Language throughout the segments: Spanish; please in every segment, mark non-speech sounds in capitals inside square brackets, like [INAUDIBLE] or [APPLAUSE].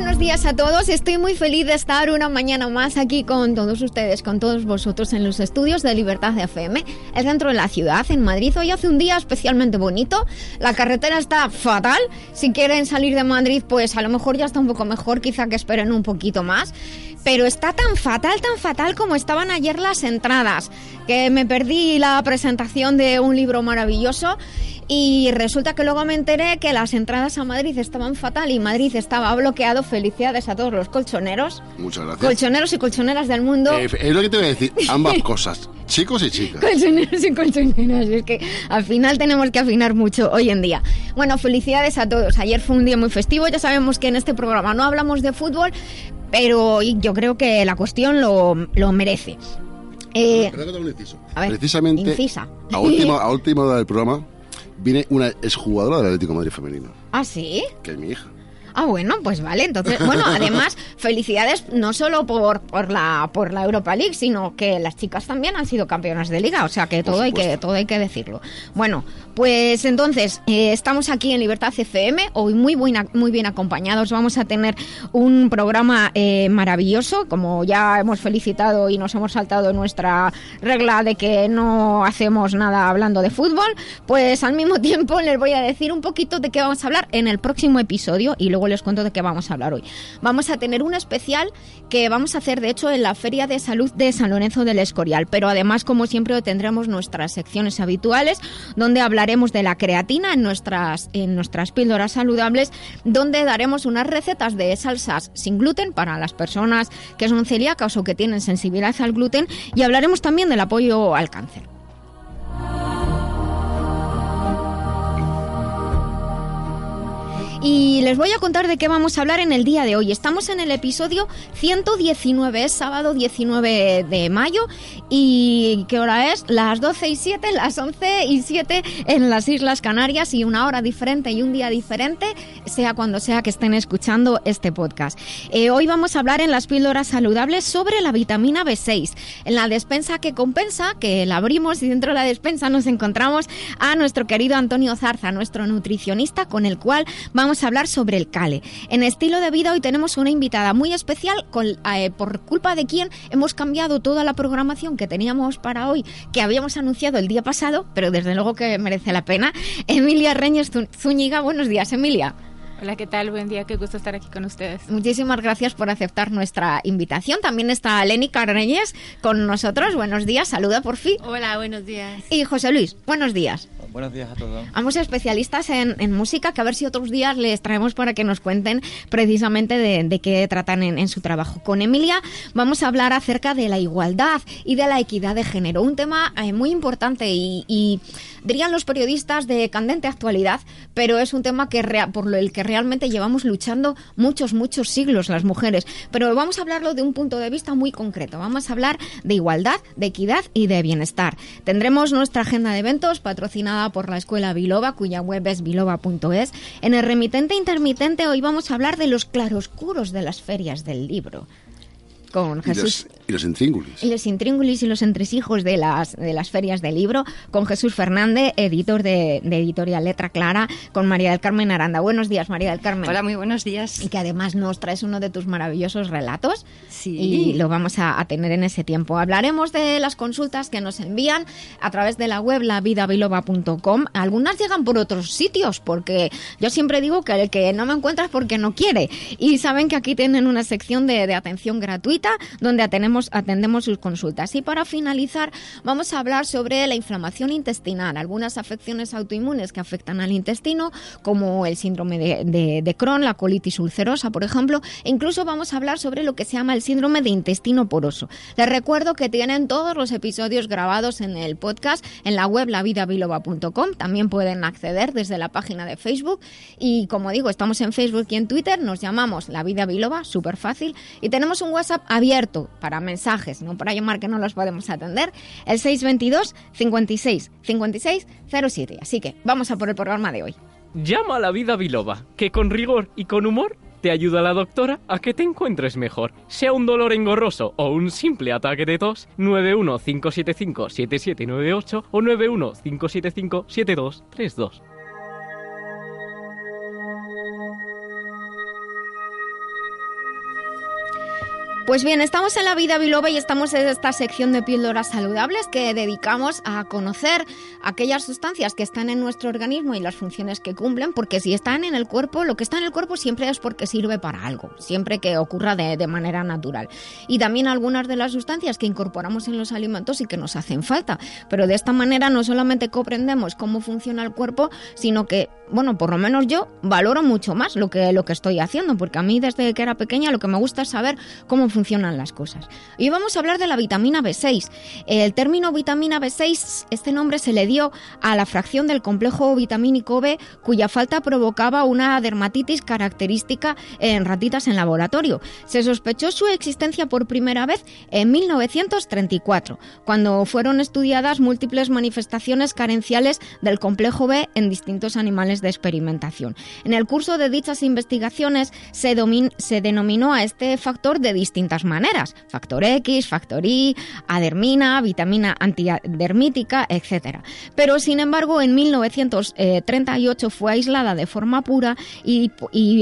Buenos días a todos. Estoy muy feliz de estar una mañana más aquí con todos ustedes, con todos vosotros en los estudios de Libertad de FM, el centro de la ciudad, en Madrid. Hoy hace un día especialmente bonito. La carretera está fatal. Si quieren salir de Madrid, pues a lo mejor ya está un poco mejor, quizá que esperen un poquito más. Pero está tan fatal, tan fatal como estaban ayer las entradas, que me perdí la presentación de un libro maravilloso y resulta que luego me enteré que las entradas a Madrid estaban fatal y Madrid estaba bloqueado. Felicidades a todos los colchoneros. Muchas gracias. Colchoneros y colchoneras del mundo. Eh, es lo que te voy a decir, [LAUGHS] ambas cosas, chicos y chicas. Colchoneros y colchoneras. Es que al final tenemos que afinar mucho hoy en día. Bueno, felicidades a todos. Ayer fue un día muy festivo. Ya sabemos que en este programa no hablamos de fútbol, pero yo creo que la cuestión lo, lo merece. Eh, a ver, Precisamente, incisa. a última, [LAUGHS] a última hora del programa, viene una exjugadora del Atlético de Madrid femenino, ¿Ah, sí? que es mi hija. Ah, bueno, pues vale. Entonces, bueno, además, [LAUGHS] felicidades no solo por, por, la, por la Europa League, sino que las chicas también han sido campeonas de liga. O sea que todo, hay que, todo hay que decirlo. Bueno, pues entonces, eh, estamos aquí en Libertad FM, hoy muy, buena, muy bien acompañados. Vamos a tener un programa eh, maravilloso, como ya hemos felicitado y nos hemos saltado nuestra regla de que no hacemos nada hablando de fútbol. Pues al mismo [LAUGHS] tiempo les voy a decir un poquito de qué vamos a hablar en el próximo episodio y luego les cuento de qué vamos a hablar hoy. Vamos a tener un especial que vamos a hacer, de hecho, en la Feria de Salud de San Lorenzo del Escorial, pero además, como siempre, tendremos nuestras secciones habituales donde hablaremos de la creatina en nuestras, en nuestras píldoras saludables, donde daremos unas recetas de salsas sin gluten para las personas que son celíacas o que tienen sensibilidad al gluten y hablaremos también del apoyo al cáncer. Y les voy a contar de qué vamos a hablar en el día de hoy. Estamos en el episodio 119, es sábado 19 de mayo. ¿Y qué hora es? Las 12 y 7, las 11 y 7 en las Islas Canarias y una hora diferente y un día diferente, sea cuando sea que estén escuchando este podcast. Eh, hoy vamos a hablar en las píldoras saludables sobre la vitamina B6. En la despensa que compensa, que la abrimos y dentro de la despensa nos encontramos a nuestro querido Antonio Zarza, nuestro nutricionista, con el cual vamos a hablar sobre el cale. En estilo de vida hoy tenemos una invitada muy especial con, eh, por culpa de quien hemos cambiado toda la programación que teníamos para hoy, que habíamos anunciado el día pasado, pero desde luego que merece la pena. [LAUGHS] Emilia Reñez Zúñiga, buenos días Emilia. Hola, ¿qué tal? Buen día, qué gusto estar aquí con ustedes. Muchísimas gracias por aceptar nuestra invitación. También está Leni Carreñez con nosotros. Buenos días, saluda por fin. Hola, buenos días. Y José Luis, buenos días. Buenos días a todos. Ambos especialistas en, música, que a ver si otros días les traemos para que nos cuenten precisamente de, qué tratan en, su trabajo. Con Emilia vamos a hablar acerca de la igualdad y de la equidad de género, un tema eh, muy importante y, dirían los periodistas de candente actualidad, pero es un tema que por el que realmente llevamos luchando muchos, muchos siglos las mujeres. Pero vamos a hablarlo de un punto de vista muy concreto. Vamos a hablar de igualdad, de equidad y de bienestar. Tendremos nuestra agenda de eventos patrocinada por la Escuela Biloba, cuya web es biloba.es. En el remitente intermitente hoy vamos a hablar de los claroscuros de las ferias del libro con Jesús. Y los, intríngulis. Y los intríngulis y los entresijos de las, de las ferias del libro, con Jesús Fernández, editor de, de, Editorial Letra Clara, con María del Carmen Aranda. Buenos días, María del Carmen. Hola, muy buenos días. Y que además nos traes uno de tus maravillosos relatos. Sí. Y lo vamos a, a tener en ese tiempo. Hablaremos de las consultas que nos envían a través de la web lavidabiloba.com. Algunas llegan por otros sitios, porque yo siempre digo que el que no me encuentra es porque no quiere. Y saben que aquí tienen una sección de, de atención gratuita donde atendemos, sus consultas. Y para finalizar, vamos a hablar sobre la inflamación intestinal, algunas afecciones autoinmunes que afectan al intestino, como el síndrome de, de Crohn, la colitis ulcerosa, por ejemplo, e incluso vamos a hablar sobre lo que se llama el síndrome de intestino poroso. Les recuerdo que tienen todos los episodios grabados en el podcast en la web lavidabiloba.com. También pueden acceder desde la página de Facebook. Y como digo, estamos en Facebook y en Twitter. Nos llamamos La Vida Biloba, súper fácil. Y tenemos un WhatsApp abierto para mensajes, no para llamar que no los podemos atender. El 622 56 56 07. Así que vamos a por el programa de hoy. Llama a La Vida Biloba, que con rigor y con humor te ayuda la doctora a que te encuentres mejor. Sea un dolor engorroso o un simple ataque de tos, 915757798 o 915757232. Pues bien, estamos en la vida biloba y estamos en esta sección de píldoras saludables que dedicamos a conocer aquellas sustancias que están en nuestro organismo y las funciones que cumplen, porque si están en el cuerpo, lo que está en el cuerpo siempre es porque sirve para algo, siempre que ocurra de, manera natural. Y también algunas de las sustancias que incorporamos en los alimentos y que nos hacen falta. Pero de esta manera no solamente comprendemos cómo funciona el cuerpo, sino que, bueno, por lo menos yo valoro mucho más lo que, lo que estoy haciendo, porque a mí desde que era pequeña lo que me gusta es saber cómo funcionan las cosas. Y vamos a hablar de la vitamina B6. El término vitamina B6, este nombre se le dio a la fracción del complejo vitamínico B cuya falta provocaba una dermatitis característica en ratitas en laboratorio. Se sospechó su existencia por primera vez en 1934, cuando fueron estudiadas múltiples manifestaciones carenciales del complejo B en distintos animales de experimentación. En el curso de dichas investigaciones se, se denominó a este factor de maneras, factor X, factor Y, adermina, vitamina antidermítica, etc. Pero sin embargo en 1938 fue aislada de forma pura y,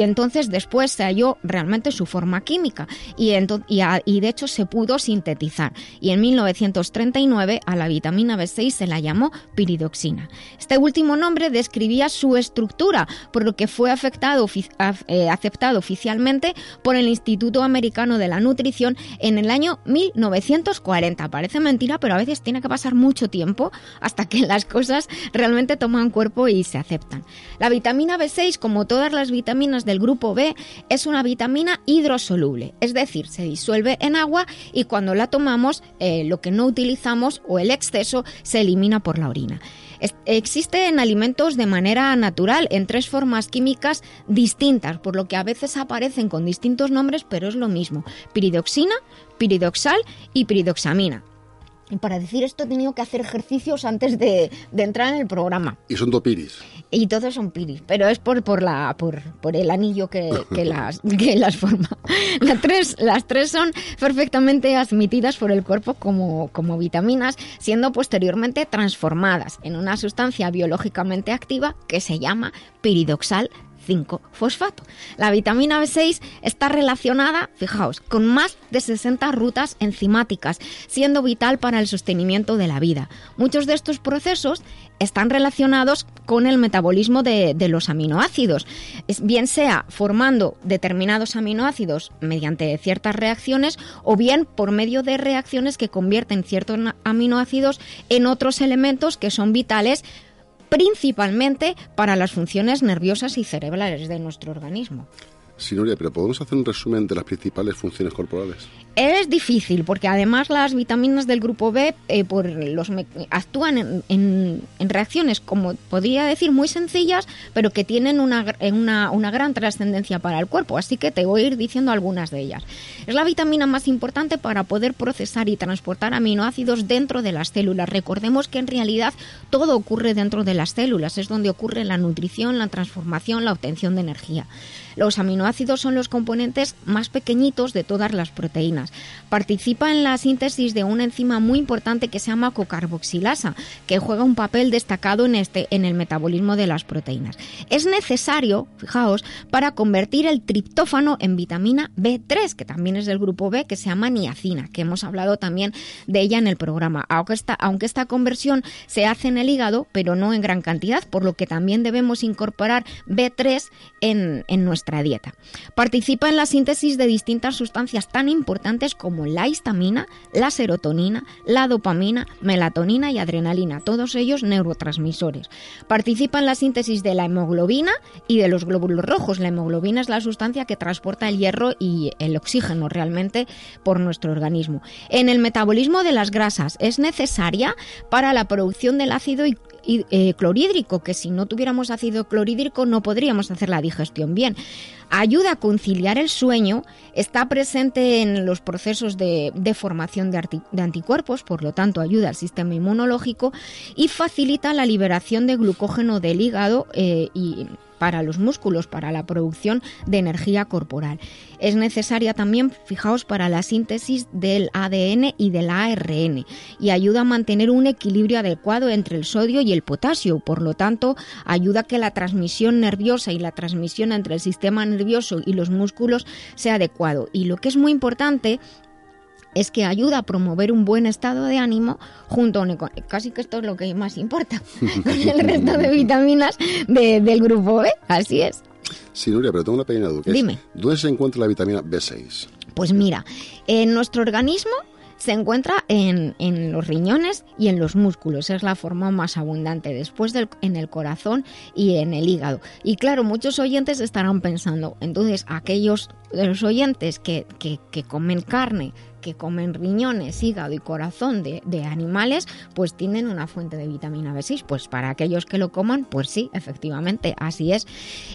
entonces después se halló realmente su forma química y, y de hecho se pudo sintetizar y en 1939 a la vitamina B6 se la llamó piridoxina. Este último nombre describía su estructura, por lo que fue afectado, eh, aceptado oficialmente por el Instituto Americano de la Nutrición en el año 1940. Parece mentira, pero a veces tiene que pasar mucho tiempo hasta que las cosas realmente toman cuerpo y se aceptan. La vitamina B6, como todas las vitaminas del grupo B, es una vitamina hidrosoluble, es decir, se disuelve en agua y cuando la tomamos, eh, lo que no utilizamos o el exceso se elimina por la orina. Existe en alimentos de manera natural, en tres formas químicas distintas, por lo que a veces aparecen con distintos nombres, pero es lo mismo. Piridoxina, piridoxal y piridoxamina. Y para decir esto he tenido que hacer ejercicios antes de, entrar en el programa. Y son piris. Y todos son piris, pero es por, por, la, por, por el anillo que, [LAUGHS] las, que las forma. [LAUGHS] Las tres, las tres son perfectamente admitidas por el cuerpo como, como vitaminas, siendo posteriormente transformadas en una sustancia biológicamente activa que se llama piridoxal 5-fosfato. La vitamina B6 está relacionada, fijaos, con más de 60 rutas enzimáticas, siendo vital para el sostenimiento de la vida. Muchos de estos procesos están relacionados con el metabolismo de, los aminoácidos, bien sea formando determinados aminoácidos mediante ciertas reacciones o bien por medio de reacciones que convierten ciertos aminoácidos en otros elementos que son vitales principalmente para las funciones nerviosas y cerebrales de nuestro organismo. Sí, pero ¿podemos hacer un resumen de las principales funciones corporales? Es difícil porque además las vitaminas del grupo B eh, por los actúan en, reacciones, como podría decir, muy sencillas, pero que tienen una, una, una gran trascendencia para el cuerpo. Así que te voy a ir diciendo algunas de ellas. Es la vitamina más importante para poder procesar y transportar aminoácidos dentro de las células. Recordemos que en realidad todo ocurre dentro de las células, es donde ocurre la nutrición, la transformación, la obtención de energía. Los aminoácidos son los componentes más pequeñitos de todas las proteínas. Participa en la síntesis de una enzima muy importante que se llama cocarboxilasa, que juega un papel destacado en, este, en el metabolismo de las proteínas. Es necesario, fijaos, para convertir el triptófano en vitamina B3, que también es del grupo B, que se llama niacina, que hemos hablado también de ella en el programa. Aunque esta, aunque esta conversión se hace en el hígado, pero no en gran cantidad, por lo que también debemos incorporar B3 en, en nuestra nuestra dieta. Participa en la síntesis de distintas sustancias tan importantes como la histamina, la serotonina, la dopamina, melatonina y adrenalina, todos ellos neurotransmisores. Participa en la síntesis de la hemoglobina y de los glóbulos rojos. La hemoglobina es la sustancia que transporta el hierro y el oxígeno realmente por nuestro organismo. En el metabolismo de las grasas es necesaria para la producción del ácido eh, clorhídrico, que si no tuviéramos ácido clorhídrico no podríamos hacer la digestión bien. Ayuda a conciliar el sueño, está presente en los procesos de, formación de, anticuerpos, por lo tanto ayuda al sistema inmunológico y facilita la liberación de glucógeno del hígado eh, y para los músculos, para la producción de energía corporal. Es necesaria también, fijaos, para la síntesis del ADN y del ARN y ayuda a mantener un equilibrio adecuado entre el sodio y el potasio. Por lo tanto, ayuda a que la transmisión nerviosa y la transmisión entre el sistema nervioso y los músculos sea adecuado. Y lo que es muy importante es que ayuda a promover un buen estado de ánimo junto con, casi que esto es lo que más importa, [LAUGHS] con el resto de vitaminas del grupo B, así es. Sí, Nuria, pero tengo una pequeña duda. Dime. ¿Dónde se encuentra la vitamina B6? Pues mira, en nuestro organismo se encuentra en, en, los riñones y en los músculos. Es la forma más abundante, después del, en el corazón y en el hígado. Y claro, muchos oyentes estarán pensando, entonces aquellos de los oyentes que, que, que comen carne, que comen riñones, hígado y corazón de, animales, pues tienen una fuente de vitamina B6. Pues para aquellos que lo coman, pues sí, efectivamente, así es.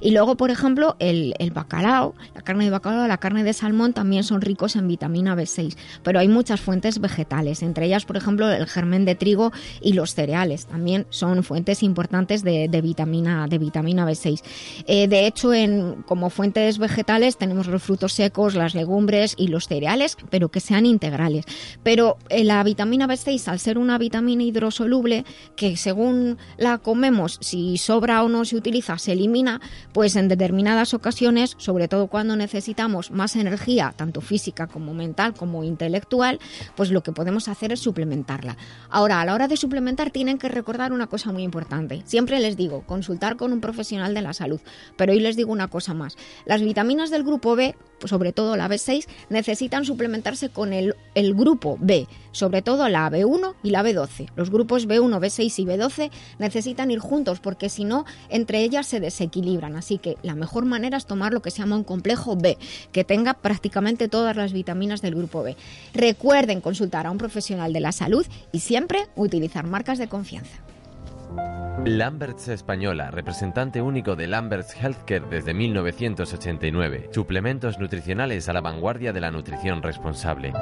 Y luego, por ejemplo, el, bacalao, la carne de bacalao, la carne de salmón también son ricos en vitamina B6. Pero hay muchas fuentes vegetales, entre ellas, por ejemplo, el germen de trigo y los cereales. También son fuentes importantes de, vitamina, de vitamina B6. Eh, de hecho, en, como fuentes vegetales tenemos los frutos secos, las legumbres y los cereales, pero que sean integrales. Pero eh, la vitamina B6, al ser una vitamina hidrosoluble, que según la comemos, si sobra o no se utiliza, se elimina, pues en determinadas ocasiones, sobre todo cuando necesitamos más energía, tanto física como mental como intelectual, pues lo que podemos hacer es suplementarla. Ahora, a la hora de suplementar tienen que recordar una cosa muy importante. Siempre les digo, consultar con un profesional de la salud. Pero hoy les digo una cosa más. Las vitaminas del grupo B, sobre todo la B6, necesitan suplementarse con el, el, grupo B, sobre todo la B1 y la B12. Los grupos B1, B6 y B12 necesitan ir juntos porque si no, entre ellas se desequilibran. Así que la mejor manera es tomar lo que se llama un complejo B, que tenga prácticamente todas las vitaminas del grupo B. Recuerden consultar a un profesional de la salud y siempre utilizar marcas de confianza. Lamberts Española, representante único de Lamberts Healthcare desde 1989. Suplementos nutricionales a la vanguardia de la nutrición responsable.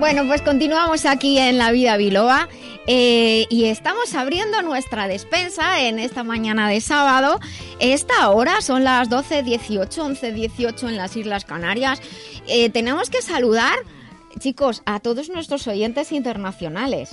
Bueno, pues continuamos aquí en La Vida Biloba eh, y estamos abriendo nuestra despensa en esta mañana de sábado. Esta hora son las 12.18, 11.18 en las Islas Canarias. Eh, tenemos que saludar, chicos, a todos nuestros oyentes internacionales.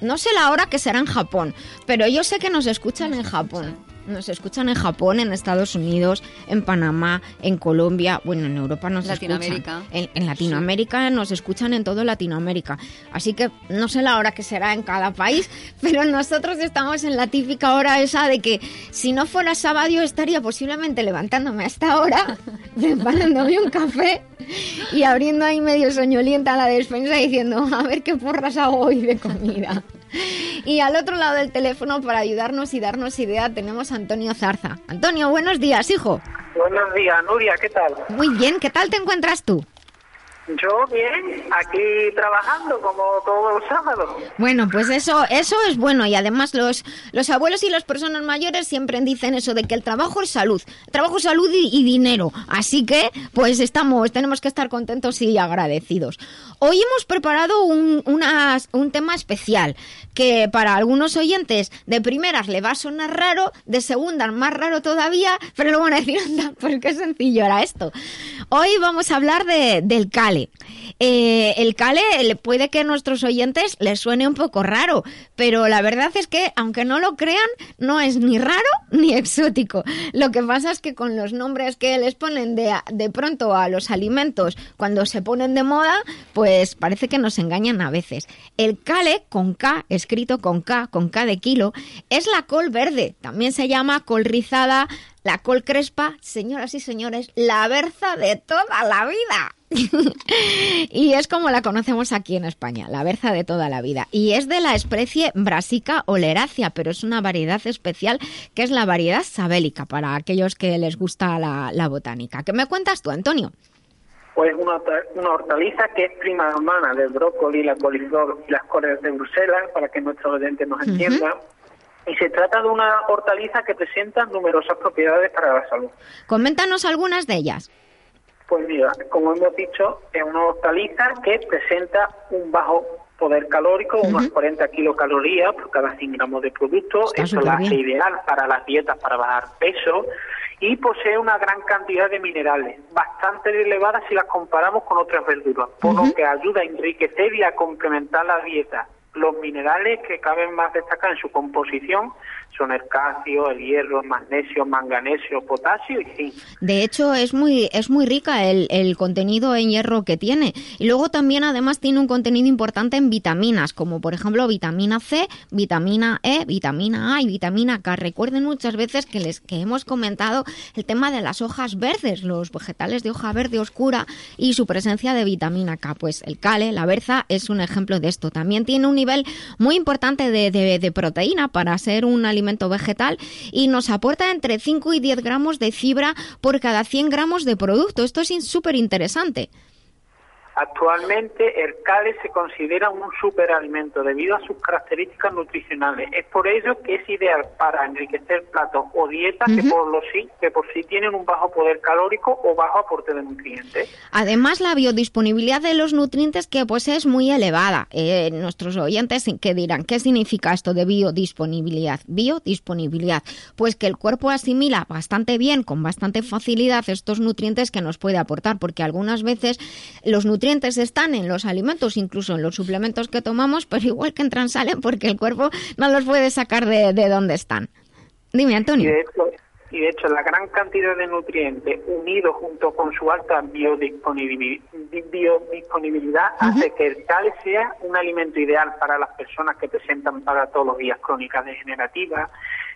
No sé la hora que será en Japón, pero yo sé que nos escuchan en Japón. Nos escuchan en Japón, en Estados Unidos, en Panamá, en Colombia, bueno, en Europa nos Latinoamérica. escuchan. En, Latinoamérica nos escuchan en todo Latinoamérica. Así que no sé la hora que será en cada país, [LAUGHS] pero nosotros estamos en la típica hora esa de que si no fuera sábado yo estaría posiblemente levantándome a esta hora, [LAUGHS] preparándome un café y abriendo ahí medio soñolienta la despensa diciendo a ver qué porras hago hoy de comida. Y al otro lado del teléfono, para ayudarnos y darnos idea, tenemos a Antonio Zarza. Antonio, buenos días, hijo. Buenos días, Nuria, ¿qué tal? Muy bien, ¿qué tal te encuentras tú? Yo bien, aquí trabajando como todos los sábados. Bueno, pues eso, eso es bueno y además los, los abuelos y las personas mayores siempre dicen eso de que el trabajo es salud, trabajo salud y, dinero. Así que, pues estamos, tenemos que estar contentos y agradecidos. Hoy hemos preparado un, un tema especial que para algunos oyentes de primeras le va a sonar raro, de segundas más raro todavía, pero luego van a decir, anda, pues qué sencillo era esto. Hoy vamos a hablar de, del cale. Eh, el cale le- puede que a nuestros oyentes les suene un poco raro, pero la verdad es que, aunque no lo crean, no es ni raro ni exótico. Lo que pasa es que con los nombres que les ponen de, de pronto a los alimentos cuando se ponen de moda, pues parece que nos engañan a veces. El cale, con K, escrito con K, con K de kilo, es la col verde. También se llama col rizada, la col crespa, señoras y señores, la berza de toda la vida. [LAUGHS] y es como la conocemos aquí en España, la berza de toda la vida. Y es de la especie Brassica oleracea, pero es una variedad especial que es la variedad sabélica para aquellos que les gusta la, la botánica. ¿Qué me cuentas tú, Antonio? Pues una, una hortaliza que es prima hermana del brócoli, la coliflor y las coles de Bruselas, para que nuestros oyentes nos entiendan. Y se trata de una hortaliza que presenta numerosas propiedades para la salud. Coméntanos algunas de ellas. Pues mira, como hemos dicho, es una hortaliza que presenta un bajo poder calórico, unas 40 kilocalorías por cada 100 gramos de producto. Está Eso la hace ideal para las dietas para bajar peso. Y posee una gran cantidad de minerales, bastante elevadas si las comparamos con otras verduras, por lo que ayuda a enriquecer y a complementar la dieta. Los minerales que caben más destacar en su composición son el calcio, el hierro, el magnesio, manganesio, potasio y zinc. De hecho, es muy, es muy rica el, el contenido en hierro que tiene. Y luego también, además, tiene un contenido importante en vitaminas, como por ejemplo vitamina C, vitamina E, vitamina A y vitamina K. Recuerden muchas veces que les que hemos comentado el tema de las hojas verdes, los vegetales de hoja verde oscura y su presencia de vitamina K. Pues el cale, la berza, es un ejemplo de esto. También tiene un nivel muy importante de, de- proteína para ser un alimento vegetal y nos aporta entre 5 y 10 gramos de fibra por cada 100 gramos de producto. Esto es súper interesante. Actualmente el cale se considera un superalimento debido a sus características nutricionales. Es por ello que es ideal para enriquecer platos o dietas que, por lo sí, que por sí tienen un bajo poder calórico o bajo aporte de nutrientes. Además, la biodisponibilidad de los nutrientes que posee es muy elevada. Eh, nuestros oyentes que dirán, ¿qué significa esto de biodisponibilidad? Biodisponibilidad, pues que el cuerpo asimila bastante bien, con bastante facilidad, estos nutrientes que nos puede aportar, porque algunas veces los nutrientes están en los alimentos, incluso en los suplementos que tomamos, pero igual que entran, salen, porque el cuerpo no los puede sacar de, de donde están. Dime, Y Antonio. de, hecho, y de hecho, la gran cantidad de nutrientes unidos junto con su alta biodisponibil- bi- biodisponibilidad hace que el cale sea un alimento ideal para las personas que presentan patologías crónicas degenerativas,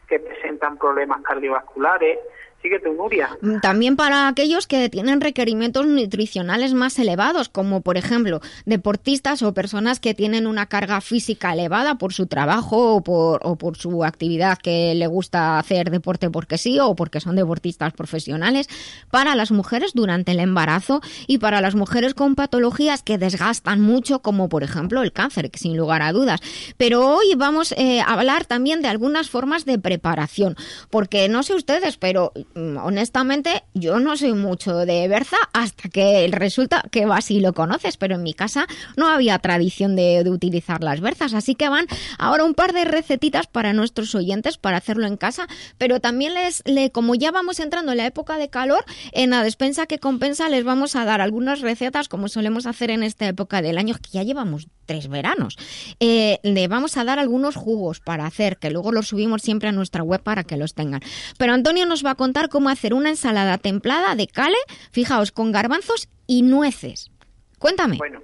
que presentan problemas cardiovasculares. Síguete, Nuria. Mm, También para aquellos que tienen requerimientos nutricionales más elevados, como por ejemplo deportistas o personas que tienen una carga física elevada por su trabajo o por, su actividad que le gusta hacer deporte porque sí o porque son deportistas profesionales, para las mujeres durante el embarazo y para las mujeres con patologías que desgastan mucho, como por ejemplo el cáncer, que sin lugar a dudas. Pero hoy vamos eh, a hablar también de algunas formas de preparación, porque no sé ustedes, pero honestamente yo no soy mucho de berza hasta que resulta que vas y lo conoces, pero en mi casa no había tradición de, utilizar las berzas, así que van ahora un par de recetitas para nuestros oyentes para hacerlo en casa, pero también les, le, como ya vamos entrando en la época de calor, en la despensa que compensa les vamos a dar algunas recetas como solemos hacer en esta época del año, que ya llevamos tres veranos. Eh, le vamos a dar algunos jugos para hacer, que luego los subimos siempre a nuestra web para que los tengan. Pero Antonio nos va a contar cómo hacer una ensalada templada de cale, fijaos, con garbanzos y nueces. Cuéntame. Bueno,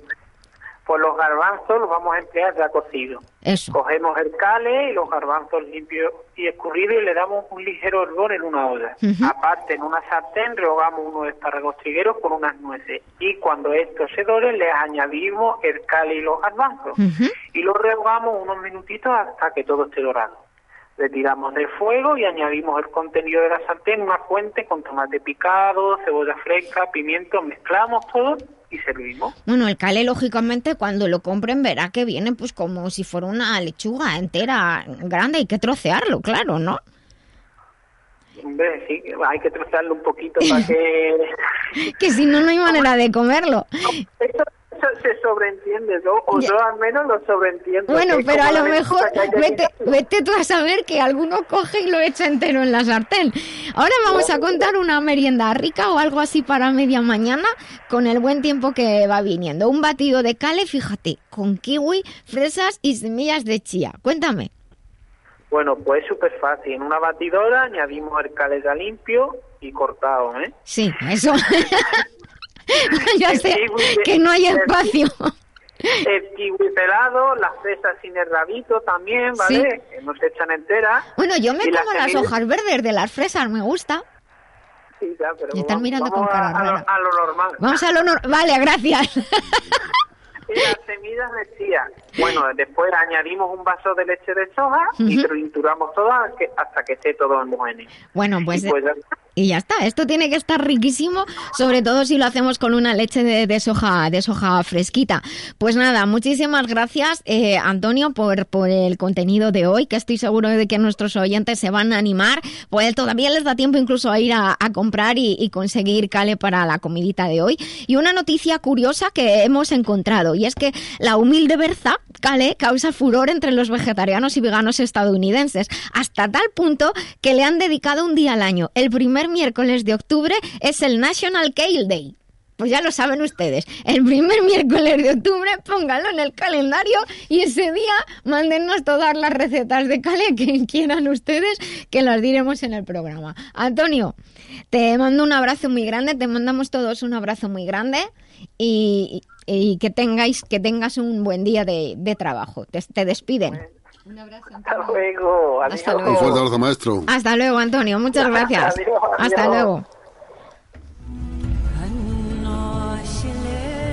pues los garbanzos los vamos a emplear ya cocidos. Eso. Cogemos el cale y los garbanzos limpios y escurridos y le damos un ligero hervor en una olla. Aparte, en una sartén rehogamos unos espárragos trigueros con unas nueces. Y cuando estos se doren, les añadimos el cale y los garbanzos. Y los rehogamos unos minutitos hasta que todo esté dorado. Retiramos del fuego y añadimos el contenido de la sartén, una fuente con tomate picado, cebolla fresca, pimiento, mezclamos todo y servimos. Bueno, el cale, lógicamente, cuando lo compren, verá que viene pues como si fuera una lechuga entera, grande, hay que trocearlo, claro, ¿no? Hombre, sí, hay que trocearlo un poquito para que... [LAUGHS] Que si no, no hay manera de comerlo. Esto, Eso se sobreentiende, ¿no? O Ya. yo al menos lo sobreentiendo. Bueno, es pero a lo mejor vete, vete tú a saber que alguno coge y lo echa entero en la sartén. Ahora vamos a contar una merienda rica o algo así para media mañana con el buen tiempo que va viniendo. Un batido de cale, fíjate, con kiwi, fresas y semillas de chía. Cuéntame. Bueno, pues es súper fácil. En una batidora añadimos el cale ya limpio y cortado, ¿eh? Sí, eso. [LAUGHS] [LAUGHS] ya sé que no hay espacio. El kiwi pelado, las fresas sin el rabito también, ¿vale? Que no se echan enteras. Bueno, yo me Y las como las semillas- hojas verdes de las fresas, me gusta. Sí, ya, pero Me están vamos- mirando vamos con cara a, a lo, rara. a lo normal. Vamos a lo nor- Vale, gracias. Y las semillas de chía. Bueno, después añadimos un vaso de leche de soja y Ujú. trituramos toda que- hasta que esté todo homogéneo. Bueno, pues, y pues ya está. Y ya está. Esto tiene que estar riquísimo, sobre todo si lo hacemos con una leche de, soja de soja fresquita. Pues nada, muchísimas gracias, eh, Antonio, por, por el contenido de hoy, que estoy seguro de que nuestros oyentes se van a animar. Pues todavía les da tiempo incluso a ir a, a comprar y, y conseguir cale para la comidita de hoy. Y una noticia curiosa que hemos encontrado, y es que la humilde berza, cale, causa furor entre los vegetarianos y veganos estadounidenses, hasta tal punto que le han dedicado un día al año. El primer miércoles de octubre es el National Kale Day. Pues ya lo saben ustedes. El primer miércoles de octubre, pónganlo en el calendario y ese día mándennos todas las recetas de cale que [LAUGHS] quieran ustedes, que las diremos en el programa. Antonio, te mando un abrazo muy grande, te mandamos todos un abrazo muy grande y, que tengáis que tengas un buen día de, de trabajo. Te, te despiden. Hasta luego. Hasta adiós. Un fuerte abrazo, maestro. Hasta luego, Antonio. Muchas gracias. Adiós, Hasta adiós. luego.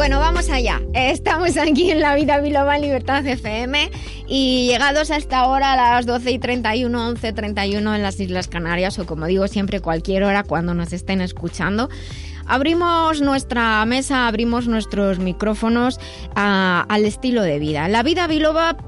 Bueno, vamos allá. Estamos aquí en La Vida Biloba en Libertad FM y llegados a esta hora, a las 12 y 31, 11 31 en las Islas Canarias o como digo siempre cualquier hora cuando nos estén escuchando. Abrimos nuestra mesa, abrimos nuestros micrófonos a- al estilo de vida. La Vida Biloba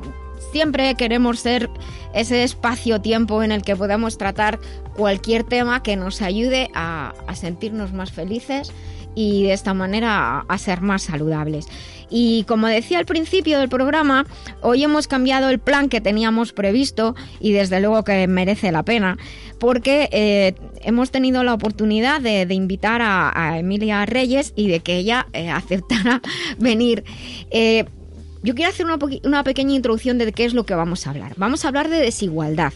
siempre queremos ser ese espacio-tiempo en el que podamos tratar cualquier tema que nos ayude a sentirnos más felices y de esta manera a, ser más saludables. Y como decía al principio del programa, hoy hemos cambiado el plan que teníamos previsto y desde luego que merece la pena porque eh, hemos tenido la oportunidad de, invitar a, Emilia Reyes y de que ella eh, aceptara [LAUGHS] venir. Eh, yo quiero hacer una pequeña introducción de qué es lo que vamos a hablar. Vamos a hablar de desigualdad.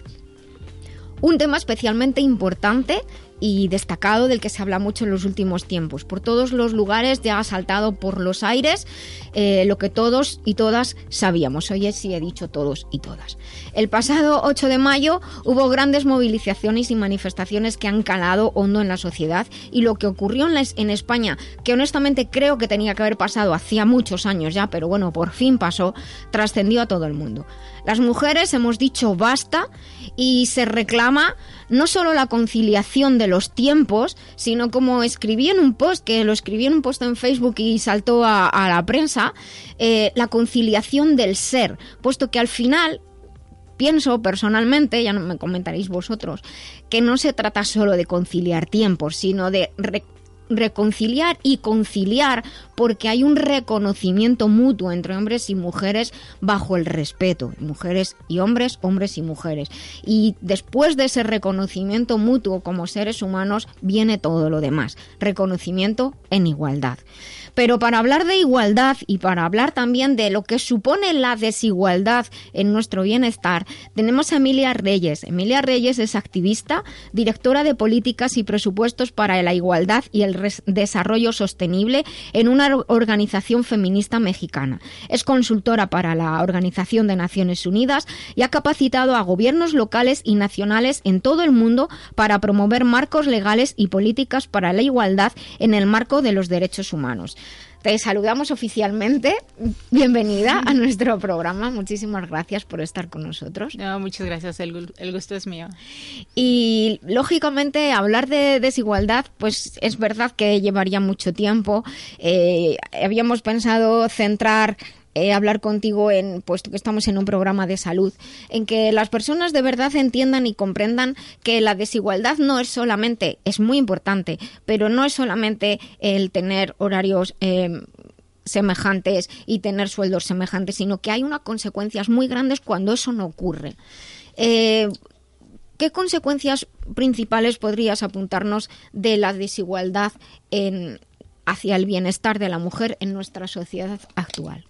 Un tema especialmente importante y destacado del que se habla mucho en los últimos tiempos. Por todos los lugares ya ha saltado por los aires eh, lo que todos y todas sabíamos. Oye, sí he dicho todos y todas. El pasado 8 de mayo hubo grandes movilizaciones y manifestaciones que han calado hondo en la sociedad y lo que ocurrió en, en España, que honestamente creo que tenía que haber pasado hacía muchos años ya, pero bueno, por fin pasó, trascendió a todo el mundo. Las mujeres hemos dicho basta y se reclama no solo la conciliación de los tiempos, sino como escribí en un post, que lo escribí en un post en Facebook y saltó a, la prensa, eh, la conciliación del ser, puesto que al final pienso personalmente, ya no me comentaréis vosotros, que no se trata solo de conciliar tiempos, sino de reconciliar y conciliar porque hay un reconocimiento mutuo entre hombres y mujeres bajo el respeto, mujeres y hombres, hombres y mujeres. Y después de ese reconocimiento mutuo como seres humanos viene todo lo demás, reconocimiento en igualdad. Pero para hablar de igualdad y para hablar también de lo que supone la desigualdad en nuestro bienestar, tenemos a Emilia Reyes. Emilia Reyes es activista, directora de políticas y presupuestos para la igualdad y el desarrollo sostenible en una or- organización feminista mexicana. Es consultora para la Organización de Naciones Unidas y ha capacitado a gobiernos locales y nacionales en todo el mundo para promover marcos legales y políticas para la igualdad en el marco de los derechos humanos. Te saludamos oficialmente. Bienvenida a [LAUGHS] nuestro programa. Muchísimas gracias por estar con nosotros. No, muchas gracias, el, gu- el gusto es mío. Y lógicamente hablar de desigualdad, pues es verdad que llevaría mucho tiempo. Eh, habíamos pensado centrar eh, hablar contigo en, puesto que estamos en un programa de salud, en que las personas de verdad entiendan y comprendan que la desigualdad no es solamente, es muy importante, pero no es solamente el tener horarios eh, semejantes y tener sueldos semejantes, sino que hay unas consecuencias muy grandes cuando eso no ocurre. Eh, ¿Qué consecuencias principales podrías apuntarnos de la desigualdad hacia el bienestar de la mujer en nuestra sociedad actual?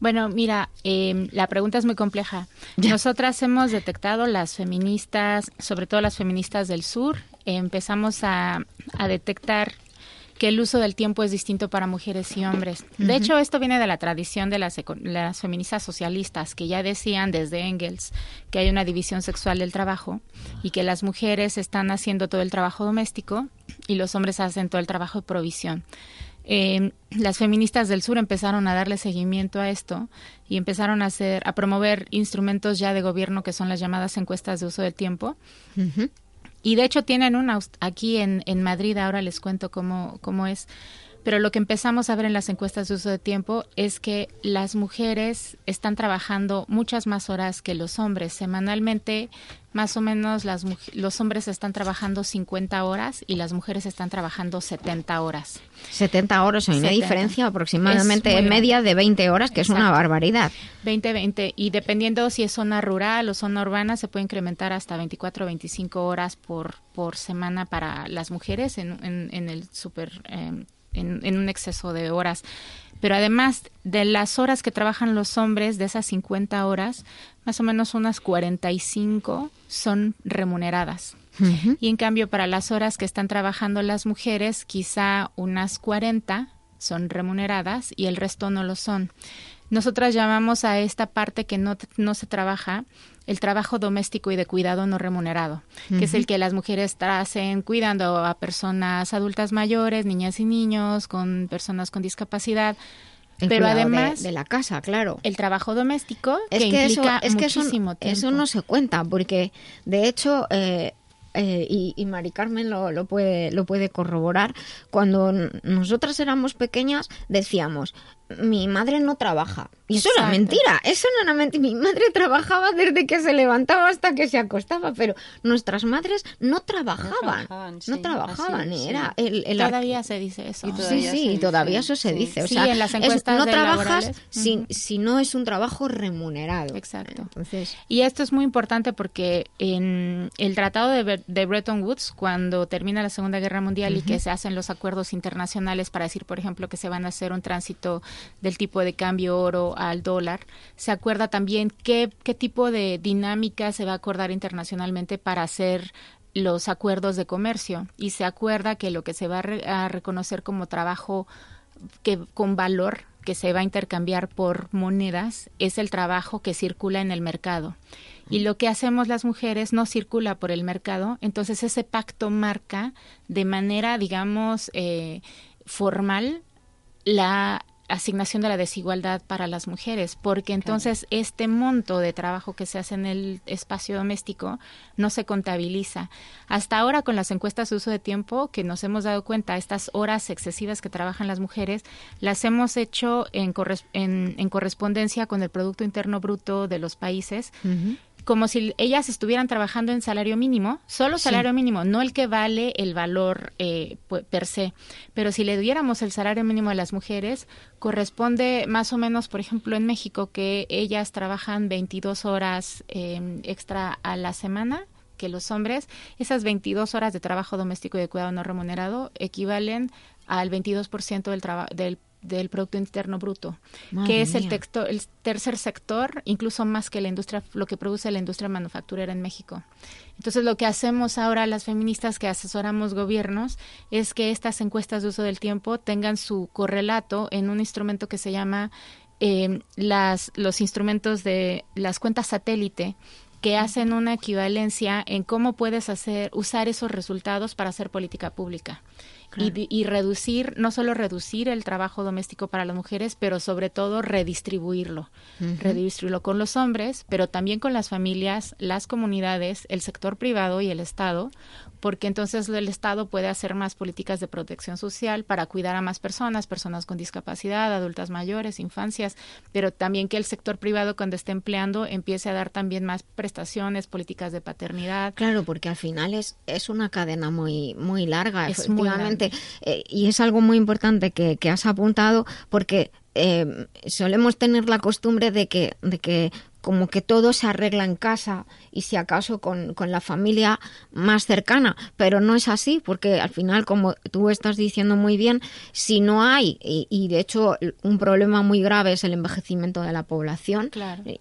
Bueno, mira, eh, la pregunta es muy compleja. [LAUGHS] Nosotras hemos detectado las feministas, sobre todo las feministas del sur, eh, empezamos a, a detectar que el uso del tiempo es distinto para mujeres y hombres. De hecho, esto viene de la tradición de las, las feministas socialistas, que ya decían desde Engels que hay una división sexual del trabajo y que las mujeres están haciendo todo el trabajo doméstico y los hombres hacen todo el trabajo de provisión. Eh, las feministas del sur empezaron a darle seguimiento a esto y empezaron a hacer, a promover instrumentos ya de gobierno que son las llamadas encuestas de uso del tiempo. Y de hecho tienen una aquí en, en Madrid, ahora les cuento cómo, cómo es. Pero lo que empezamos a ver en las encuestas de uso de tiempo es que las mujeres están trabajando muchas más horas que los hombres. Semanalmente, más o menos las, los hombres están trabajando 50 horas y las mujeres están trabajando 70 horas. 70 horas, hay una diferencia aproximadamente en media de 20 horas, que es una barbaridad. 20, 20. Y dependiendo si es zona rural o zona urbana, se puede incrementar hasta 24 o 25 horas por, por semana para las mujeres en, en, el super... Eh, en, un exceso de horas. Pero además de las horas que trabajan los hombres, de esas 50 horas, más o menos unas 45 son remuneradas. Y en cambio, para las horas que están trabajando las mujeres, quizá unas 40 son remuneradas y el resto no lo son. Nosotras llamamos a esta parte que no, no se trabaja el trabajo doméstico y de cuidado no remunerado, que es el que las mujeres hacen cuidando a personas adultas mayores, niñas y niños, con personas con discapacidad. pero además de, la casa, claro. El trabajo doméstico es que, implica eso, es que eso, eso, no se cuenta porque de hecho eh, eh, y, y, Mari Carmen lo, lo, puede, lo puede corroborar, cuando nosotras éramos pequeñas decíamos, mi madre no trabaja. Y eso era mentira, eso no era mentira. Mi madre trabajaba desde que se levantaba hasta que se acostaba, pero nuestras madres no trabajaban. No trabajaban, era el, Todavía se dice eso. sí, sí, y todavía eso se dice. O sea, en las encuestas no trabajas si, si, no es un trabajo remunerado. Exacto. Entonces... Y esto es muy importante porque en el Tratado de, de Bretton Woods, cuando termina la Segunda Guerra Mundial y que se hacen los acuerdos internacionales para decir, por ejemplo, que se van a hacer un tránsito del tipo de cambio oro al dólar. Se acuerda también qué, qué tipo de dinámica se va a acordar internacionalmente para hacer los acuerdos de comercio y se acuerda que lo que se va a, reconocer como trabajo que con valor que se va a intercambiar por monedas es el trabajo que circula en el mercado. Y lo que hacemos las mujeres no circula por el mercado, entonces ese pacto marca de manera, digamos, eh, formal la asignación de la desigualdad para las mujeres, porque entonces este monto de trabajo que se hace en el espacio doméstico no se contabiliza. Hasta ahora con las encuestas de uso de tiempo que nos hemos dado cuenta, estas horas excesivas que trabajan las mujeres, las hemos hecho en, en, correspondencia con el Producto Interno Bruto de los países como si ellas estuvieran trabajando en salario mínimo, solo salario mínimo, no el que vale el valor eh, per se. Pero si le diéramos el salario mínimo a las mujeres, corresponde más o menos, por ejemplo, en México, que ellas trabajan 22 horas em, extra a la semana que los hombres, esas 22 horas de trabajo doméstico y de cuidado no remunerado equivalen al 22% del, del del Producto Interno Bruto, que es el, texto, el tercer sector, incluso más que la industria, lo que produce la industria manufacturera en México. Entonces, lo que hacemos ahora las feministas que asesoramos gobiernos es que estas encuestas de uso del tiempo tengan su correlato en un instrumento que se llama eh, las, los instrumentos de las cuentas satélite que hacen una equivalencia en cómo puedes hacer usar esos resultados para hacer política pública y, reducir, no solo reducir el trabajo doméstico para las mujeres, pero sobre todo redistribuirlo, redistribuirlo con los hombres, pero también con las familias, las comunidades, el sector privado y el Estado, porque entonces el Estado puede hacer más políticas de protección social para cuidar a más personas, personas con discapacidad, adultas mayores, infancias, pero también que el sector privado cuando esté empleando empiece a dar también más prestaciones, políticas de paternidad. Claro, porque al final es, es una cadena muy, muy larga, efectivamente, eh, y es algo muy importante que, que has apuntado, porque eh, solemos tener la costumbre de que, de que como que todo se arregla en casa y si acaso con, la familia más cercana, pero no es así porque al final, como tú estás diciendo muy bien, si no hay, y, de hecho un problema muy grave es el envejecimiento de la población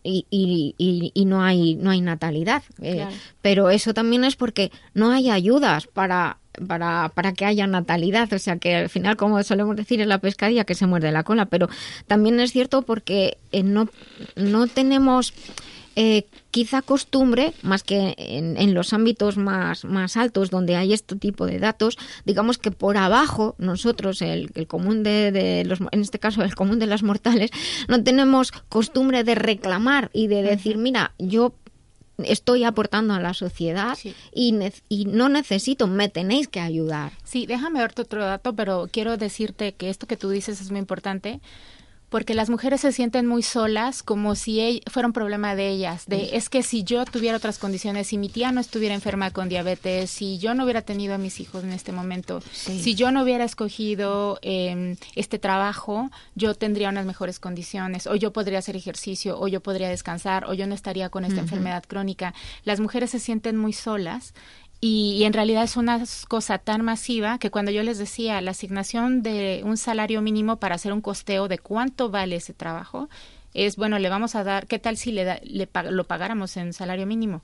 y, y, y, no, hay, no hay natalidad, eh, pero eso también es porque no hay ayudas para para, para que haya natalidad. O sea que al final, como solemos decir en la pescadilla, que se muerde la cola. Pero también es cierto porque eh, no, no tenemos eh, quizá costumbre, más que en, en los ámbitos más, más altos donde hay este tipo de datos, digamos que por abajo nosotros, el, el común de, de los, en este caso el común de las mortales, no tenemos costumbre de reclamar y de decir, mira, yo estoy aportando a la sociedad Sí. y, ne- y no necesito, me tenéis que ayudar. Sí, déjame darte otro dato, pero quiero decirte que esto que tú dices es muy importante porque las mujeres se sienten muy solas como si fuera un problema de ellas, de es que si yo tuviera otras condiciones, si mi tía no estuviera enferma con diabetes, si yo no hubiera tenido a mis hijos en este momento, Sí. si yo no hubiera escogido eh, este trabajo, yo tendría unas mejores condiciones, o yo podría hacer ejercicio, o yo podría descansar, o yo no estaría con esta enfermedad crónica. Las mujeres se sienten muy solas y, en realidad es una cosa tan masiva que cuando yo les decía la asignación de un salario mínimo para hacer un costeo de cuánto vale ese trabajo, es bueno, le vamos a dar, ¿qué tal si le, da- le lo pagáramos en salario mínimo?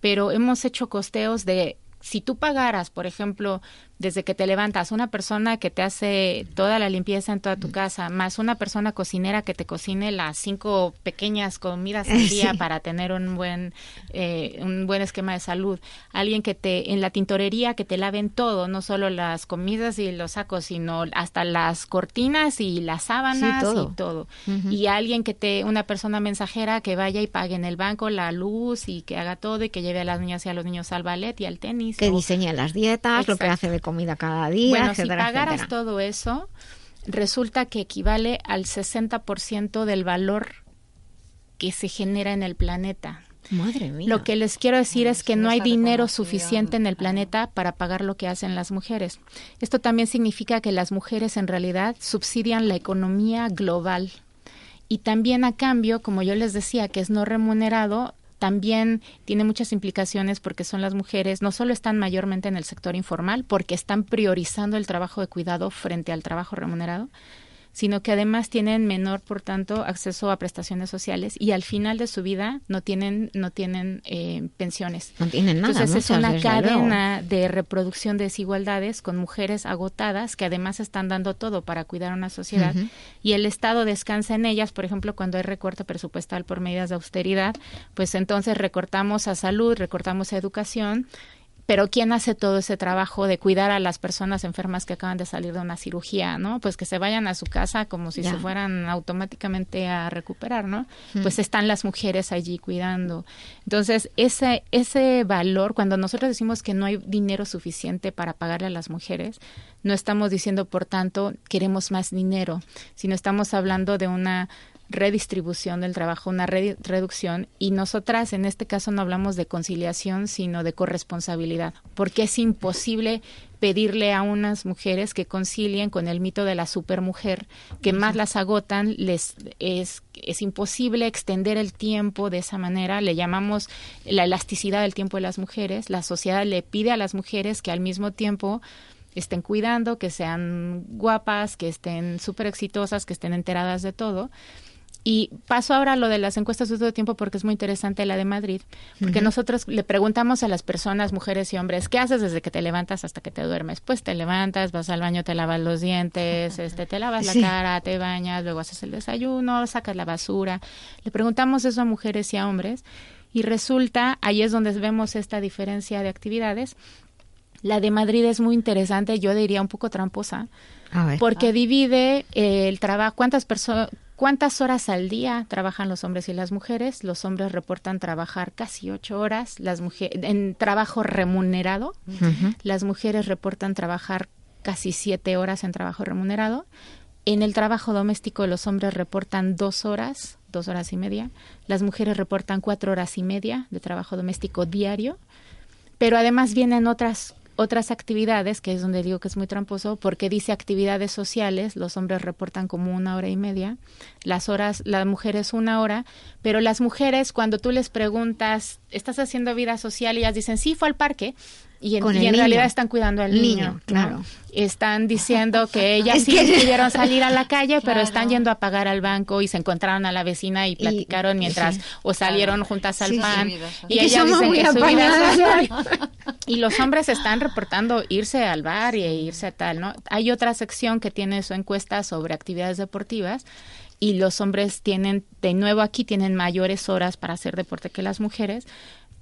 Pero hemos hecho costeos de, si tú pagaras, por ejemplo, desde que te levantas, una persona que te hace toda la limpieza en toda tu casa, más una persona cocinera que te cocine las cinco pequeñas comidas [LAUGHS] al día Sí. para tener un buen, eh, un buen esquema de salud, alguien que te, en la tintorería, que te laven todo, no solo las comidas y los sacos, sino hasta las cortinas y las sábanas todo. y todo. Y alguien que te, una persona mensajera que vaya y pague en el banco la luz y que haga todo y que lleve a las niñas y a los niños al ballet y al tenis. Que o- diseña las dietas, lo que hace de comida cada día, bueno, si pagaras etcétera. todo eso, resulta que equivale al 60% del valor que se genera en el planeta. Madre mía. Lo que les quiero decir es que no hay dinero suficiente en el planeta para pagar lo que hacen las mujeres. Esto también significa que las mujeres en realidad subsidian la economía global. Y también a cambio, como yo les decía, que es no remunerado, también tiene muchas implicaciones porque son las mujeres, no solo están mayormente en el sector informal, porque están priorizando el trabajo de cuidado frente al trabajo remunerado, sino que además tienen menor, por tanto, acceso a prestaciones sociales y al final de su vida no tienen, no tienen eh, pensiones. No tienen nada, Entonces es una cadena de reproducción de desigualdades con mujeres agotadas que además están dando todo para cuidar a una sociedad y el Estado descansa en ellas, por ejemplo, cuando hay recorte presupuestal por medidas de austeridad, pues entonces recortamos a salud, recortamos a educación, pero ¿quién hace todo ese trabajo de cuidar a las personas enfermas que acaban de salir de una cirugía, no? Pues que se vayan a su casa como si se fueran automáticamente a recuperar, ¿no? Mm. Pues están las mujeres allí cuidando. Entonces, ese ese valor cuando nosotros decimos que no hay dinero suficiente para pagarle a las mujeres, no estamos diciendo, por tanto, queremos más dinero, sino estamos hablando de una redistribución del trabajo, una re- reducción y nosotras en este caso no hablamos de conciliación, sino de corresponsabilidad, porque es imposible pedirle a unas mujeres que concilien con el mito de la supermujer, que más las agotan, les es, es imposible extender el tiempo de esa manera, le llamamos la elasticidad del tiempo de las mujeres, la sociedad le pide a las mujeres que al mismo tiempo estén cuidando, que sean guapas, que estén súper exitosas, que estén enteradas de todo. Y paso ahora a lo de las encuestas de todo tiempo porque es muy interesante la de Madrid, porque nosotros le preguntamos a las personas, mujeres y hombres, ¿qué haces desde que te levantas hasta que te duermes? Pues te levantas, vas al baño, te lavas los dientes, este, te lavas Sí. la cara, te bañas, luego haces el desayuno, sacas la basura. Le preguntamos eso a mujeres y a hombres y resulta, ahí es donde vemos esta diferencia de actividades. La de Madrid es muy interesante, yo diría un poco tramposa, porque divide el trabajo, cuántas personas, cuántas horas al día trabajan los hombres y las mujeres. Los hombres reportan trabajar casi ocho horas, las mujeres en trabajo remunerado. Las mujeres reportan trabajar casi siete horas en trabajo remunerado. En el trabajo doméstico los hombres reportan dos horas, dos horas y media. Las mujeres reportan cuatro horas y media de trabajo doméstico diario. Pero además vienen otras otras actividades, que es donde digo que es muy tramposo, porque dice actividades sociales, los hombres reportan como una hora y media, las horas, las mujeres una hora, pero las mujeres cuando tú les preguntas, ¿estás haciendo vida social? Y ellas dicen, sí, fue al parque, Y en, con y el en niño. realidad están cuidando al niño, Niño, ¿no? claro. Están diciendo que ellas [LAUGHS] Es sí que- pudieron salir a la calle, [LAUGHS] pero están yendo a pagar al banco y se encontraron a la vecina y platicaron mientras sí. o salieron juntas al Sí, pan. Y ellas dicen que su vida social. Y los hombres están reportando irse al bar y irse a tal, ¿no? Hay otra sección que tiene su encuesta sobre actividades deportivas y los hombres tienen, de nuevo aquí, tienen mayores horas para hacer deporte que las mujeres.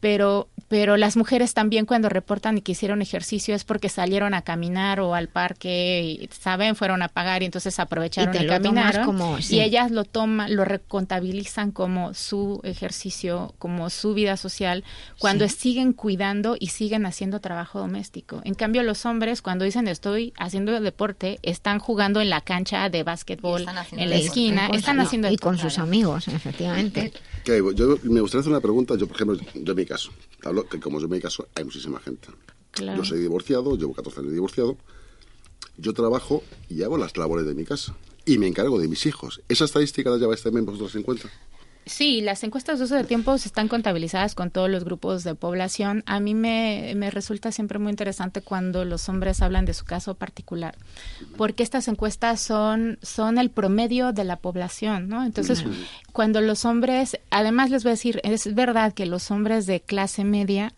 Pero, pero las mujeres también cuando reportan y que hicieron ejercicio es porque salieron a caminar o al parque, y, ¿saben? Fueron a pagar y entonces aprovecharon Y y, te lo tomas caminaron. como- sí. Y ellas lo toman, lo recontabilizan como su ejercicio, como su vida social, cuando siguen cuidando y siguen haciendo trabajo doméstico. En cambio, los hombres, cuando dicen estoy haciendo deporte, están jugando en la cancha de básquetbol, Y están haciendo en la esquina, Y con- están haciendo y con sus amigos, efectivamente. Que yo me gustaría hacer una pregunta. Yo, por ejemplo, yo mi caso, hablo que como yo en mi caso, hay muchísima gente. Claro. Yo soy divorciado, llevo 14 años divorciado. Yo trabajo y hago las labores de mi casa. Y me encargo de mis hijos. ¿Esa estadística la lleváis también vosotros en cuenta? Sí, las encuestas de uso de tiempo están contabilizadas con todos los grupos de población. A mí me, me resulta siempre muy interesante cuando los hombres hablan de su caso particular, porque estas encuestas son, son el promedio de la población, ¿no? Entonces, cuando los hombres, además les voy a decir, es verdad que los hombres de clase media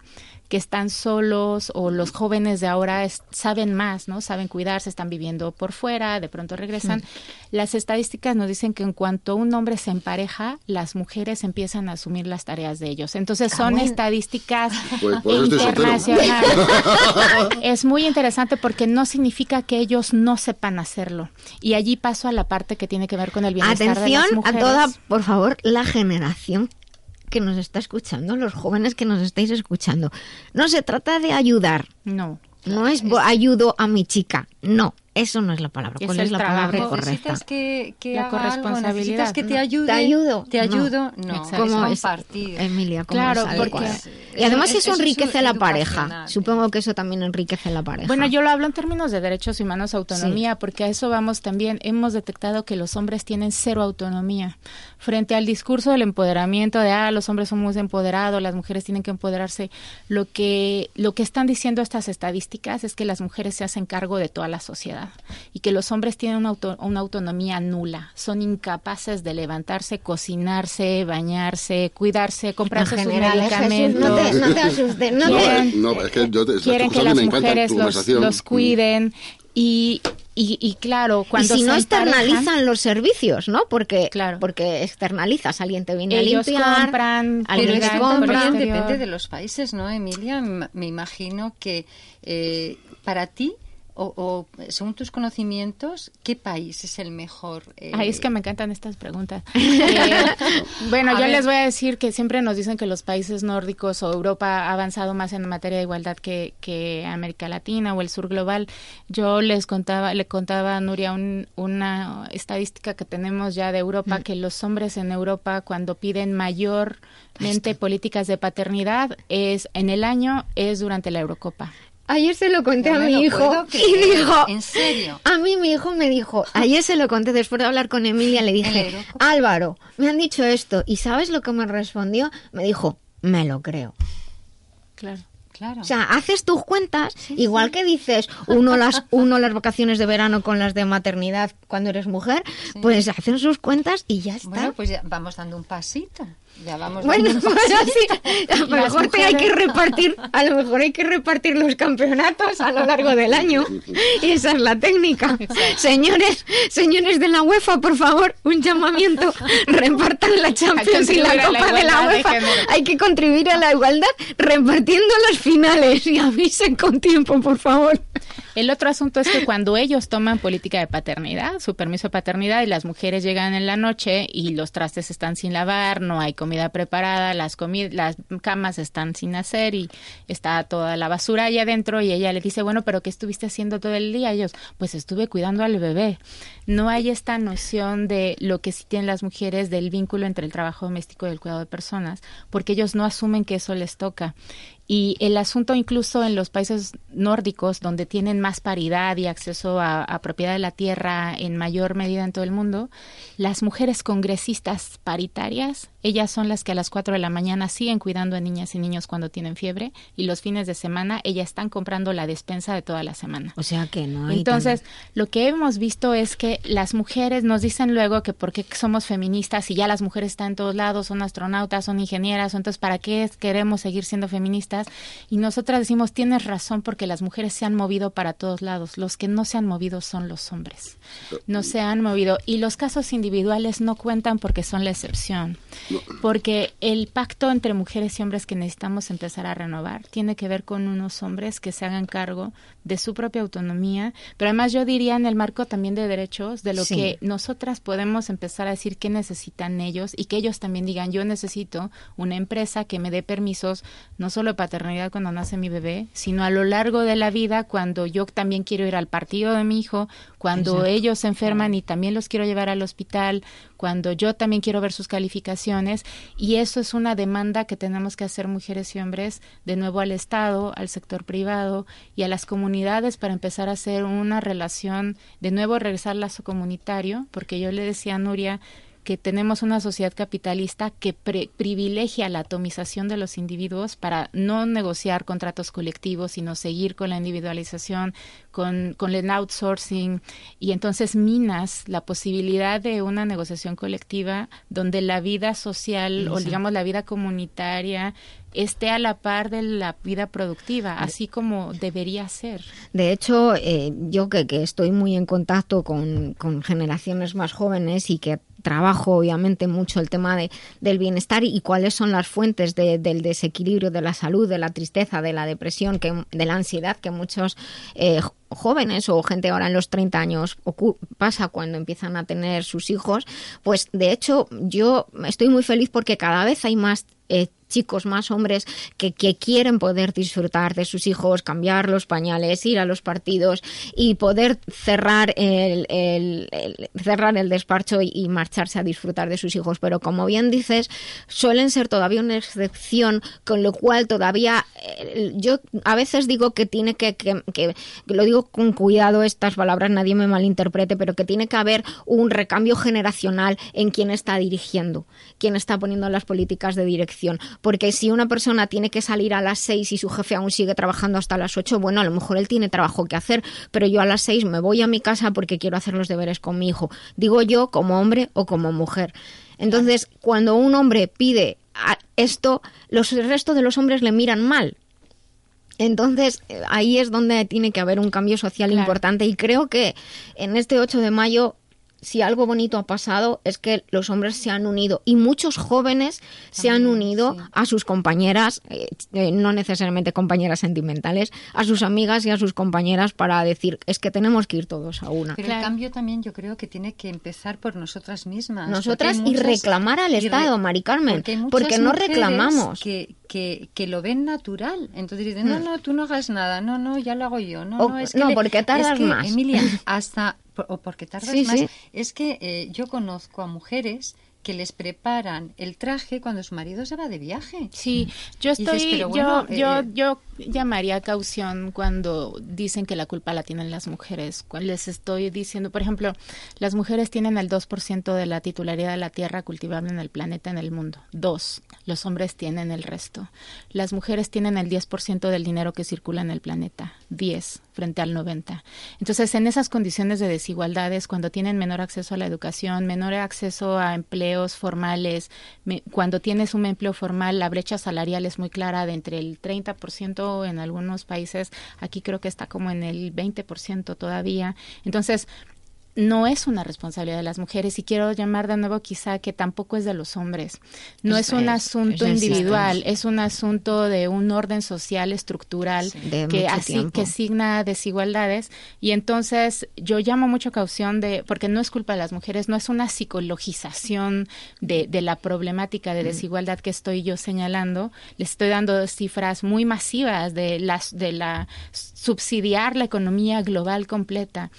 que están solos o los jóvenes de ahora es- saben más, ¿no? Saben cuidarse, están viviendo por fuera, de pronto regresan. Las estadísticas nos dicen que en cuanto un hombre se empareja, las mujeres empiezan a asumir las tareas de ellos. Entonces son estadísticas [LAUGHS] Pues internacionales. [LAUGHS] es muy interesante porque no significa que ellos no sepan hacerlo. Y allí paso a la parte que tiene que ver con el bienestar de Atención las a mujeres. toda, por favor, la generación que nos está escuchando, los jóvenes que nos estáis escuchando. No se trata de ayudar, No. no es ayudo a mi chica, no, eso no es la palabra. Es ¿Cuál es la trabajo. palabra correcta? Necesitas que, que La corresponsabilidad, necesitas que te ayude. ¿Te ayudo? Te ayudo, no. Exacto. es compartir. Emilia, ¿cómo Claro, es porque- adecuado? Y además Eso- eso eso es enriquece la pareja. Supongo que eso también enriquece la pareja. Bueno, yo lo hablo en términos de derechos humanos, autonomía, porque a eso vamos también. Hemos detectado que los hombres tienen cero autonomía. Frente al discurso del empoderamiento de, ah, los hombres son muy empoderados, las mujeres tienen que empoderarse, lo que, lo que están diciendo estas estadísticas es que las mujeres se hacen cargo de toda la sociedad y que los hombres tienen una, auto- una autonomía nula. Son incapaces de levantarse, cocinarse, bañarse, cuidarse, comprarse sus general, ¿eh, Jesús? medicamentos. no te, no te asustes, no No, te- Quieren- eh, no, es que yo te, quieren que las me mujeres los, cuiden y, y, y claro, Y cuando si no externalizan emparejan, los servicios, ¿no? Porque, Claro. porque externalizas, alguien te viene ellos a limpiar, compran, alguien Pero depende de los países, ¿no, Emilia? Me imagino que eh, para ti, o, o según tus conocimientos, ¿qué país es el mejor? eh, Ay, es que me encantan estas preguntas. [LAUGHS] Eh, bueno, A yo ver. les voy a decir que siempre nos dicen que los países nórdicos o Europa ha avanzado más en materia de igualdad que, que América Latina o el sur global. Yo les contaba, le contaba a Nuria un- una estadística que tenemos ya de Europa, que los hombres en Europa cuando piden mayormente políticas de paternidad es en el año es durante la Eurocopa. Ayer se lo conté No a mi hijo [LAUGHS] y dijo, ¿En serio? a mí mi hijo me dijo, [LAUGHS] ayer se lo conté después de hablar con Emilia, le ¿En la dije? Álvaro, me han dicho esto y ¿sabes lo que me respondió? Me dijo, me lo creo. Claro. Claro. O sea, haces tus cuentas, igual que dices uno las, uno las vacaciones de verano con las de maternidad cuando eres mujer, pues hacen sus cuentas y ya está. bueno, pues ya vamos dando un pasito. Ya vamos Bueno, pasito. [LAUGHS] sí. [LAUGHS] A lo mejor hay que repartir, a lo mejor hay que repartir los campeonatos a lo largo del año. Y [LAUGHS] esa es la técnica. Señores, señores de la UEFA, por favor, un llamamiento. Repartan la Champions y la Copa de la de UEFA. Hay que contribuir a la igualdad repartiendo las finales y avisen con tiempo, por favor. El otro asunto es que cuando ellos toman política de paternidad, su permiso de paternidad, y las mujeres llegan en la noche y los trastes están sin lavar, no hay comida preparada, las, comi- las camas están sin hacer y está toda la basura ahí adentro y ella le dice, bueno, pero ¿qué estuviste haciendo todo el día? Ellos, pues estuve cuidando al bebé. No hay esta noción de lo que sí tienen las mujeres del vínculo entre el trabajo doméstico y el cuidado de personas, porque ellos no asumen que eso les toca. Y el asunto incluso en los países nórdicos, donde tienen más paridad y acceso a, propiedad de la tierra en mayor medida en todo el mundo, las mujeres congresistas paritarias, ellas son las que a las 4 de la mañana siguen cuidando a niñas y niños cuando tienen fiebre y los fines de semana ellas están comprando la despensa de toda la semana. O sea que no. Hay Entonces, lo que hemos visto es que las mujeres nos dicen luego que porque somos feministas y ya las mujeres están en todos lados, son astronautas, son ingenieras, entonces ¿para qué queremos seguir siendo feministas? Y nosotras decimos, tienes razón porque las mujeres se han movido para todos lados, los que no se han movido son los hombres. No se han movido y los casos individuales no cuentan porque son la excepción. Porque el pacto entre mujeres y hombres que necesitamos empezar a renovar tiene que ver con unos hombres que se hagan cargo de su propia autonomía, pero además yo diría en el marco también de derechos, de lo Sí. que nosotras podemos empezar a decir qué necesitan ellos y que ellos también digan, yo necesito una empresa que me dé permisos, no solo de paternidad cuando nace mi bebé, sino a lo largo de la vida cuando yo también quiero ir al partido de mi hijo, cuando Exacto. ellos se enferman y también los quiero llevar al hospital, cuando yo también quiero ver sus calificaciones y eso es una demanda que tenemos que hacer mujeres y hombres de nuevo al Estado, al sector privado y a las comunidades para empezar a hacer una relación, de nuevo regresar al lazo comunitario, porque yo le decía a Nuria que tenemos una sociedad capitalista que pre- privilegia la atomización de los individuos para no negociar contratos colectivos, sino seguir con la individualización, con, con el outsourcing, y entonces minas la posibilidad de una negociación colectiva donde la vida social o digamos la vida comunitaria esté a la par de la vida productiva, así como debería ser. De hecho, eh, yo que, que estoy muy en contacto con, con generaciones más jóvenes y que trabajo obviamente mucho el tema de, del bienestar y cuáles son las fuentes de- del desequilibrio de la salud, de la tristeza, de la depresión, que, de la ansiedad que muchos eh, jóvenes o gente ahora en los 30 años pasa cuando empiezan a tener sus hijos, pues de hecho yo estoy muy feliz porque cada vez hay más eh, chicos, más hombres que, que quieren poder disfrutar de sus hijos, cambiar los pañales, ir a los partidos y poder cerrar el, cerrar el despacho y, y marcharse a disfrutar de sus hijos. Pero como bien dices, suelen ser todavía una excepción, con lo cual todavía eh, yo a veces digo que tiene que, que, que- lo digo con cuidado estas palabras, nadie me malinterprete, pero que tiene que haber un recambio generacional en quien está dirigiendo, quien está poniendo las políticas de dirección. Porque si una persona tiene que salir a las seis y su jefe aún sigue trabajando hasta las ocho, bueno, a lo mejor él tiene trabajo que hacer, pero yo a las seis me voy a mi casa porque quiero hacer los deberes con mi hijo. Digo yo como hombre o como mujer. Entonces, cuando un hombre pide a- esto, los el resto de los hombres le miran mal. Entonces, eh, ahí es donde tiene que haber un cambio social Claro. importante y creo que en este 8 de mayo si algo bonito ha pasado es que los hombres se han unido y muchos jóvenes se han unido a sus compañeras, eh, eh, no necesariamente compañeras sentimentales, a sus amigas y a sus compañeras para decir es que tenemos que ir todos a una. Pero el cambio también yo creo que tiene que empezar por nosotras mismas. Nosotras y reclamar al y re- Estado, Mari Carmen, porque, porque no reclamamos. Que, que, que lo ven natural. Entonces dicen, no, Hmm. no, tú no hagas nada, no, no, ya lo hago yo. No, O- no, es que no, porque tardas es que, más. Emilia, [LAUGHS] hasta, por- o porque tardas Sí, más, sí. es que eh, yo conozco a mujeres que les preparan el traje cuando su marido se va de viaje. Sí, yo Y dices, estoy, pero bueno, yo, yo, eh, yo llamaría a caución cuando dicen que la culpa la tienen las mujeres. Cuando les estoy diciendo, por ejemplo, las mujeres tienen el 2% de la titularidad de la tierra cultivable en el planeta, en el mundo. Dos, los hombres tienen el resto. Las mujeres tienen el 10% del dinero que circula en el planeta. 10 frente al 90. Entonces, en esas condiciones de desigualdades, cuando tienen menor acceso a la educación, menor acceso a empleos formales, me- cuando tienes un empleo formal, la brecha salarial es muy clara de entre el 30% en algunos países, aquí creo que está como en el 20% todavía. Entonces, no es una responsabilidad de las mujeres y quiero llamar de nuevo quizá que tampoco es de los hombres. No es, Es- un asunto es individual, es un asunto de un orden social estructural que así tiempo. que signa desigualdades. Y entonces yo llamo mucho caución de porque no es culpa de las mujeres, no es una psicologización de, de la problemática de desigualdad que estoy yo señalando, les estoy dando cifras muy masivas de las de la subsidiar la economía global completa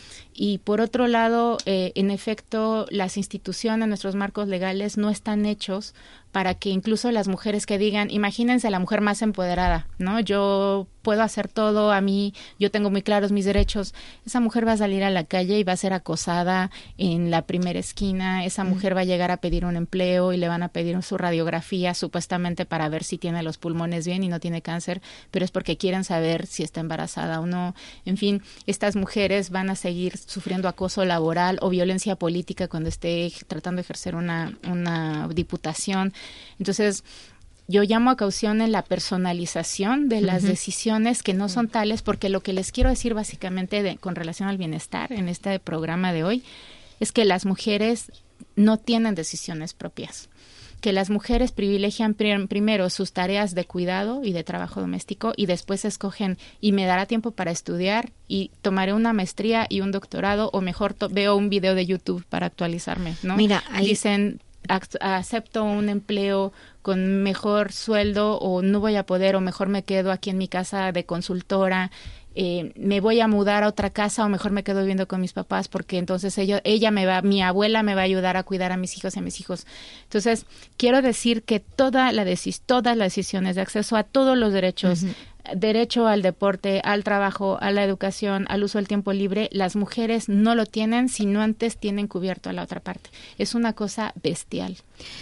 y por otro lado, eh, en efecto, las instituciones, nuestros marcos legales no están hechos para que incluso las mujeres que digan, imagínense la mujer más empoderada, ¿no? Yo puedo hacer todo, a mí yo tengo muy claros mis derechos. Esa mujer va a salir a la calle y va a ser acosada en la primera esquina, esa mujer va a llegar a pedir un empleo y le van a pedir su radiografía supuestamente para ver si tiene los pulmones bien y no tiene cáncer, pero es porque quieren saber si está embarazada o no. En fin, estas mujeres van a seguir sufriendo acoso laboral o violencia política cuando esté tratando de ejercer una, una diputación. Entonces, yo llamo a caución en la personalización de las decisiones que no son tales, porque lo que les quiero decir básicamente de, con relación al bienestar en este programa de hoy es que las mujeres no tienen decisiones propias que las mujeres privilegian primero sus tareas de cuidado y de trabajo doméstico y después escogen y me dará tiempo para estudiar y tomaré una maestría y un doctorado o mejor veo un video de YouTube para actualizarme, ¿no? Mira, dicen acepto un empleo con mejor sueldo o no voy a poder o mejor me quedo aquí en mi casa de consultora eh, me voy a mudar a otra casa o mejor me quedo viviendo con mis papás porque entonces ella, ella me va, mi abuela me va a ayudar a cuidar a mis hijos y a mis hijos. Entonces, quiero decir que toda la todas las decisiones de acceso a todos los derechos, derecho al deporte, al trabajo, a la educación, al uso del tiempo libre, las mujeres no lo tienen si no antes tienen cubierto a la otra parte. Es una cosa bestial.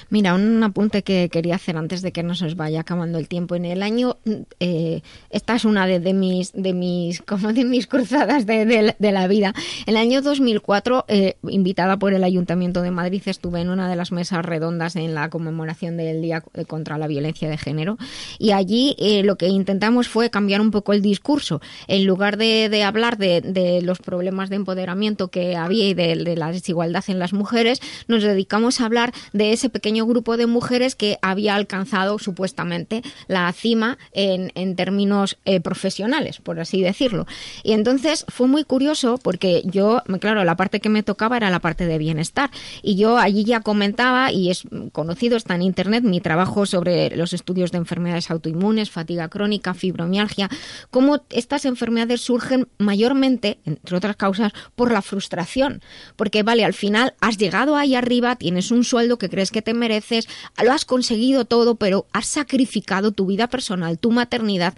Mira, un apunte que quería hacer antes de que nos vaya acabando el tiempo. En el año, eh, esta es una de, mis, de mis, [LAUGHS] como de mis cruzadas de, la vida. En el año 2004, eh, invitada por el Ayuntamiento de Madrid, estuve en una de las mesas redondas en la conmemoración del Día contra la Violencia de Género y allí eh, lo que intentamos fue cambiar un poco el discurso. En lugar de, hablar de, los problemas de empoderamiento que había y de la desigualdad en las mujeres, nos dedicamos a hablar de ese pequeño grupo de mujeres que había alcanzado supuestamente la cima en, en términos eh, profesionales, por así decirlo. Y entonces fue muy curioso porque yo, claro, la parte que me tocaba era la parte de bienestar. Y yo allí ya comentaba, y es conocido, está en Internet, mi trabajo sobre los estudios de enfermedades autoinmunes, fatiga crónica, fibromialgia, cómo estas enfermedades surgen mayormente, entre otras causas, por la frustración. Porque, vale, al final has llegado ahí arriba, tienes un sueldo que crees que te mereces, lo has conseguido todo, pero has sacrificado tu vida personal, tu maternidad,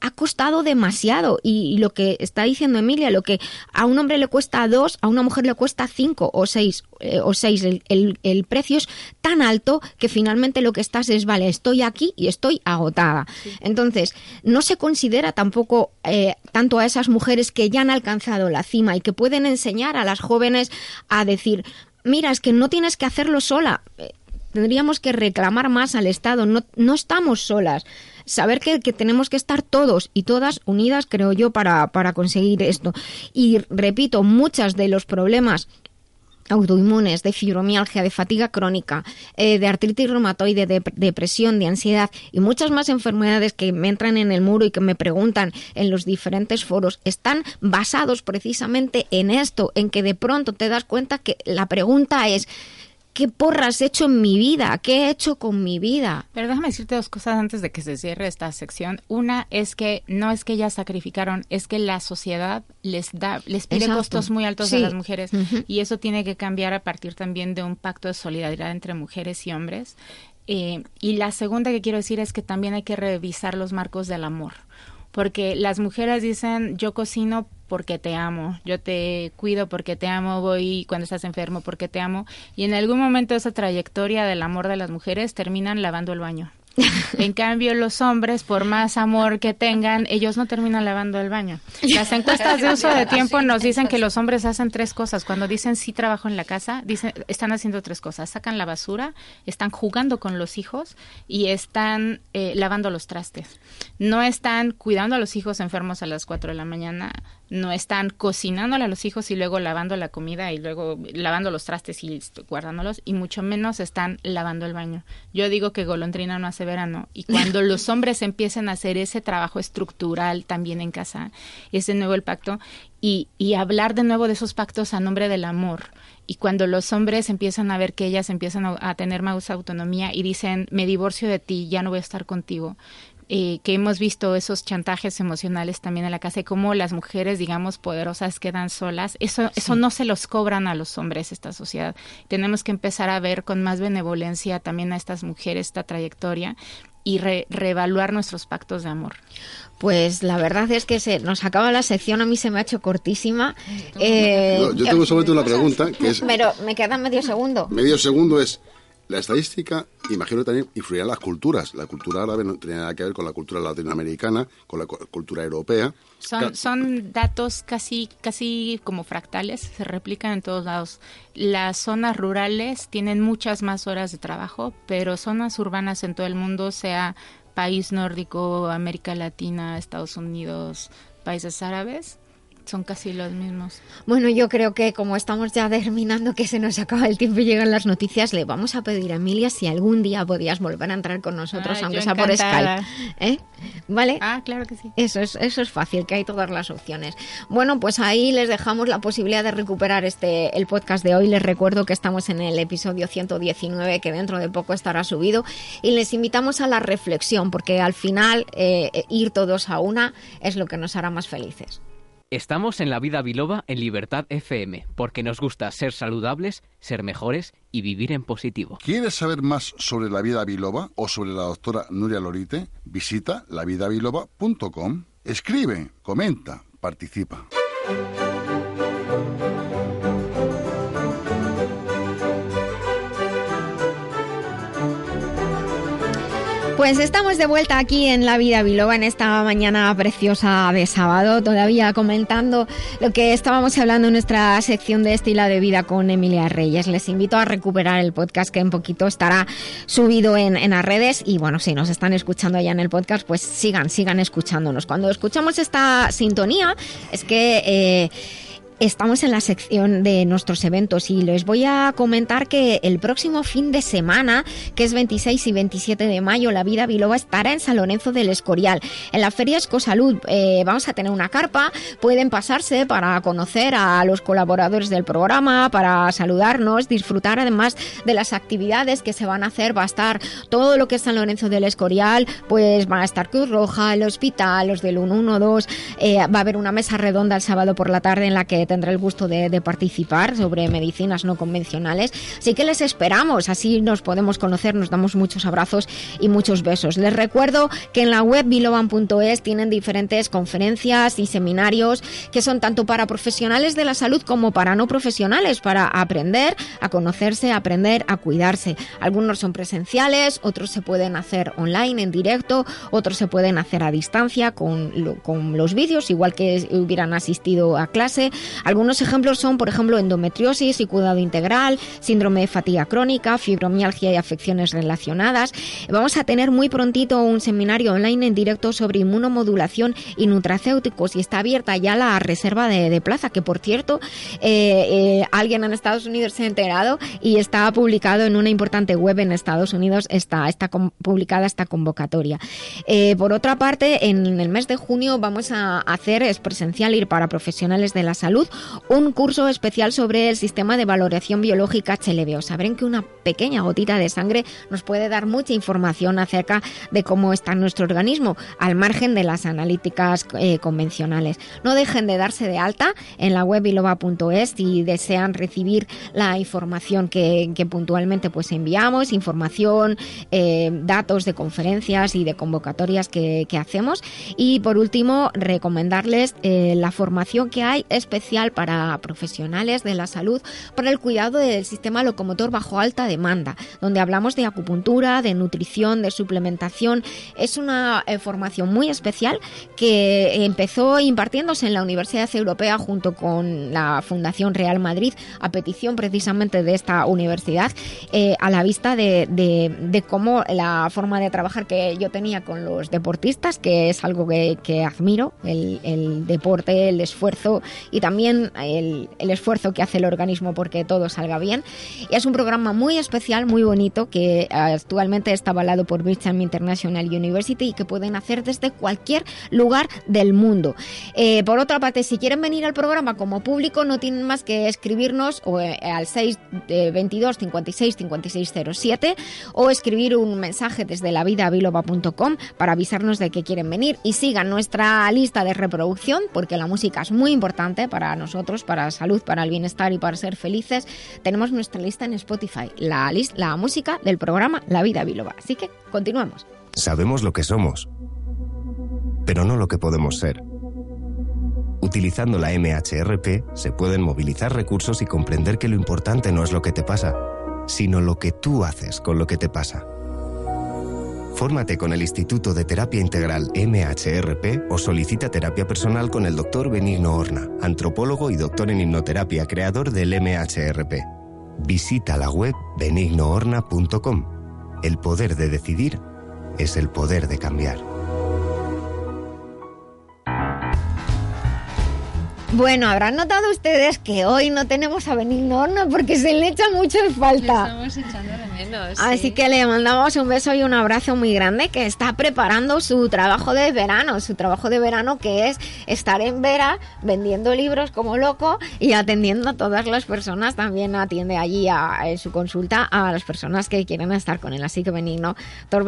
ha costado demasiado. Y, lo que está diciendo Emilia, lo que a un hombre le cuesta dos, a una mujer le cuesta cinco o seis. Eh, o seis. El, el, precio es tan alto que finalmente lo que estás es, vale, estoy aquí y estoy agotada. Entonces, no se considera tampoco eh, tanto a esas mujeres que ya han alcanzado la cima y que pueden enseñar a las jóvenes a decir, mira, es que no tienes que hacerlo sola. Eh, tendríamos que reclamar más al Estado. No, no estamos solas. Saber que, tenemos que estar todos y todas unidas, creo yo, para, para conseguir esto. Y repito, muchos de los problemas autoinmunes, de fibromialgia, de fatiga crónica, eh, de artritis reumatoide, de depresión, de ansiedad y muchas más enfermedades que me entran en el muro y que me preguntan en los diferentes foros, están basados precisamente en esto, en que de pronto te das cuenta que la pregunta es ¿Qué porras he hecho en mi vida? ¿Qué he hecho con mi vida? Pero déjame decirte dos cosas antes de que se cierre esta sección. Una es que no es que ellas sacrificaron, es que la sociedad les da, les pide costos muy altos a las mujeres y eso tiene que cambiar a partir también de un pacto de solidaridad entre mujeres y hombres. Eh, y la segunda que quiero decir es que también hay que revisar los marcos del amor porque las mujeres dicen yo cocino porque te amo, yo te cuido porque te amo, voy cuando estás enfermo porque te amo y en algún momento esa trayectoria del amor de las mujeres terminan lavando el baño. [LAUGHS] En cambio, los hombres, por más amor que tengan, ellos no terminan lavando el baño. Las encuestas de uso de tiempo nos dicen que los hombres hacen tres cosas. Cuando dicen sí trabajo en la casa, dicen, están haciendo tres cosas. Sacan la basura, están jugando con los hijos y están eh, lavando los trastes. No están cuidando a los hijos enfermos a las cuatro de la mañana, no están cocinándole a los hijos y luego lavando la comida y luego lavando los trastes y guardándolos y mucho menos están lavando el baño. Yo digo que golondrina no hace verano y cuando [LAUGHS] los hombres empiecen a hacer ese trabajo estructural también en casa, ese nuevo el pacto y, y hablar de nuevo de esos pactos a nombre del amor. Y cuando los hombres empiezan a ver que ellas empiezan a, a tener más autonomía y dicen, me divorcio de ti, ya no voy a estar contigo, eh, que hemos visto esos chantajes emocionales también en la casa y cómo las mujeres, digamos, poderosas quedan solas, eso, eso no se los cobran a los hombres esta sociedad. Tenemos que empezar a ver con más benevolencia también a estas mujeres esta trayectoria y reevaluar nuestros pactos de amor. Pues la verdad es que se nos acaba la sección, a mí se me ha hecho cortísima. Eh, yo tengo sobre todo una [LAUGHS] pregunta que es... Pero me queda medio segundo. Medio segundo es, la estadística, imagino también influirá en las culturas. La cultura árabe no tiene nada que ver con la cultura latinoamericana, con la cultura europea. Son, son datos casi, casi como fractales, se replican en todos lados. Las zonas rurales tienen muchas más horas de trabajo, pero zonas urbanas en todo el mundo, sea país nórdico, América Latina, Estados Unidos, países árabes, son casi los mismos. Bueno, yo creo que como estamos ya terminando, que se nos acaba el tiempo y llegan las noticias, le vamos a pedir a Emilia si algún día podías volver a entrar con nosotros, aunque sea por Skype. ¿Eh? ¿Vale? Ah, claro que sí. Eso es, eso es fácil, que hay todas las opciones. Bueno, pues ahí les dejamos la posibilidad de recuperar este el podcast de hoy. Les recuerdo que estamos en el episodio 119, que dentro de poco estará subido. Y les invitamos a la reflexión, porque al final eh, ir todos a una es lo que nos hará más felices. Estamos en la vida biloba en Libertad FM, porque nos gusta ser saludables, ser mejores y vivir en positivo. ¿Quieres saber más sobre la vida biloba o sobre la doctora Nuria Lorite? Visita lavidabiloba.com. Escribe, comenta, participa. Pues estamos de vuelta aquí en La Vida Biloba en esta mañana preciosa de sábado, todavía comentando lo que estábamos hablando en nuestra sección de estilo de vida con Emilia Reyes. Les invito a recuperar el podcast que en poquito estará subido en, en las redes y bueno, si nos están escuchando ya en el podcast, pues sigan, sigan escuchándonos. Cuando escuchamos esta sintonía es que... Eh, estamos en la sección de nuestros eventos y les voy a comentar que el próximo fin de semana, que es 26 y 27 de mayo, la vida biloba estará en San Lorenzo del Escorial. En la Feria Escosalud eh, vamos a tener una carpa, pueden pasarse para conocer a los colaboradores del programa, para saludarnos, disfrutar además de las actividades que se van a hacer. Va a estar todo lo que es San Lorenzo del Escorial, pues van a estar Cruz Roja, el hospital, los del 112, eh, va a haber una mesa redonda el sábado por la tarde en la que tendrá el gusto de, participar sobre medicinas no convencionales. Así que les esperamos, así nos podemos conocer, nos damos muchos abrazos y muchos besos. Les recuerdo que en la web biloban.es tienen diferentes conferencias y seminarios que son tanto para profesionales de la salud como para no profesionales, para aprender a conocerse, aprender a cuidarse. Algunos son presenciales, otros se pueden hacer online, en directo, otros se pueden hacer a distancia con, con los vídeos, igual que hubieran asistido a clase. Algunos ejemplos son, por ejemplo, endometriosis y cuidado integral, síndrome de fatiga crónica, fibromialgia y afecciones relacionadas. Vamos a tener muy prontito un seminario online en directo sobre inmunomodulación y nutracéuticos y está abierta ya la reserva de, plaza, que por cierto, eh, eh, alguien en Estados Unidos se ha enterado y está publicado en una importante web en Estados Unidos, está, está publicada esta convocatoria. Eh, por otra parte, en el mes de junio vamos a hacer, es presencial ir para profesionales de la salud, un curso especial sobre el sistema de valoración biológica HLBO. Sabrán que una pequeña gotita de sangre nos puede dar mucha información acerca de cómo está nuestro organismo, al margen de las analíticas eh, convencionales. No dejen de darse de alta en la web biloba.es si desean recibir la información que, puntualmente pues enviamos, información, eh, datos de conferencias y de convocatorias que, hacemos. Y por último, recomendarles eh, la formación que hay especial para profesionales de la salud para el cuidado del sistema locomotor bajo alta demanda, donde hablamos de acupuntura, de nutrición, de suplementación. Es una eh, formación muy especial que empezó impartiéndose en la Universidad Europea junto con la Fundación Real Madrid a petición precisamente de esta universidad eh, a la vista de, de, cómo la forma de trabajar que yo tenía con los deportistas, que es algo que, admiro, el, el deporte, el esfuerzo y también también el, el esfuerzo que hace el organismo porque todo salga bien. Y es un programa muy especial, muy bonito, que actualmente está avalado por Brigham International University y que pueden hacer desde cualquier lugar del mundo. Eh, por otra parte, si quieren venir al programa como público, no tienen más que escribirnos o, eh, al 622 56 5607 o escribir un mensaje desde lavidabiloba.com para avisarnos de que quieren venir y sigan nuestra lista de reproducción porque la música es muy importante para nosotros, para la salud, para el bienestar y para ser felices. Tenemos nuestra lista en Spotify, la, lis- la música del programa La Vida Biloba. Así que continuamos. Sabemos lo que somos, pero no lo que podemos ser. Utilizando la MHRP se pueden movilizar recursos y comprender que lo importante no es lo que te pasa, sino lo que tú haces con lo que te pasa. Fórmate con el Instituto de Terapia Integral MHRP o solicita terapia personal con el Dr. Benigno Horna, antropólogo y doctor en hipnoterapia, creador del MHRP. Visita la web benignohorna.com. El poder de decidir es el poder de cambiar. Bueno, habrán notado ustedes que hoy no tenemos a Benigno Horna porque se le echa mucho de falta. Estamos echando de menos. Así sí. que le mandamos un beso y un abrazo muy grande que está preparando su trabajo de verano, su trabajo de verano que es estar en Vera vendiendo libros como loco y atendiendo a todas las personas. También atiende allí a, en su consulta a las personas que quieren estar con él. Así que Benigno, Tor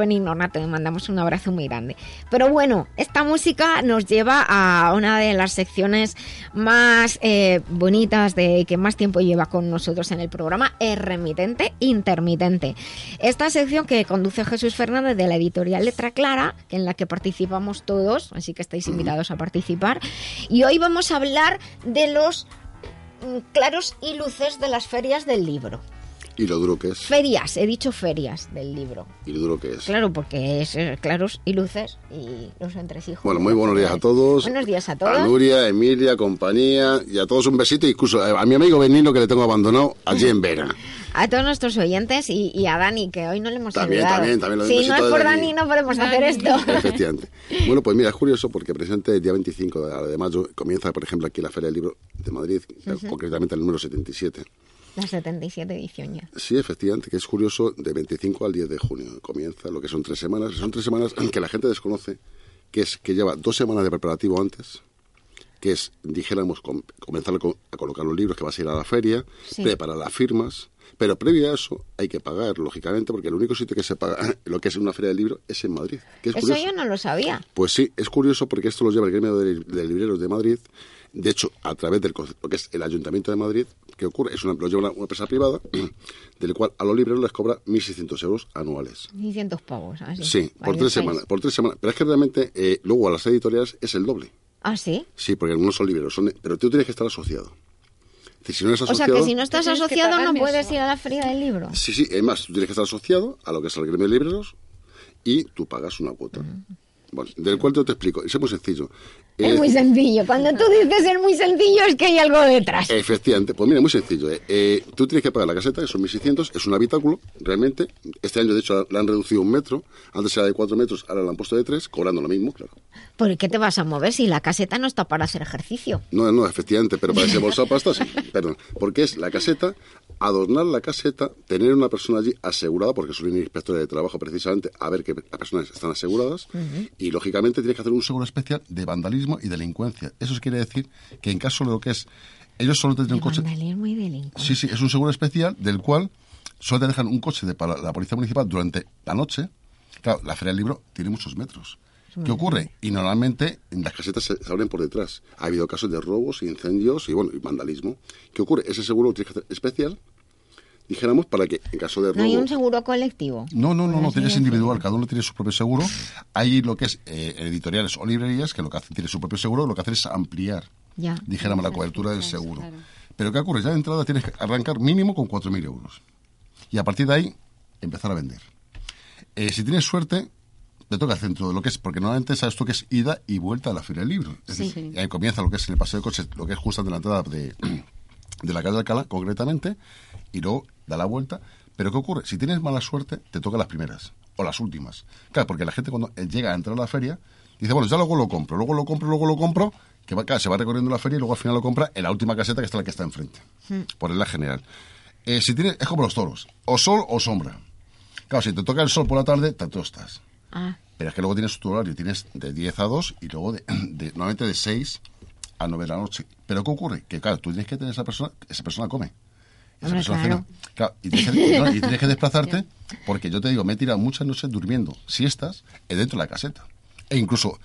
te mandamos un abrazo muy grande. Pero bueno, esta música nos lleva a una de las secciones más eh, bonitas de que más tiempo lleva con nosotros en el programa, es remitente intermitente. Esta sección que conduce Jesús Fernández de la editorial Letra Clara, en la que participamos todos, así que estáis invitados a participar. Y hoy vamos a hablar de los mm, claros y luces de las ferias del libro. Y lo duro que es. Ferias, he dicho ferias del libro. Y lo duro que es. Claro, porque es eh, claros y luces y los entresijos. Bueno, muy buenos días a todos. Buenos días a todos. A Nuria, Emilia, compañía, y a todos un besito, incluso a mi amigo Benino que le tengo abandonado allí en Vera. [LAUGHS] A todos nuestros oyentes y, y a Dani, que hoy no le hemos También, saludado. también, también lo Si no es por Dani, Dani. no podemos hacer esto. [LAUGHS] Efectivamente. Bueno, pues mira, es curioso porque presente el día 25 de, de mayo comienza, por ejemplo, aquí la Feria del Libro de Madrid, Ujú. concretamente el número 77. La 77 edición ya. Sí, efectivamente, que es curioso, de 25 al 10 de junio comienza lo que son tres semanas. Son tres semanas que la gente desconoce, que es que lleva dos semanas de preparativo antes, que es, dijéramos, com- comenzar a co- a colocar los libros que vas a ir a la feria, Sí. preparar las firmas, pero previo a eso hay que pagar, lógicamente, porque el único sitio que se paga [LAUGHS] lo que es una feria del libro es en Madrid. Que es Eso curioso. yo no lo sabía. Pues sí, es curioso porque esto lo lleva el gremio de, de libreros de Madrid. De hecho, a través del lo que es el Ayuntamiento de Madrid, ¿qué ocurre? Es una, lo lleva una, una empresa privada, [CLEARS THROAT] del cual a los libreros les cobra 1.600 euros anuales. 600 pavos. así. Sí, por tres semanas. Por tres semanas. Pero es que realmente eh, luego a las editoriales es el doble. Ah, sí. Sí, porque algunos son libreros, son, pero tú tienes que estar asociado. Es decir, si no eres O sea que si no estás asociado no puedes ir a la feria del libro. Sí, sí, es más, tú tienes que estar asociado a lo que es el gremio de libreros y tú pagas una cuota. Bueno, del cual yo te explico. Es muy sencillo. Es Eh, muy sencillo. Cuando tú dices es muy sencillo es que hay algo detrás. Efectivamente, pues mira, muy sencillo. ¿eh? Eh, tú tienes que pagar la caseta, que son 1.600, es un habitáculo, realmente. Este año, de hecho, la han reducido un metro. Antes era de 4 metros, ahora la han puesto de 3, cobrando lo mismo, claro. ¿Por qué te vas a mover si la caseta no está para hacer ejercicio? No, no, efectivamente, pero para ese bolsa pasta sí. Perdón, porque es la caseta, adornar la caseta, tener una persona allí asegurada, porque son inspectores de trabajo precisamente, a ver que las personas están aseguradas, y lógicamente tienes que hacer un seguro especial de vandalismo y delincuencia. Eso quiere decir que en caso de lo que es, ellos solo tendrían un coche. Vandalismo y delincuencia. Sí, sí, es un seguro especial del cual solo te dejan un coche de para la policía municipal durante la noche. Claro, la feria del libro tiene muchos metros. ¿Qué ocurre? Y normalmente en las casetas se, se abren por detrás. Ha habido casos de robos, incendios y bueno, y vandalismo. ¿Qué ocurre? Ese seguro lo tienes que hacer especial, dijéramos, para que en caso de robo. No hay un seguro colectivo. No, no, no, no, tienes es. individual, cada uno tiene su propio seguro. Hay lo que es eh, editoriales o librerías que lo que hacen tiene su propio seguro, lo que hacen es ampliar, Ya. dijéramos, la cobertura del seguro. Pero ¿qué ocurre? Ya de entrada tienes que arrancar mínimo con 4.000 euros. Y a partir de ahí, empezar a vender. Eh, si tienes suerte, te toca el centro de lo que es, porque normalmente sabes tú que es ida y vuelta a la Feria del Libro. Es Sí. decir, y ahí comienza lo que es el paseo de coches, lo que es justo ante la entrada de, [CLEARS THROAT] de la calle de Alcalá, concretamente, y luego da la vuelta. Pero ¿qué ocurre? Si tienes mala suerte, te toca las primeras o las últimas. Claro, porque la gente cuando llega a entrar a la feria, Dice, bueno, ya luego lo compro, luego lo compro, luego lo compro, que va, claro, se va recorriendo la feria y luego al final lo compra en la última caseta que está la que está enfrente, por la general. Eh, si tiene, es como los toros, o sol o sombra. Claro, si te toca el sol por la tarde, te tostas. Ah, Pero es que luego tienes tu horario, tienes de 10 a 2 y luego de, [CLEARS THROAT] de- normalmente de 6 a 9 de la noche. Pero ¿qué ocurre? Que claro, tú tienes que tener esa persona, esa persona come. Esa Hombre, persona claro. cena. Claro, y, tienes que, y no, y tienes que desplazarte [LAUGHS] porque yo te digo, me he tirado muchas noches durmiendo siestas eh, dentro de la caseta. E incluso,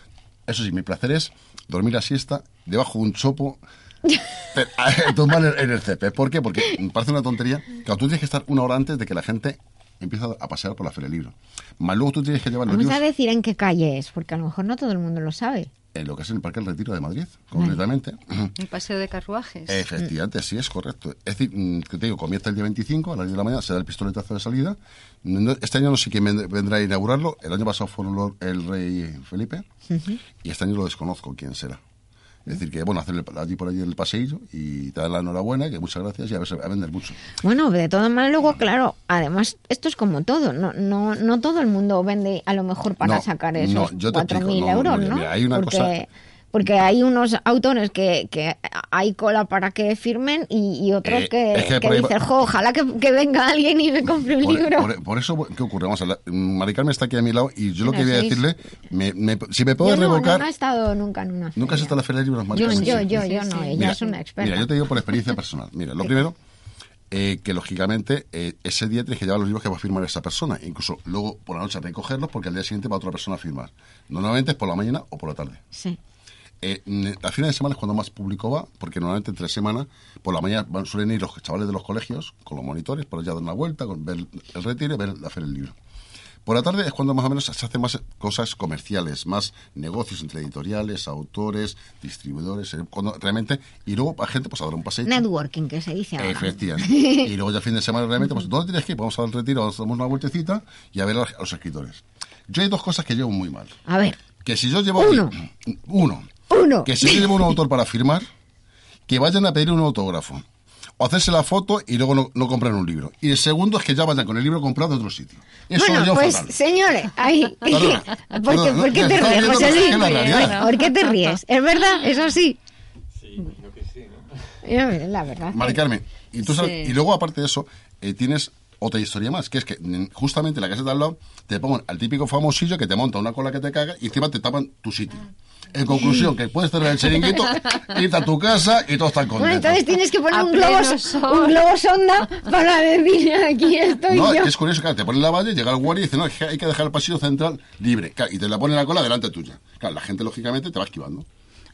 eso sí, mi placer es dormir la siesta debajo de un chopo [LAUGHS] tumbar en, en el césped. ¿Por qué? Porque me parece una tontería. Claro, tú tienes que estar una hora antes de que la gente empiece a pasear por la feria del libro. Más luego tú tienes que llevar los vamos libros a decir en qué calle es, porque a lo mejor no todo el mundo lo sabe. En lo que es el Parque del Retiro de Madrid, concretamente. El paseo de carruajes. Efectivamente, sí es correcto. Es decir, mm, que te digo, comienza el día 25 a las 10 de la mañana, se da el pistoletazo de salida. Este año no sé quién ven- vendrá a inaugurarlo. El año pasado fue el- el rey Felipe y este año lo desconozco quién será. Es decir, que bueno, hacerle allí por allí el paseillo y te dan la enhorabuena, que muchas gracias y a ver, a vender mucho. Bueno, de todas maneras, luego, claro, además, esto es como todo, no, no, no todo el mundo vende a lo mejor para No, sacar no, esos explico, 4.000 no, euros, ¿no? mira, hay una porque, cosa- porque hay unos autores que, que hay cola para que firmen y, y otros Eh, que, es que que dicen, jo, ojalá que, que venga alguien y me compre un Por, libro. por- por eso, ¿qué ocurre? Vamos a hablar. Mari Carmen está aquí a mi lado y yo lo que voy a decirle, me- me- si me puedes yo no, revocar... no he estado nunca en una ¿Nunca has estado en la Feria de Libros, Mari Yo, yo, yo, yo no, ella Mira, es una experta. Mira, yo te digo por experiencia personal. Mira, lo primero, eh, que lógicamente eh, ese día tienes que llevar los libros que va a firmar esa persona. Incluso luego por la noche recogerlos porque al día siguiente va otra persona a firmar. Normalmente es por la mañana o por la tarde. Sí. Eh, la final de semana es cuando más público va, porque normalmente entre semana, por la mañana van- suelen ir los chavales de los colegios con los monitores para allá dar una vuelta, con, ver el retiro y ver la feria del libro. Por la tarde es cuando más o menos se hacen más cosas comerciales, más negocios entre editoriales, autores, distribuidores, eh, cuando realmente, y luego la gente pues a dar un paseo. Networking, que se dice ahora. Efectivamente. [LAUGHS] Y luego ya el fin de semana realmente, pues ¿dónde tienes que ir? Vamos al retiro, damos una vueltecita y a ver a los, a los escritores. Yo hay dos cosas que llevo muy mal. A ver, Que si yo llevo... Uno. Uno. Uno. Que si yo llevo un [LAUGHS] autor para firmar, que vayan a pedir un autógrafo. O hacerse la foto y luego no, no comprar un libro. Y el segundo es que ya vayan con el libro comprado de otro sitio. Eso bueno, pues, fatal. señores, ahí. [LAUGHS] Perdona, ¿Por, [LAUGHS] qué, perdona, por qué no, te ríes, José que Luis? la. ¿Por qué te ríes? ¿Es verdad? ¿Es así? Ya ves, La verdad. Mari Carmen, y, tú sabes- Sí. y luego aparte de eso, eh, tienes otra historia más, que es que mm, justamente en la casa de al lado te pongan al típico famosillo que te monta una cola que te caga y encima te tapan tu sitio. En conclusión, que puedes tener el chiringuito, [LAUGHS] irte a tu casa y todos están Bueno, contentos. entonces tienes que poner A un globo, sol. un globo sonda para decir aquí estoy No, yo. es curioso, claro, te ponen la valla, llega el guardia y dice, no, hay que dejar el pasillo central libre. Claro, y te la pone la cola delante tuya. Claro, la gente, lógicamente, te va esquivando.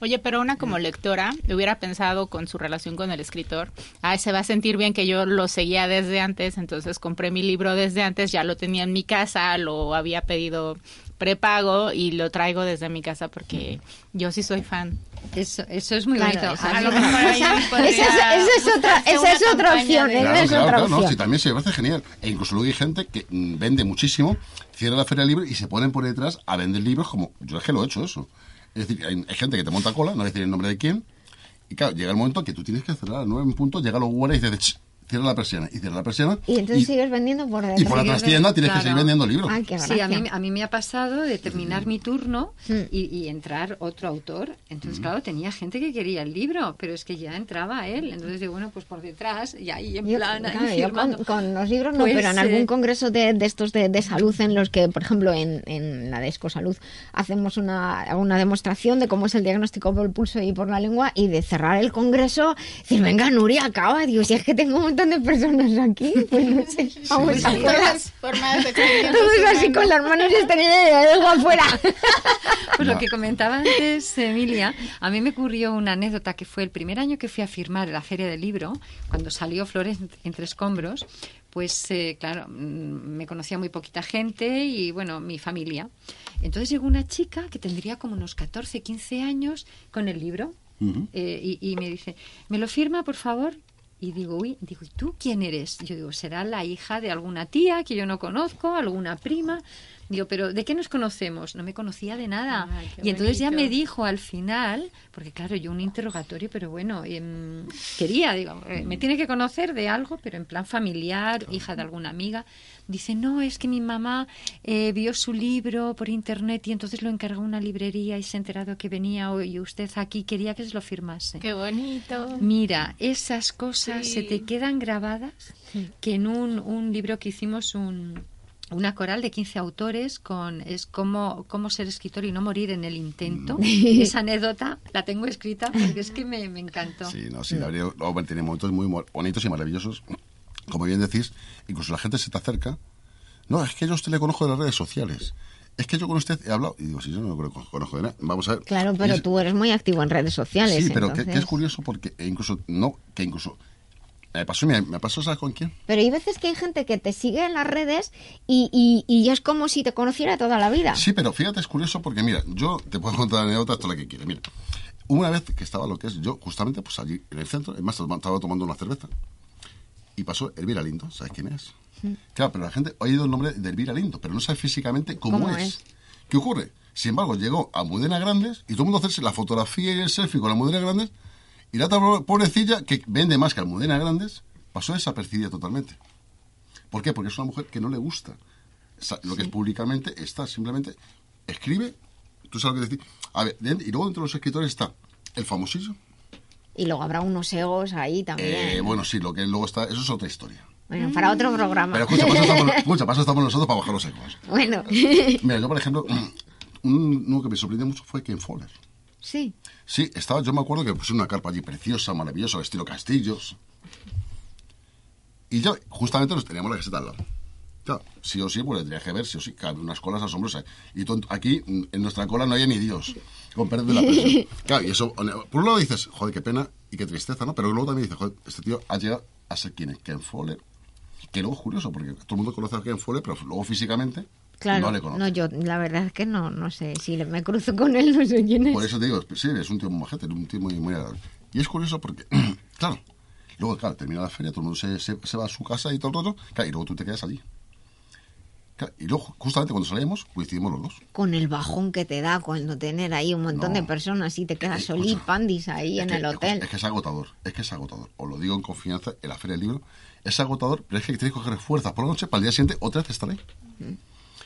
Oye, pero una como lectora hubiera pensado con su relación con el escritor, ay, se va a sentir bien que yo lo seguía desde antes, entonces compré mi libro desde antes, ya lo tenía en mi casa, lo había pedido prepago y lo traigo desde mi casa porque yo sí soy fan. Eso, eso es muy Claro, bonito. esa A es. Esa es- esa es otra- esa es otra opción, de-. Claro, es claro, otra claro, no, sí, también se me parece genial. E incluso luego hay gente que mm, vende muchísimo, cierra la feria libre y se ponen por detrás a vender libros como... Yo es que lo he hecho eso. Es decir, hay, hay gente que te monta cola, no voy a decir el nombre de quién, y claro, llega el momento que tú tienes que cerrar a nueve en punto, llega los guardias y dices, "Ch, cierra la persiana, y cierra la persiana. Y entonces y, sigues vendiendo por y detrás. por la trastienda tienes que seguir vendiendo libros. Ay, qué Sí, a mí, a mí me ha pasado de terminar mi turno Mm. y, y entrar otro autor. Entonces, claro, tenía gente que quería el libro, pero es que ya entraba él. Entonces, digo, bueno, pues por detrás y ahí en Yo, plan, ahí claro, yo firmando. con, con los libros no, Pues, pero en eh, algún congreso de, de estos de, de salud en los que, por ejemplo, en, en la de Escosalud hacemos una, una demostración de cómo es el diagnóstico por el pulso y por la lengua y de cerrar el congreso, decir, venga, Nuria, acaba, digo, si es que tengo un montón de personas aquí, pues no sé, vamos a Todas formas de Todos así con las manos extendidas la lengua afuera. [LAUGHS] Pues No. lo que comentaba antes Emilia, a mí me ocurrió una anécdota que fue el primer año que fui a firmar la Feria del Libro, cuando salió Flores entre escombros, pues eh, claro, mm, me conocía muy poquita gente y bueno, mi familia. Entonces llegó una chica que tendría como unos 14, 15 años con el libro Ujú. eh, y, y me dice, ¿me lo firma, por favor? Y digo, uy, digo, ¿y tú quién eres? Yo digo, será la hija de alguna tía que yo no conozco, alguna prima. Digo, pero ¿de qué nos conocemos? No me conocía de nada. Ay, qué y entonces ya me dijo al final, porque claro, yo un interrogatorio, pero bueno, em, quería, digo, eh, me tiene que conocer de algo, pero en plan familiar, hija de alguna amiga. Dice, no, es que mi mamá eh, vio su libro por internet y entonces lo encargó a una librería y se ha enterado que venía hoy usted aquí, quería que se lo firmase. Qué bonito. Mira, esas cosas Sí. se te quedan grabadas que en un, un libro que hicimos un, una coral de 15 autores con es cómo, cómo ser escritor y no morir en el intento. [LAUGHS] [LAUGHS] Esa anécdota la tengo escrita porque es que me, me encantó. Sí, no, sí, Gabriel Ober tiene momentos muy mo- bonitos y maravillosos. Como bien decís, incluso la gente se te acerca. No, es que yo a usted le conozco de las redes sociales. Es que yo con usted he hablado. Y digo, si yo no lo conozco de nada. Vamos a ver. Claro, pero es- tú eres muy activo en redes sociales. Sí, pero que, que es curioso porque incluso, no, que incluso. Me pasó, me, me pasó, ¿sabes con quién? Pero hay veces que hay gente que te sigue en las redes y, y, y es como si te conociera toda la vida. Sí, pero fíjate, es curioso porque, mira, yo te puedo contar anécdotas toda la que quieras. Mira, una vez que estaba lo que es yo, justamente, pues allí en el centro, es más, estaba tomando una cerveza. Y pasó Elvira Lindo, ¿sabes quién es? Claro, pero la gente ha oído el nombre de Elvira Lindo, pero no sabe físicamente cómo, ¿Cómo es. es? ¿Qué ocurre? Sin embargo, llegó a Mudena Grandes y todo el mundo hacerse la fotografía y el selfie con la Mudena Grandes y la otra pobrecilla que vende más que Almudena Grandes pasó desapercibida totalmente. ¿Por qué? Porque es una mujer que no le gusta lo que es públicamente, está simplemente escribe, tú sabes lo que decir. A ver, y luego dentro de los escritores está el famosillo. Y luego habrá unos egos ahí también. Eh, bueno, sí, lo que luego está, eso es otra historia. Bueno, para otro programa. Pero escucha, para eso estamos, nosotros para bajar los egos. bueno, Mira, yo por ejemplo, un, uno que me sorprendió mucho fue Ken Foller. Sí. Sí, estaba, yo me acuerdo que puse una carpa allí preciosa, maravillosa, estilo castillos. Y ya, justamente nos teníamos la caseta al lado. Claro, sí o sí, pues tenía que ver, sí o sí, había unas colas asombrosas. Y aquí, en nuestra cola, no había ni Dios, con perder de la presión. [LAUGHS] Claro, y eso, por un lado dices, joder, qué pena y qué tristeza, ¿no? Pero luego también dices, joder, este tío ha llegado a ser quien es, Ken Foller. Que luego es curioso, porque todo el mundo conoce a Ken Foller, pero luego físicamente Claro, no le conoce. no, yo la verdad es que no, no sé, si me cruzo con él no sé quién es. Por eso te digo, sí, es un tío muy majete, un tío muy, muy agradable. Y es curioso porque, [CLEARS THROAT] claro, luego, claro, termina la feria, todo el mundo se, se- se va a su casa y todo el rollo, claro, y luego tú te quedas allí. Claro, y luego, justamente cuando salíamos, coincidimos los dos. Con el bajón que te da cuando tener ahí un montón No. de personas y te quedas Eh, solí pandis ahí Es en que- el hotel. Es que es agotador, es que es agotador. Os lo digo en confianza, en la feria del libro, es agotador, pero es que tienes que coger fuerzas por la noche para el día siguiente otra vez estar ahí.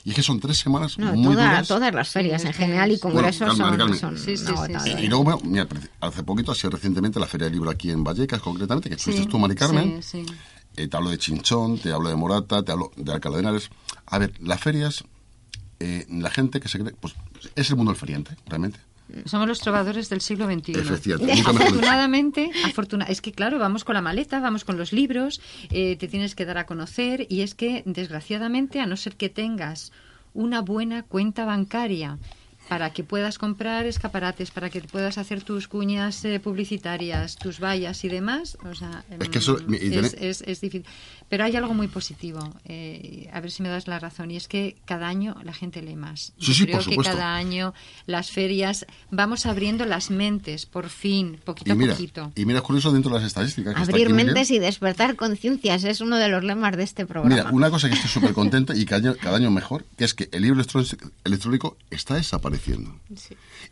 Y es que son tres semanas No, muy toda- duras. todas las ferias en general y es- congresos Bueno, son, Carmen. son Sí, sí, sí, agotadoras. Y, y luego, bueno, mira, hace poquito, así recientemente, la Feria del Libro aquí en Vallecas, concretamente, que estuviste tú, Mari Carmen. Sí, sí. Eh, te hablo de Chinchón, te hablo de Morata, te hablo de Alcalá de Henares. A ver, las ferias, eh, la gente que se cree, pues es el mundo del feriante, realmente. Somos los trovadores del siglo XXI. Afortunadamente, afortuna- es que claro, vamos con la maleta, vamos con los libros, eh, te tienes que dar a conocer y es que, desgraciadamente, a no ser que tengas una buena cuenta bancaria para que puedas comprar escaparates, para que puedas hacer tus cuñas eh, publicitarias, tus vallas y demás, o sea, Es que eso- mm, y tiene- es, es- es difícil. Pero hay algo muy positivo, eh, a ver si me das la razón, y es que cada año la gente lee más. Sí, Yo sí, creo por que cada año las ferias vamos abriendo las mentes, por fin, poquito Y mira, a poquito. y mira, es curioso dentro de las estadísticas. que está Abrir mentes y despertar conciencias es uno de los lemas de este programa. Mira, una cosa que estoy súper contenta y cada año, cada año mejor, que es que el libro electrónico, está desapareciendo.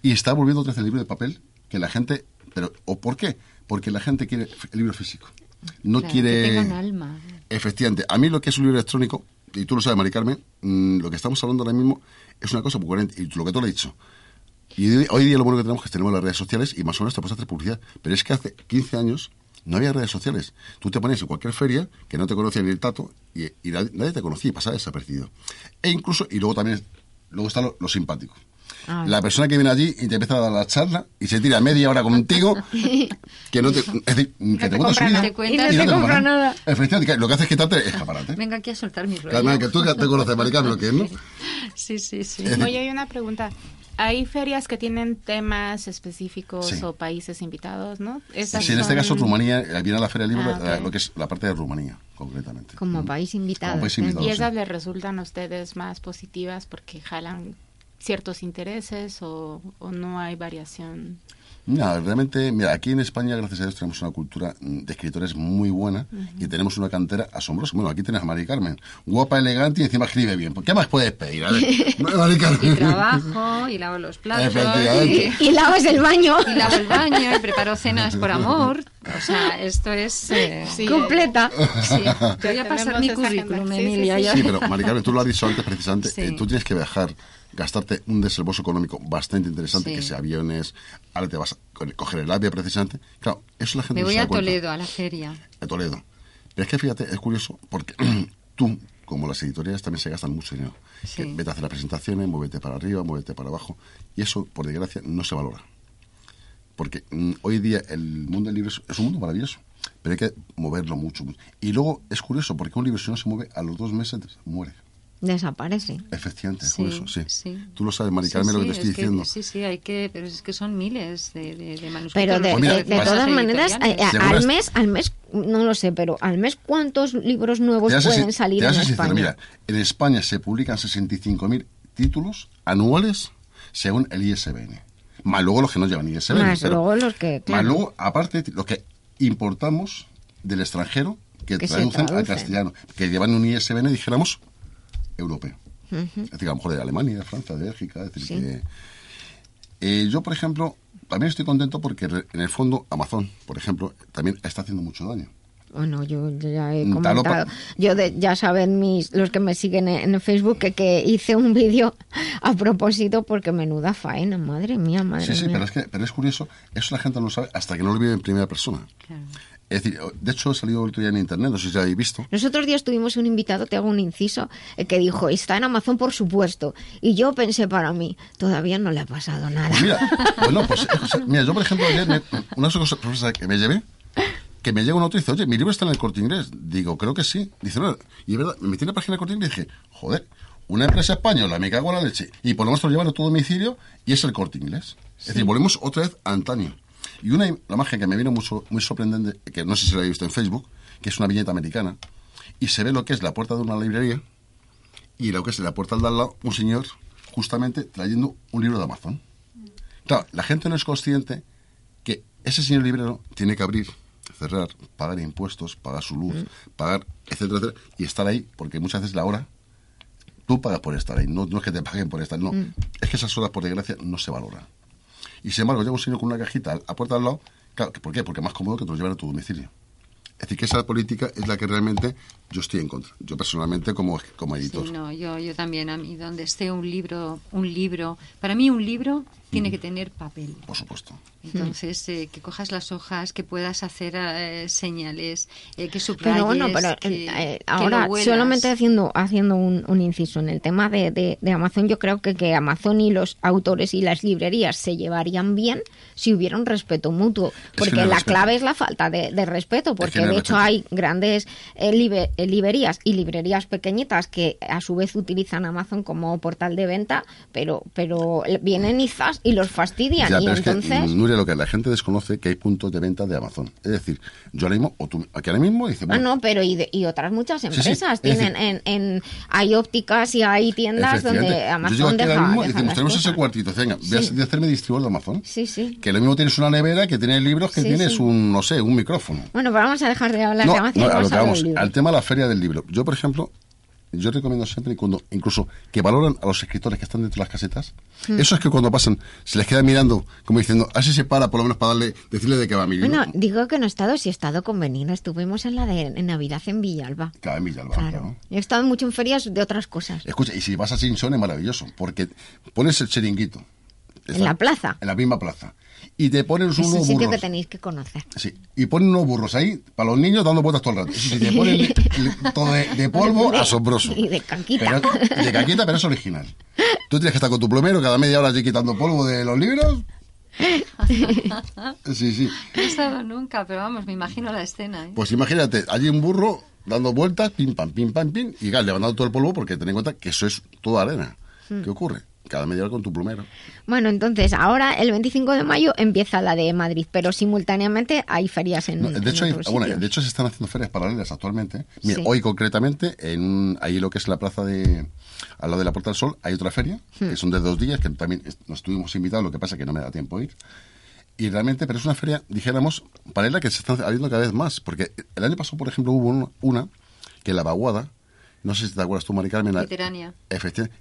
Y está volviendo otra vez el libro de papel, que la gente... pero ¿O por qué? Porque la gente quiere el libro físico. No Claro, quiere... Que tengan alma. Efectivamente, a mí lo que es un libro electrónico, y tú lo sabes, Mari Carmen, mm, lo que estamos hablando ahora mismo es una cosa muy coherente, y lo que tú le has dicho. Y hoy, día lo bueno que tenemos es que tenemos las redes sociales y más o menos te puedes hacer publicidad. Pero es que hace 15 años no había redes sociales. Tú te ponías en cualquier feria que no te conocía ni el tato y, y nadie, nadie te conocía y pasaba desapercibido. E incluso, y luego también, luego está lo, lo simpático. Ah. La persona que viene allí y te empieza a dar la charla y se tira media hora contigo [LAUGHS] que no te, es decir, que te, cuenta su compra vida nada. Te cuenta- Y no te compra nada. nada. Efectivamente, lo que hace es quitarte el escaparate. Venga aquí a soltar mi rollo. Carmen, que tú te conoces, Mari Carmen, lo que es, ¿no? [LAUGHS] Sí, sí, sí. Oye, hay una pregunta. Hay ferias que tienen temas específicos Sí. o países invitados, ¿no? Esas Sí, en este son- caso Rumanía, viene a la Feria del Libro, Ah, eh, lo que es la parte de Rumanía, concretamente. Como país invitado. Como país invitado. ¿Y sí. esas les resultan a ustedes más positivas porque jalan ciertos intereses o, o no hay variación? Mira, realmente, mira, aquí en España, gracias a Dios, tenemos una cultura mm, de escritores muy buena y tenemos una cantera asombrosa. Bueno, aquí tienes a Mari Carmen, guapa, elegante y encima escribe bien. ¿Qué más puedes pedir? A ver, [LAUGHS] Mari Carmen. Y trabajo, y lavo los platos. Y, Y lavas el baño. y lavo el baño, y preparo cenas por amor. O sea, esto es... eh, Completa. sí. Te voy a pasar mi currículum, agenda. Sí, sí, Emilia. sí. Sí, pero Mari Carmen, tú lo has dicho antes precisamente, Sí. eh, tú tienes que viajar, gastarte un desembolso económico bastante interesante, Sí. que sea aviones, ahora te vas a co- coger el AVE precisamente. Claro, eso la gente Me no voy se da a cuenta. Toledo, a la feria. a Toledo. Pero es que fíjate, es curioso porque [CLEARS THROAT] tú, como las editoriales, también se gastan mucho dinero. Sí. Que vete a hacer las presentaciones, muévete para arriba, muévete para abajo. Y eso, por desgracia, no se valora. Porque mm, hoy día el mundo del libro es, es un mundo maravilloso, pero hay que moverlo mucho, mucho. Y luego es curioso porque un libro, si no se mueve, a los dos meses muere. Desaparece. Efectivamente, es Sí, curioso, sí. sí. Tú lo sabes, Mari Sí, Carmen, lo sí, que te es estoy diciendo. Sí, sí, hay que, pero es que son miles de, de, de manuscritos. Pero de, Pues de- de todas maneras, eh, Seguro al es- mes, al mes, no lo sé, pero al mes, ¿cuántos libros nuevos pueden sin- salir en ser sincero, España? mira, en España se publican 65.000 títulos anuales según el ISBN. Más luego los que no llevan ISBN. Más pero- luego los que, Más claro. luego, aparte, los que importamos del extranjero, que, Que se traducen al traducen. castellano, que llevan un ISBN, dijéramos, europeo. Es decir, a lo mejor de Alemania, de Francia, de Bélgica. Es decir, Sí. que, eh, yo, por ejemplo, también estoy contento porque en el fondo Amazon, por ejemplo, también está haciendo mucho daño. Bueno, yo ya he Mm, comentado. Yo de- ya saben mis los que me siguen en, Facebook que, que hice un vídeo a propósito porque menuda faena, madre mía, madre Sí, sí, mía. pero es, que, pero es curioso, eso la gente no lo sabe hasta que no lo vive en primera persona. Es decir, de hecho, he salido el otro día en internet, no sé si ya habéis visto. Los otros días tuvimos un invitado, te hago un inciso, eh, que dijo, está en Amazon por supuesto. Y yo pensé para mí, todavía no le ha pasado nada. Pues mira, [LAUGHS] bueno, pues, eh, o sea, mira, yo por ejemplo, ayer me- una cosa que me llevé, que me llega una noticia, oye, mi libro está en el corte inglés. Digo, creo que sí. Dice, no, y es verdad, me metí en la página del corte inglés y dije, joder, una empresa española, me cago en la leche, y por lo menos lo llevan a tu domicilio y es el corte inglés. Es decir, volvemos otra vez a antaño. Y una imagen que me vino mucho, muy sorprendente, que no sé si la habéis visto en Facebook, que es una viñeta americana, y se ve lo que es la puerta de una librería y lo que es la puerta de al lado, un señor justamente trayendo un libro de Amazon. Claro, la gente no es consciente que ese señor librero tiene que abrir, cerrar, pagar impuestos, pagar su luz, pagar, etcétera, etcétera, y estar ahí, porque muchas veces la hora tú pagas por estar ahí, no, no es que te paguen por estar, no. Mm. Es que esas horas, por desgracia, no se valoran. Y sin embargo, llega un señor con una cajita a puerta al lado, claro, ¿por qué? Porque es más cómodo que te lo lleven a tu domicilio. Es decir, que esa política es la que realmente yo estoy en contra. Yo personalmente como, como editor. Sí, no, yo, yo también, a mí, donde esté un libro, un libro, para mí un libro tiene que tener papel. Por supuesto. Entonces, eh, que cojas las hojas, que puedas hacer eh, señales, eh, que subrayes, Pero bueno, pero que, eh, que ahora solamente haciendo haciendo un, un inciso en el tema de, de- de Amazon, yo creo que, que Amazon y los autores y las librerías se llevarían bien si hubiera un respeto mutuo, que porque no la respeto. clave es la falta de, de respeto, porque no de hecho respeto. hay grandes eh, libe- eh, librerías y librerías pequeñitas que a su vez utilizan Amazon como portal de venta, pero pero vienen y zas y los fastidian Ya, y pero es que, entonces Nuria, lo que la gente desconoce que hay puntos de venta de Amazon. Es decir, yo ahora mismo, o tú, aquí ahora mismo, dice, Ah, bueno, no, pero y, de- y otras muchas sí, empresas es tienen decir- en, en hay ópticas y hay tiendas donde Amazon yo aquí deja, ahora mismo y deja decimos, tenemos ese cuartito, venga, voy a- Sí. voy a hacerme distribuidor de Amazon. Sí, sí. Que lo mismo tienes una nevera que tiene libros que tienes un, no sé, un micrófono. Bueno, pero vamos a dejar de hablar No, de Amazon no, a lo que vamos, al tema de la feria del libro. Yo, por ejemplo, yo recomiendo siempre cuando, incluso que valoran a los escritores que están dentro de las casetas. Hmm. Eso es que cuando pasan, se les queda mirando, como diciendo, así se para, por lo menos para darle, decirle de qué va mi libro. Bueno, digo que no he estado, si he estado con Benigno, estuvimos en la de en Navidad en Villalba. Cada en Villalba, Claro. claro. He estado mucho en ferias de otras cosas. Escucha, y si vas a Simpson es maravilloso, porque pones el chiringuito. En la plaza. En la misma plaza. Y te ponen Es un unos sitio que burros. tenéis que conocer. Sí, y ponen unos burros ahí para los niños dando vueltas todo el rato. Sí, te ponen [LAUGHS] de, de polvo De- asombroso. Y de caquita. Pero, de caquita, pero es original. Tú tienes que estar con tu plomero cada media hora allí quitando polvo de los libros. [LAUGHS] Sí, sí. No he estado nunca, pero vamos, me imagino la escena. ¿eh? Pues imagínate, allí un burro dando vueltas, pim, pam, pim, pam, pim, y claro, levantando todo el polvo porque ten en cuenta que eso es toda arena. Hmm. ¿Qué ocurre? Cada media hora con tu plomero. Bueno, entonces ahora el 25 de mayo empieza la de Madrid, pero simultáneamente hay ferias en, No, de, en hecho, hay- bueno, de hecho, se están haciendo ferias paralelas actualmente. Mira, Sí. hoy concretamente, en ahí lo que es la plaza de. al lado de la Puerta del Sol, hay otra feria, Hmm. que son de dos días, que también nos estuvimos invitados, lo que pasa que no me da tiempo ir. Y realmente, pero es una feria, dijéramos, paralela que se están abriendo cada vez más. Porque el año pasado, por ejemplo, hubo una, una que la vaguada, no sé si te acuerdas tú, Mari Carmen. Efectivamente,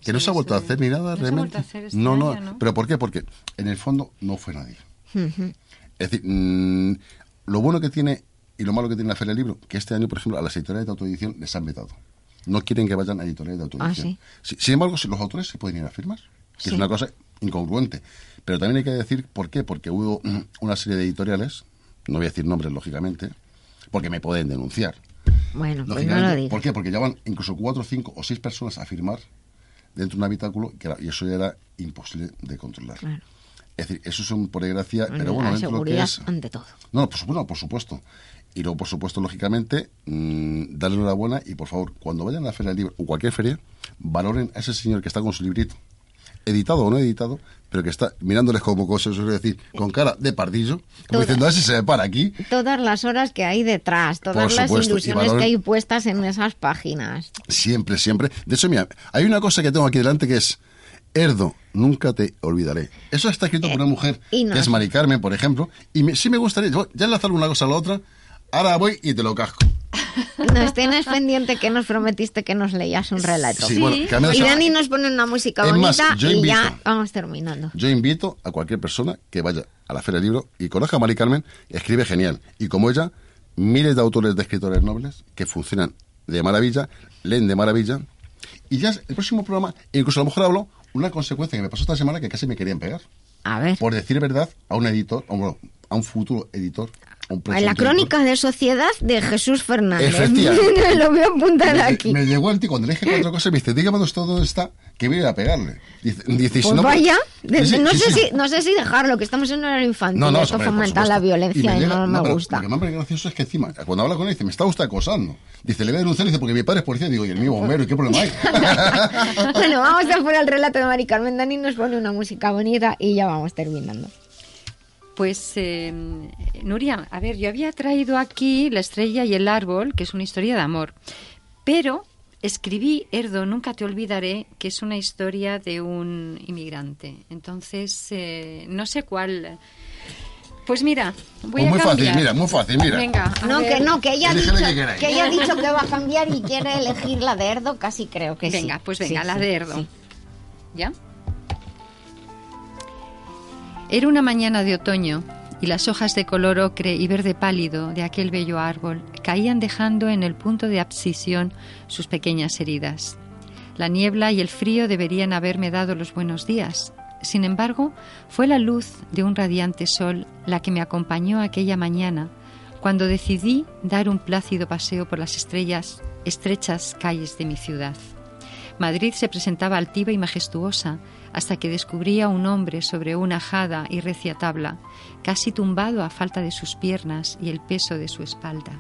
que Sí, no se ha vuelto a hacer ni nada No se ha realmente. vuelto a hacer este no, no, año, ¿no? pero ¿por qué? Porque en el fondo no fue nadie. Es decir, mm, lo bueno que tiene y lo malo que tiene la Feria del Libro, que este año, por ejemplo, a las editoriales de autoedición les han vetado. No quieren que vayan a editoriales de autoedición. Ah, Sí, Sin embargo, si los autores se pueden ir a firmar, que Sí. es una cosa incongruente. Pero también hay que decir por qué, porque hubo [CLEARS THROAT] una serie de editoriales, no voy a decir nombres, lógicamente, porque me pueden denunciar. Bueno, pues no lo digas. ¿Por qué? Porque llevaban incluso cuatro, cinco o seis personas a firmar dentro de un habitáculo que era- y eso ya era imposible de controlar. Claro. Es decir, eso son por desgracia, Bueno, pero bueno, la dentro de lo que seguridad es... ante todo. No, no, por supuesto, no, por supuesto. Y luego, por supuesto, lógicamente, mm, darle enhorabuena y, por favor, cuando vayan a la Feria del Libro o cualquier feria, valoren a ese señor que está con su librito, editado o no editado, pero que está mirándoles como cosas, es decir, con cara de pardillo, como diciendo, a ver si se me para aquí. Todas las horas que hay detrás, todas las ilusiones que hay puestas en esas páginas. Siempre, siempre. De hecho, mira, hay una cosa que tengo aquí delante que es Erdo, nunca te olvidaré. Eso está escrito por una mujer Eh, y no que es sé. Mari Carmen, por ejemplo, y me- sí me gustaría, yo- ya enlazar una cosa a la otra, ahora voy y te lo casco. Nos tienes pendiente que nos prometiste que nos leías un relato. Sí, bueno, que a mí y Dani nos pone una música más, bonita y ya vamos terminando. Yo invito a cualquier persona que vaya a la Feria del Libro y conozca a Mari Carmen, escribe genial. Y como ella, miles de autores de escritores nobles que funcionan de maravilla, leen de maravilla. Y ya el próximo programa, incluso a lo mejor hablo una consecuencia que me pasó esta semana que casi me querían pegar. A ver. Por decir verdad a un editor, a un, bueno, a un futuro editor. En presunto la editor. crónica de sociedad de Jesús Fernández. Efectivamente. [LAUGHS] Lo voy a apuntar Me, aquí. me llegó el tío, cuando le dije cuatro cosas, me dice, dígame dónde está, que voy a pegarle. Dice, dice, y Pues no, vaya, de- no, sí, sé sí. Si, no sé si dejarlo, que estamos en un horario infantil. No, no, esto fomenta la violencia y, llega- no me pero gusta. Lo que más gracioso es que encima, cuando habla con él, dice, me está usted acosando. Dice, le voy a denunciar, dice, porque mi padre es policía. Digo, y el mío bombero, ¿y qué problema hay? [LAUGHS] bueno, vamos a por el relato de Mari Carmen. Dani nos pone una música bonita y ya vamos terminando. Pues, eh, Nuria, a ver, yo había traído aquí La estrella y el árbol, que es una historia de amor, pero escribí Erdo, nunca te olvidaré, que es una historia de un inmigrante. Entonces, eh, no sé cuál. Pues mira, voy Pues a muy fácil, mira, muy fácil, mira. Venga, No, ver. que no, que ella, Elige dicho, que ella ha dicho que va a cambiar y quiere elegir la de Erdo, casi creo que sí. Venga, pues venga, Sí, la sí, de Erdo. sí. ¿Ya? Era una mañana de otoño y las hojas de color ocre y verde pálido de aquel bello árbol caían dejando en el punto de abscisión sus pequeñas heridas. La niebla y el frío deberían haberme dado los buenos días. Sin embargo, fue la luz de un radiante sol la que me acompañó aquella mañana cuando decidí dar un plácido paseo por las estrechas calles de mi ciudad. Madrid se presentaba altiva y majestuosa hasta que descubrí a un hombre sobre una ajada y recia tabla, casi tumbado a falta de sus piernas y el peso de su espalda.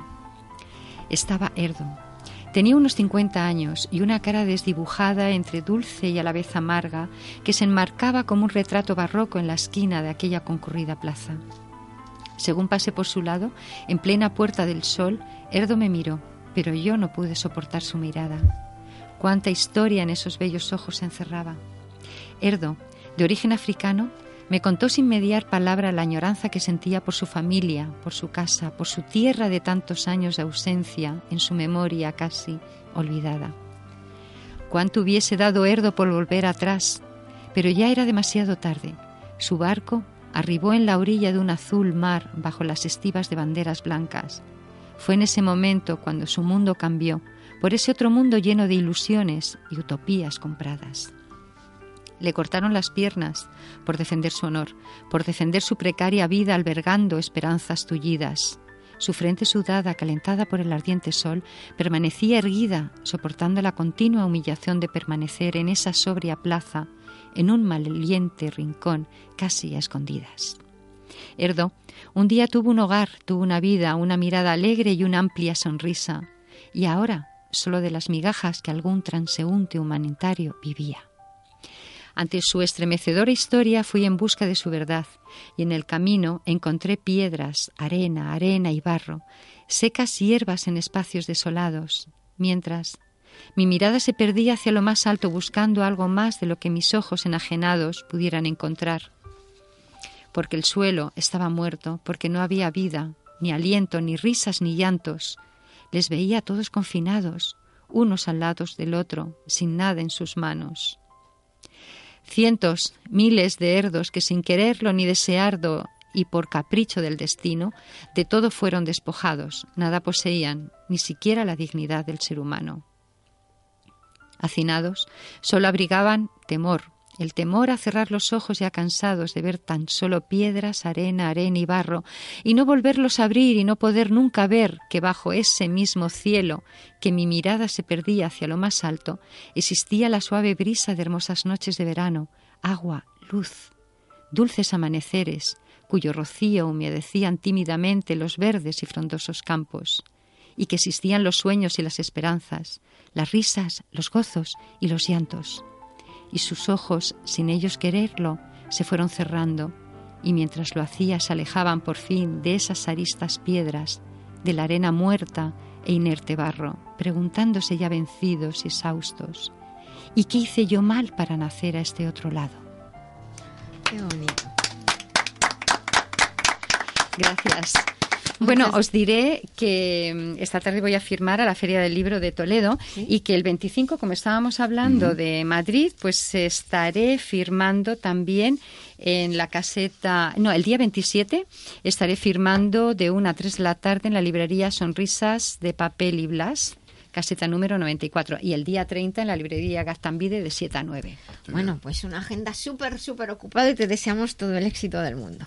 Estaba Erdo. Tenía unos 50 años y una cara desdibujada entre dulce y a la vez amarga que se enmarcaba como un retrato barroco en la esquina de aquella concurrida plaza. Según pasé por su lado, en plena puerta del sol, Erdo me miró, pero yo no pude soportar su mirada. Cuánta historia en esos bellos ojos se encerraba. Erdo, de origen africano, me contó sin mediar palabra la añoranza que sentía por su familia, por su casa, por su tierra de tantos años de ausencia, en su memoria casi olvidada. Cuánto hubiese dado Erdo por volver atrás, pero ya era demasiado tarde. Su barco arribó en la orilla de un azul mar bajo las estivas de banderas blancas. Fue en ese momento cuando su mundo cambió, por ese otro mundo lleno de ilusiones y utopías compradas. Le cortaron las piernas por defender su honor, por defender su precaria vida albergando esperanzas tullidas. Su frente sudada, calentada por el ardiente sol, permanecía erguida, soportando la continua humillación de permanecer en esa sobria plaza, en un maloliente rincón, casi a escondidas. Erdo un día tuvo un hogar, tuvo una vida, una mirada alegre y una amplia sonrisa, y ahora solo de las migajas que algún transeúnte humanitario vivía. Ante su estremecedora historia fui en busca de su verdad, y en el camino encontré piedras, arena, arena y barro, secas hierbas en espacios desolados, mientras mi mirada se perdía hacia lo más alto buscando algo más de lo que mis ojos enajenados pudieran encontrar. porque el suelo estaba muerto, porque no había vida, ni aliento, ni risas, ni llantos. Les veía a todos confinados, unos al lado del otro, sin nada en sus manos. Cientos, miles de herdos que sin quererlo ni desearlo y por capricho del destino, de todo fueron despojados, nada poseían, ni siquiera la dignidad del ser humano. Hacinados, solo abrigaban temor, el temor a cerrar los ojos ya cansados de ver tan solo piedras, arena, arena y barro, y no volverlos a abrir y no poder nunca ver que bajo ese mismo cielo que mi mirada se perdía hacia lo más alto, existía la suave brisa de hermosas noches de verano, agua, luz, dulces amaneceres, cuyo rocío humedecían tímidamente los verdes y frondosos campos, y que existían los sueños y las esperanzas, las risas, los gozos y los llantos y sus ojos, sin ellos quererlo, se fueron cerrando, y mientras lo hacía se alejaban por fin de esas aristas piedras, de la arena muerta e inerte barro, preguntándose ya vencidos y exhaustos, ¿y qué hice yo mal para nacer a este otro lado? Qué bonito. Gracias. Bueno, os diré que mm, esta tarde voy a firmar a la Feria del Libro de Toledo y que el 25, como estábamos hablando de Madrid, pues estaré firmando también en la caseta, no, el día 27 estaré firmando de 1 a 3 de la tarde en la librería Sonrisas de Papel y Blas caseta número 94 y el día 30 en la librería Gastambide de 7 a 9. Bueno, pues una agenda súper, súper ocupada y te deseamos todo el éxito del mundo.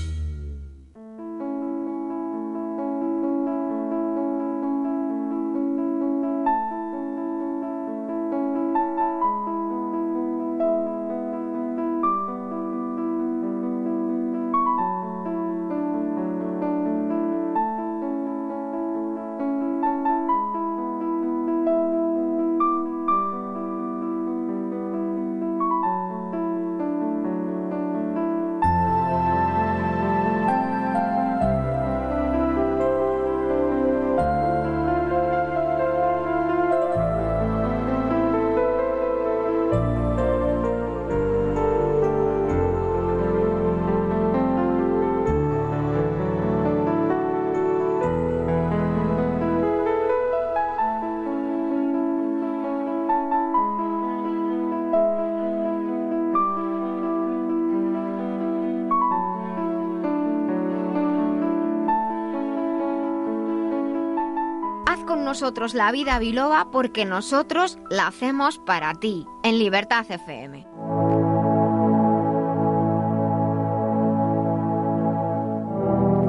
Nosotros la vida biloba porque nosotros la hacemos para ti, en Libertad FM.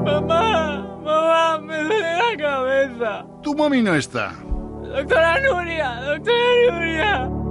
Mamá, mamá, me duele la cabeza. Tu mami no está. Doctora Nuria, doctora Nuria.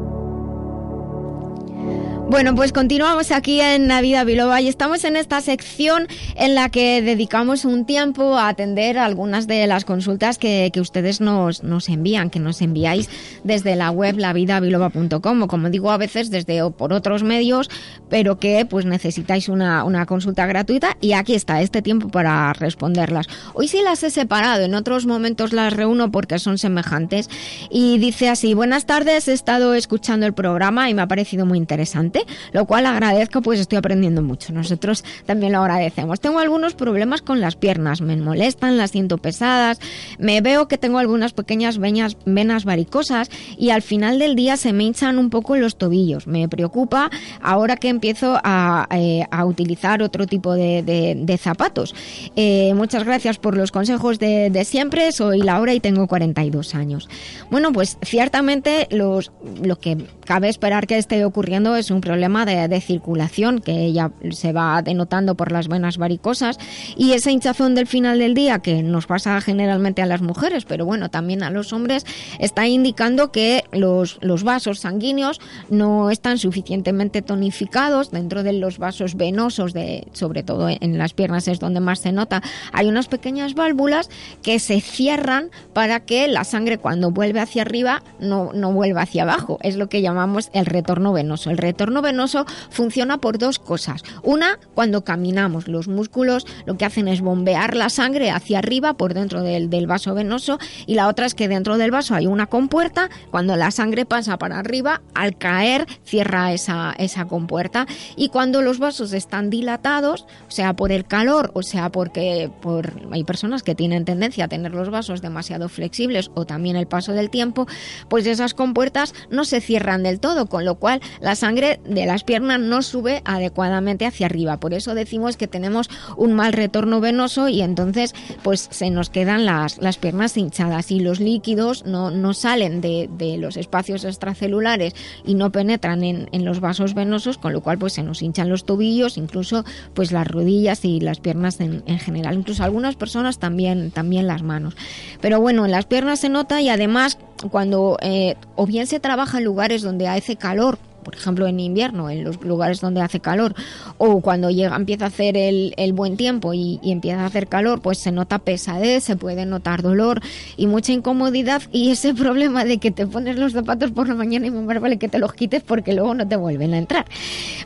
Bueno, pues continuamos aquí en Navidad Biloba y estamos en esta sección en la que dedicamos un tiempo a atender algunas de las consultas que, que ustedes nos, nos, envían, que nos enviáis desde la web lavidabiloba.com o como digo a veces desde o por otros medios, pero que pues necesitáis una, una consulta gratuita y aquí está este tiempo para responderlas. Hoy sí las he separado, en otros momentos las reúno porque son semejantes y dice así, buenas tardes, he estado escuchando el programa y me ha parecido muy interesante lo cual agradezco, pues estoy aprendiendo mucho. Nosotros también lo agradecemos. Tengo algunos problemas con las piernas, me molestan, las siento pesadas, me veo que tengo algunas pequeñas venas, varicosas y al final del día se me hinchan un poco los tobillos. Me preocupa ahora que empiezo a, eh, utilizar otro tipo de, zapatos. Eh, muchas gracias por los consejos de, de, siempre. Soy Laura y tengo 42 años. Bueno, pues ciertamente los, lo que cabe esperar que esté ocurriendo es un problema de, de circulación que ya se va denotando por las venas varicosas y esa hinchazón del final del día que nos pasa generalmente a las mujeres, pero bueno, también a los hombres, está indicando que los, los vasos sanguíneos no están suficientemente tonificados dentro de los vasos venosos, de, sobre todo en las piernas es donde más se nota, hay unas pequeñas válvulas que se cierran para que la sangre cuando vuelve hacia arriba no, no vuelva hacia abajo. Es lo que llamamos el retorno venoso. El retorno venoso funciona por dos cosas. Una, cuando caminamos, los músculos lo que hacen es bombear la sangre hacia arriba por dentro del, del vaso venoso y la otra es que dentro del vaso hay una compuerta. Cuando la sangre pasa para arriba, al caer cierra esa, esa compuerta y cuando los vasos están dilatados, sea por el calor o sea porque por, hay personas que tienen tendencia a tener los vasos demasiado flexibles o también el paso del tiempo, pues esas compuertas no se cierran del todo, con lo cual la sangre de las piernas no sube adecuadamente hacia arriba. Por eso decimos que tenemos un mal retorno venoso y entonces pues se nos quedan las, las piernas hinchadas y los líquidos no, no salen de, de los espacios extracelulares y no penetran en, en, los vasos venosos, con lo cual pues se nos hinchan los tobillos, incluso pues las rodillas y las piernas en, en general. Incluso algunas personas también, también las manos. Pero bueno, en las piernas se nota y además cuando eh, o bien se trabaja en lugares donde hace calor, por ejemplo en invierno, en los lugares donde hace calor, o cuando llega, empieza a hacer el, el buen tiempo y, empieza a hacer calor, pues se nota pesadez, se puede notar dolor y mucha incomodidad y ese [LAUGHS] problema de que te pones los zapatos por la mañana y más vale que te los quites porque luego no te vuelven a entrar.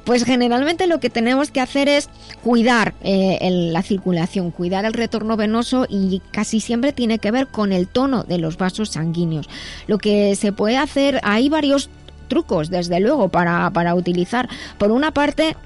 Pues generalmente lo que tenemos que hacer es cuidar eh, la circulación, cuidar el retorno venoso y casi siempre tiene que ver con el tono de los vasos sanguíneos. Lo que se puede hacer, hay varios trucos, desde luego, para, para utilizar. Por una parte,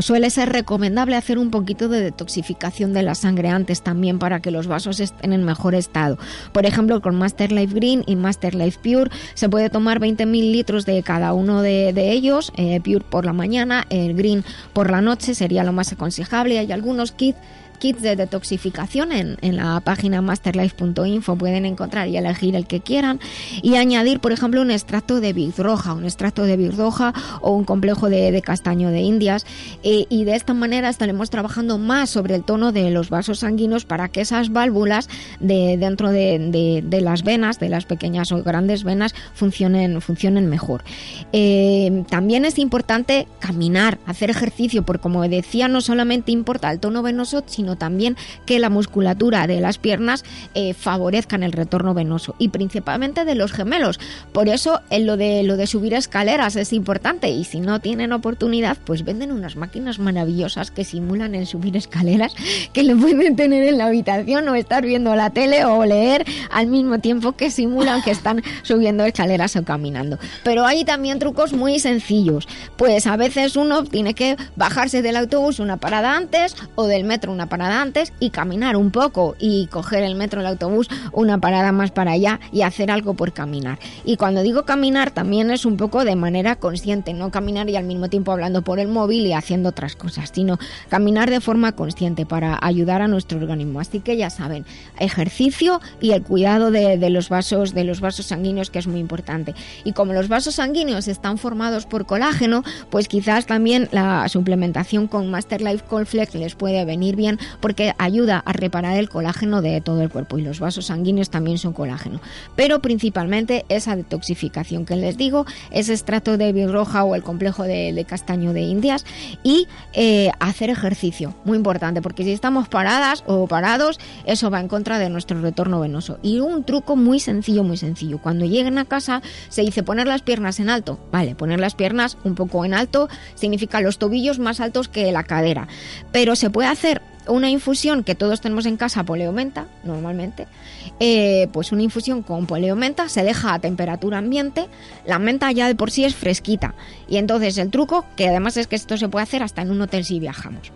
Suele ser recomendable hacer un poquito de detoxificación de la sangre antes también para que los vasos estén en mejor estado. Por ejemplo, con Master Life Green y Master Life Pure se puede tomar 20 mililitros de cada uno de, de ellos, eh, Pure por la mañana, el Green por la noche sería lo más aconsejable. Hay algunos kits kits de detoxificación en, en la página masterlife.info pueden encontrar y elegir el que quieran. Y añadir por ejemplo un extracto de roja un extracto de roja o un complejo de, de castaño de indias. Eh, y de esta manera estaremos trabajando más sobre el tono de los vasos sanguíneos para que esas válvulas de dentro de, de, de las venas de las pequeñas o grandes venas funcionen funcionen mejor. Eh, también es importante caminar hacer ejercicio porque como decía no solamente importa el tono venoso sino también que la musculatura de las piernas eh, favorezcan el retorno venoso y principalmente de los gemelos. Por eso en lo de lo de subir escaleras es importante y si no tienen oportunidad, pues venden unas máquinas maravillosas que simulan el subir escaleras [LAUGHS] que lo pueden tener en la habitación o estar viendo la tele o leer al mismo tiempo que simulan que están [LAUGHS] subiendo escaleras o caminando. Pero hay también trucos muy sencillos. Pues a veces uno tiene que bajarse del autobús una parada antes o del metro una parada antes y caminar un poco y coger el metro, el autobús, una parada más para allá y hacer algo por caminar. Y cuando digo caminar también es un poco de manera consciente, no caminar y al mismo tiempo hablando por el móvil y haciendo otras cosas, sino caminar de forma consciente para ayudar a nuestro organismo. Así que ya saben, ejercicio y el cuidado de, los vasos, de los vasos sanguíneos que es muy importante. Y como los vasos sanguíneos están formados por colágeno, pues quizás también la suplementación con Master Life Colflex les puede venir bien porque ayuda a reparar el colágeno de todo el cuerpo y los vasos sanguíneos también son colágeno. Pero principalmente esa detoxificación que les digo, ese extracto de birroja o el complejo de, castaño de Indias y eh, hacer ejercicio, muy importante, porque si estamos paradas o parados, eso va en contra de nuestro retorno venoso. Y un truco muy sencillo, muy sencillo. Cuando lleguen a casa se dice poner las piernas en alto. Vale, poner las piernas un poco en alto significa los tobillos más altos que la cadera. Pero se puede hacer una infusión que todos tenemos en casa, poleomenta, normalmente, eh, pues una infusión con poleomenta se deja a temperatura ambiente, la menta ya de por sí es fresquita. Y entonces el truco, que además es que esto se puede hacer hasta en un hotel si viajamos.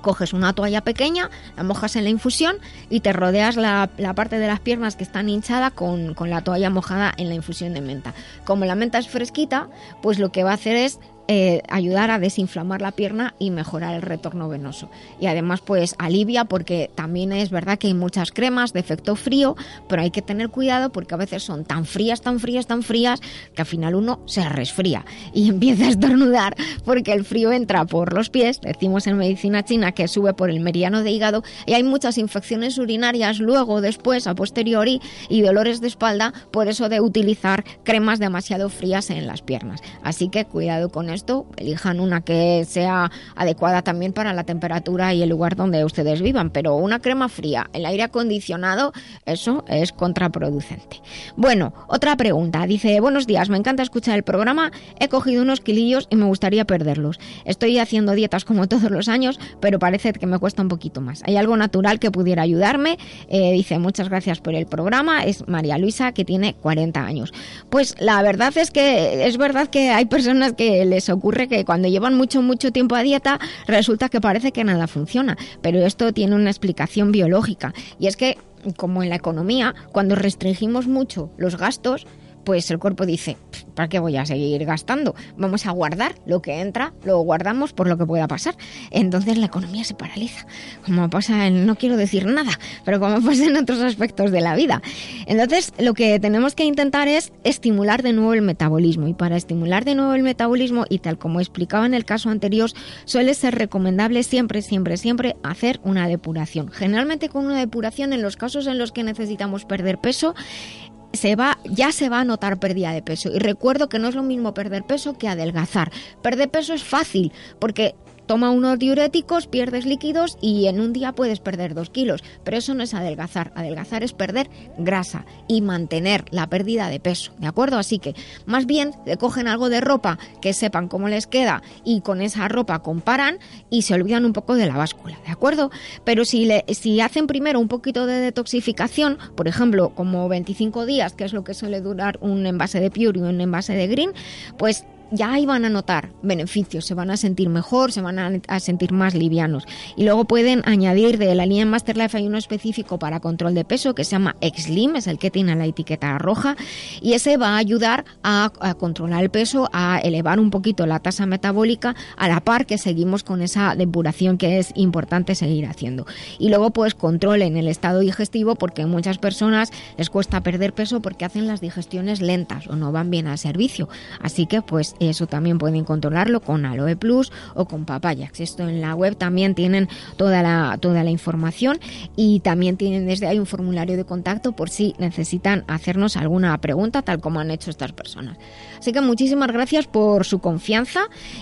Coges una toalla pequeña, la mojas en la infusión y te rodeas la, la parte de las piernas que están hinchadas con, con, la toalla mojada en la infusión de menta. Como la menta es fresquita, pues lo que va a hacer es eh, ayudar a desinflamar la pierna y mejorar el retorno venoso. Y además, pues alivia porque también es verdad que hay muchas cremas de efecto frío, pero hay que tener cuidado porque a veces son tan frías, tan frías, tan frías que al final uno se resfría y [LAUGHS] empieza a estornudar porque el frío entra por los pies, decimos en medicina china que sube por el meridiano de hígado y hay muchas infecciones urinarias luego, después, a posteriori y dolores de espalda por eso de utilizar cremas demasiado frías en las piernas. Así que cuidado con esto, elijan una que sea adecuada también para la temperatura y el lugar donde ustedes vivan, pero una crema fría, el aire acondicionado, eso es contraproducente. Bueno, otra pregunta, dice, buenos días, me encanta escuchar el programa, he cogido unos kilillos y me gustaría perderlos. Estoy haciendo dietas como todos los años, pero parece que me cuesta un poquito más. ¿Hay algo natural que pudiera ayudarme? Eh, dice, muchas gracias por el programa, es María Luisa, que tiene 40 años. Pues la verdad es que es verdad que hay personas que les ocurre que cuando llevan mucho, mucho tiempo a dieta, resulta que parece que nada funciona. Pero esto tiene una explicación biológica. Y es que, como en la economía, cuando restringimos mucho los gastos, pues el cuerpo dice, ¿para qué voy a seguir gastando? Vamos a guardar lo que entra, lo guardamos por lo que pueda pasar. Entonces la economía se paraliza, como pasa en, no quiero decir nada, pero como pasa en otros aspectos de la vida. Entonces lo que tenemos que intentar es estimular de nuevo el metabolismo y para estimular de nuevo el metabolismo y tal como explicaba en el caso anterior, suele ser recomendable siempre, siempre, siempre hacer una depuración. Generalmente con una depuración en los casos en los que necesitamos perder peso, se va, ya se va a notar pérdida de peso. Y recuerdo que no es lo mismo perder peso que adelgazar. Perder peso es fácil, porque toma unos diuréticos, pierdes líquidos y en un día puedes perder dos kilos. Pero eso no es adelgazar. Adelgazar es perder grasa y mantener la pérdida de peso. ¿De acuerdo? Así que más bien le cogen algo de ropa que sepan cómo les queda y con esa ropa comparan y se olvidan un poco de la báscula. ¿De acuerdo? Pero si, le, si hacen primero un poquito de detoxificación, por ejemplo, como 25 días, que es lo que suele durar un envase de Pure y un envase de Green, pues ya ahí van a notar beneficios, se van a sentir mejor, se van a, sentir más livianos. Y luego pueden añadir de la línea Masterlife hay uno específico para control de peso que se llama X-Slim, es el que tiene la etiqueta roja, y ese va a ayudar a, controlar el peso, a elevar un poquito la tasa metabólica, a la par que seguimos con esa depuración que es importante seguir haciendo. Y luego pues controlen el estado digestivo porque muchas personas les cuesta perder peso porque hacen las digestiones lentas o no van bien al servicio. Así que pues eso también pueden controlarlo con Aloe Plus o con Papayax. Esto en la web también tienen toda la, toda la información y también tienen desde ahí un formulario de contacto por si necesitan hacernos alguna pregunta, tal como han hecho estas personas. Así que muchísimas gracias por su confianza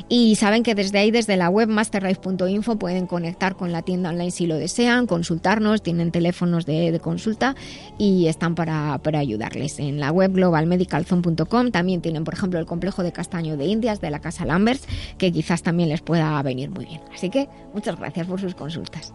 y saben que desde ahí, desde la web masterlife.info, pueden conectar con la tienda online si lo desean, consultarnos, tienen teléfonos de, consulta y están para, para ayudarles. En la web globalmedicalzone.com también tienen, por ejemplo, el complejo de castaño de Indias de la Casa Lambers, que quizás también les pueda venir muy bien. Así que muchas gracias por sus consultas.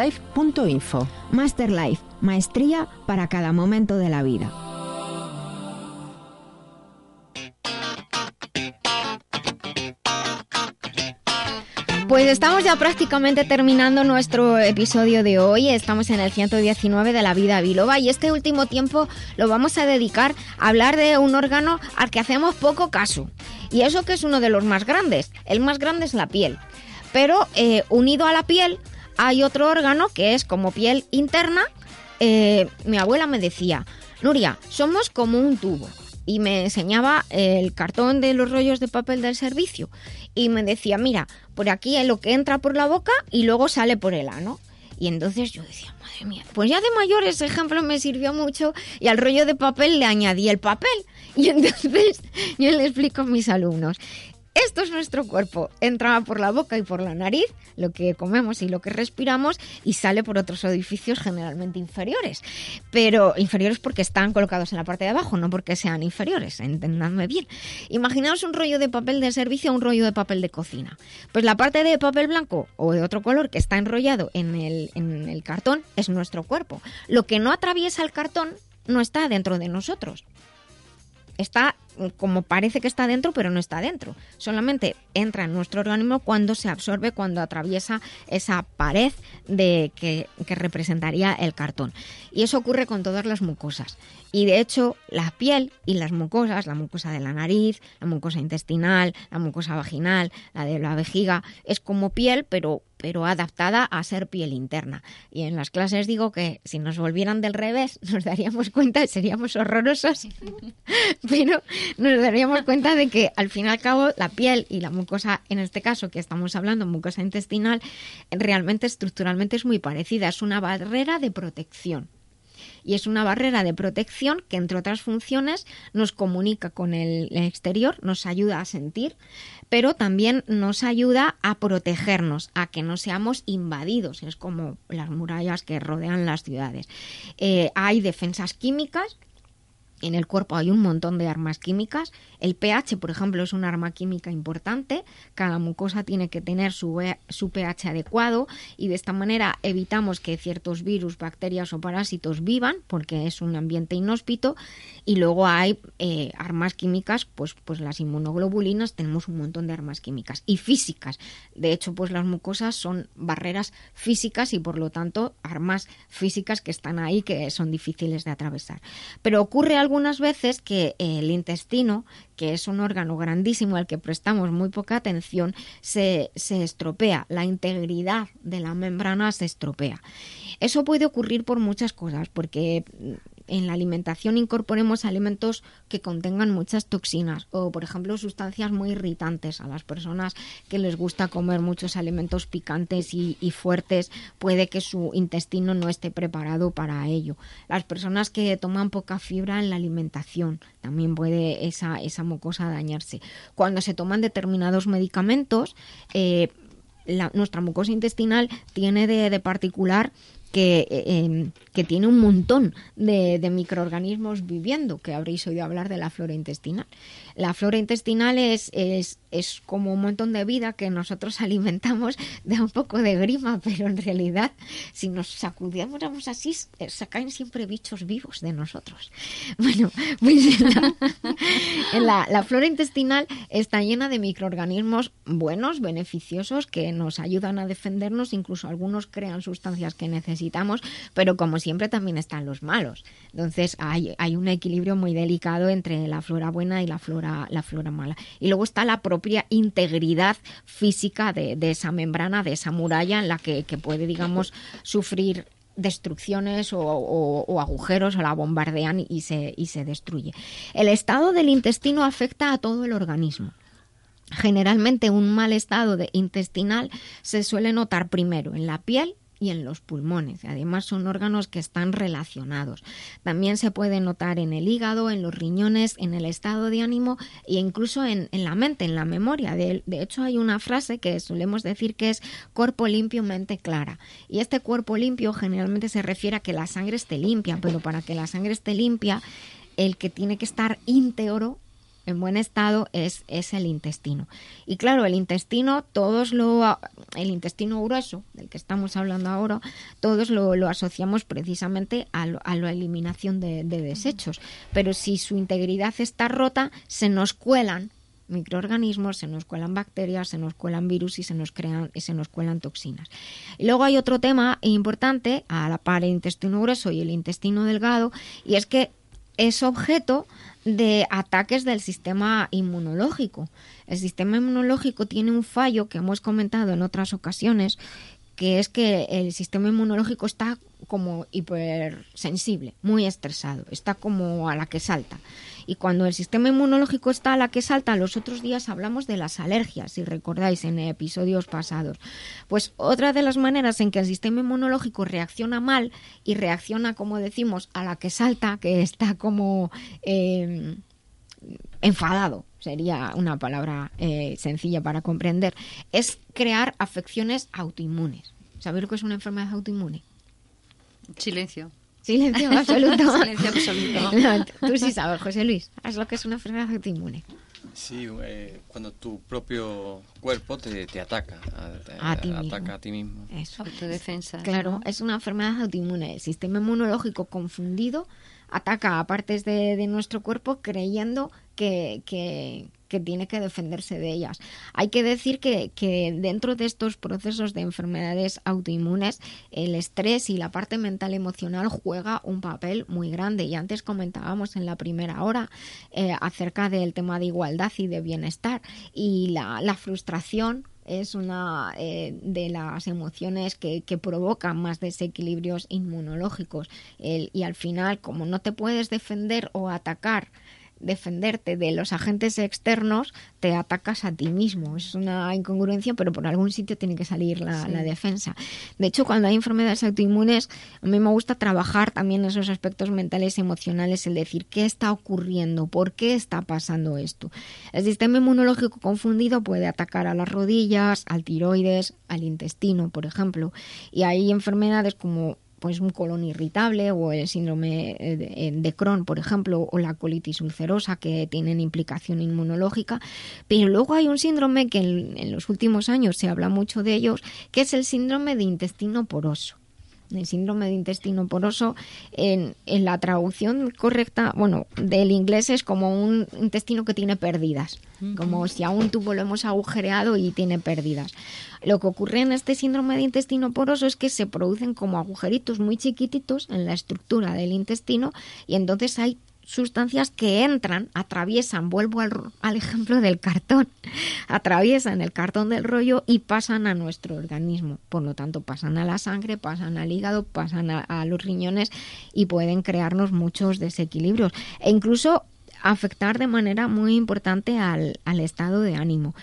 masterlife.info. Masterlife, maestría para cada momento de la vida. Pues estamos ya prácticamente terminando nuestro episodio de hoy. Estamos en el 119 de la vida biloba y este último tiempo lo vamos a dedicar a hablar de un órgano al que hacemos poco caso. Y eso que es uno de los más grandes. El más grande es la piel. Pero eh, unido a la piel hay otro órgano que es como piel interna. Eh, mi abuela me decía, Nuria, somos como un tubo. Y me enseñaba el cartón de los rollos de papel del servicio. Y me decía, mira, por aquí es lo que entra por la boca y luego sale por el ano. Y entonces yo decía, madre mía, pues ya de mayor ese ejemplo me sirvió mucho y al rollo de papel le añadí el papel. [LAUGHS] Y entonces yo le explico a mis alumnos, Esto es nuestro cuerpo. Entra por la boca y por la nariz, lo que comemos y lo que respiramos, y sale por otros orificios generalmente inferiores. Pero inferiores porque están colocados en la parte de abajo, no porque sean inferiores, entendadme bien. Imaginaos un rollo de papel de servicio o un rollo de papel de cocina. Pues la parte de papel blanco o de otro color que está enrollado en el, en el cartón es nuestro cuerpo. Lo que no atraviesa el cartón no está dentro de nosotros está como parece que está dentro, pero no está dentro. Solamente entra en nuestro organismo cuando se absorbe, cuando atraviesa esa pared de que, que, representaría el cartón. Y eso ocurre con todas las mucosas. Y de hecho, la piel y las mucosas, la mucosa de la nariz, la mucosa intestinal, la mucosa vaginal, la de la vejiga, es como piel, pero pero adaptada a ser piel interna. Y en las clases digo que si nos volvieran del revés, [LAUGHS] nos daríamos cuenta, seríamos horrorosos, [LAUGHS] pero nos daríamos cuenta de que al fin y al cabo la piel y la mucosa, en este caso que estamos hablando, mucosa intestinal, realmente estructuralmente es muy parecida, es una barrera de protección y es una barrera de protección que, entre otras funciones, nos comunica con el exterior, nos ayuda a sentir, pero también nos ayuda a protegernos, a que no seamos invadidos. Es como las murallas que rodean las ciudades. Eh, hay defensas químicas en el cuerpo hay un montón de armas químicas. El pH, por ejemplo, es una arma química importante. Cada mucosa tiene que tener su, su, pH adecuado y de esta manera evitamos que ciertos virus, bacterias o parásitos vivan porque es un ambiente inhóspito. Y luego hay eh, armas químicas, pues, pues las inmunoglobulinas, tenemos un montón de armas químicas y físicas. De hecho, pues las mucosas son barreras físicas y por lo tanto armas físicas que están ahí que son difíciles de atravesar. Pero ocurre algo algunas veces que el intestino, que es un órgano grandísimo al que prestamos muy poca atención, se, se estropea, la integridad de la membrana se estropea. Eso puede ocurrir por muchas cosas, porque en la alimentación incorporemos alimentos que contengan muchas toxinas o, por ejemplo, sustancias muy irritantes a las personas que les gusta comer muchos alimentos picantes y, fuertes, puede que su intestino no esté preparado para ello. Las personas que toman poca fibra en la alimentación, también puede esa, esa mucosa dañarse. Cuando se toman determinados medicamentos, eh, nuestra mucosa intestinal tiene de particular que, eh, em, que, tiene un montón de, de, microorganismos viviendo, que habréis oído hablar de la flora intestinal. La flora intestinal es, es, es, como un montón de vida que nosotros [LAUGHS] alimentamos de un poco de grima, pero en realidad, si nos sacudiéramos así, eh, se caen siempre bichos vivos de nosotros. [LAUGHS] Bueno, pues [LAUGHS] la, la flora intestinal está llena de microorganismos buenos, beneficiosos, que nos ayudan a defendernos, incluso algunos crean sustancias que necesitamos, pero como siempre también están los malos. Entonces hay, hay un equilibrio muy delicado entre la flora buena y la flora la flora mala. Y luego está la propia integridad física de, esa membrana, de esa muralla en la que, puede, digamos, sufrir destrucciones o, agujeros o la bombardean y se, y se destruye. El estado del intestino afecta a todo el organismo. Generalmente un mal estado de intestinal se suele notar primero en la piel y en los pulmones. Además son órganos que están relacionados. También se puede notar en el hígado, en los riñones, en el estado de ánimo e incluso en, la mente, en la memoria. De, de, hecho hay una frase que solemos decir que es cuerpo limpio, mente clara. Y este cuerpo limpio generalmente se refiere a que la sangre esté limpia, pero para que la sangre esté limpia, el que tiene que estar íntegro en buen estado es, es el intestino. Y claro, el intestino, todos lo, el intestino grueso, del que estamos hablando ahora, todos lo, lo asociamos precisamente a, a la eliminación de, de desechos. Pero si su integridad está rota, se nos cuelan microorganismos, se nos cuelan bacterias, se nos cuelan virus y se nos crean y se nos cuelan toxinas. Y luego hay otro tema importante a la par el intestino grueso y el intestino delgado y es que es objeto de ataques del sistema inmunológico. El sistema inmunológico tiene un fallo que hemos comentado en otras ocasiones, que es que el sistema inmunológico está como hipersensible, muy estresado, está como a la que salta. Y cuando el sistema inmunológico está a la que salta, los otros días hablamos de las alergias, si recordáis en episodios pasados. Pues otra de las maneras en que el sistema inmunológico reacciona mal y reacciona, como decimos, a la que salta, que está como... Eh, enfadado, sería una palabra eh, sencilla para comprender, es crear afecciones autoinmunes. ¿Sabéis lo que es una enfermedad autoinmune? Silencio. Silencio absoluto. [LAUGHS] Silencio absoluto. [LAUGHS] No, tú sí sabes, José Luis. ¿Sabes lo que es una enfermedad autoinmune? Sí, eh, cuando tu propio cuerpo te, te ataca, a, A ti mismo. ataca a ti mismo. Eso. Autodefensa. Claro, ¿no? es una enfermedad autoinmune. El sistema inmunológico confundido ataca a partes de, de nuestro cuerpo creyendo que, que- que tiene que defenderse de ellas. Hay que decir que, que dentro de estos procesos de enfermedades autoinmunes, el estrés y la parte mental emocional juega un papel muy grande. Y antes comentábamos en la primera hora eh, acerca del tema de igualdad y de bienestar. Y la, la frustración es una eh, de las emociones que, que provocan más desequilibrios inmunológicos. El- y al final, como no te puedes defender o atacar, defenderte de los agentes externos, te atacas a ti mismo. Es una incongruencia, pero por algún sitio tiene que salir la, Sí. la defensa. De hecho, cuando hay enfermedades autoinmunes, a mí me gusta trabajar también esos aspectos mentales y emocionales, el decir qué está ocurriendo, por qué está pasando esto. El sistema inmunológico confundido puede atacar a las rodillas, al tiroides, al intestino, por ejemplo. Y hay enfermedades como pues un colon irritable o el síndrome eh, de, eh, de Crohn, por ejemplo, o la colitis ulcerosa que tienen implicación inmunológica. Pero luego hay un síndrome que en, en los últimos años se habla mucho de ellos, que es el síndrome de intestino poroso. El síndrome de intestino poroso, en, en la traducción correcta, bueno, del inglés es como un intestino que tiene pérdidas, como si a un tubo lo hemos agujereado y tiene pérdidas. Lo que ocurre en este síndrome de intestino poroso es que se producen como agujeritos muy chiquititos en la estructura del intestino y entonces hay sustancias que entran, atraviesan, vuelvo al, al ejemplo del cartón, [LAUGHS] atraviesan el cartón del rollo y pasan a nuestro organismo. Por lo tanto, pasan a la sangre, pasan al hígado, pasan a, los riñones y pueden crearnos muchos desequilibrios e incluso afectar de manera muy importante al, al estado de ánimo.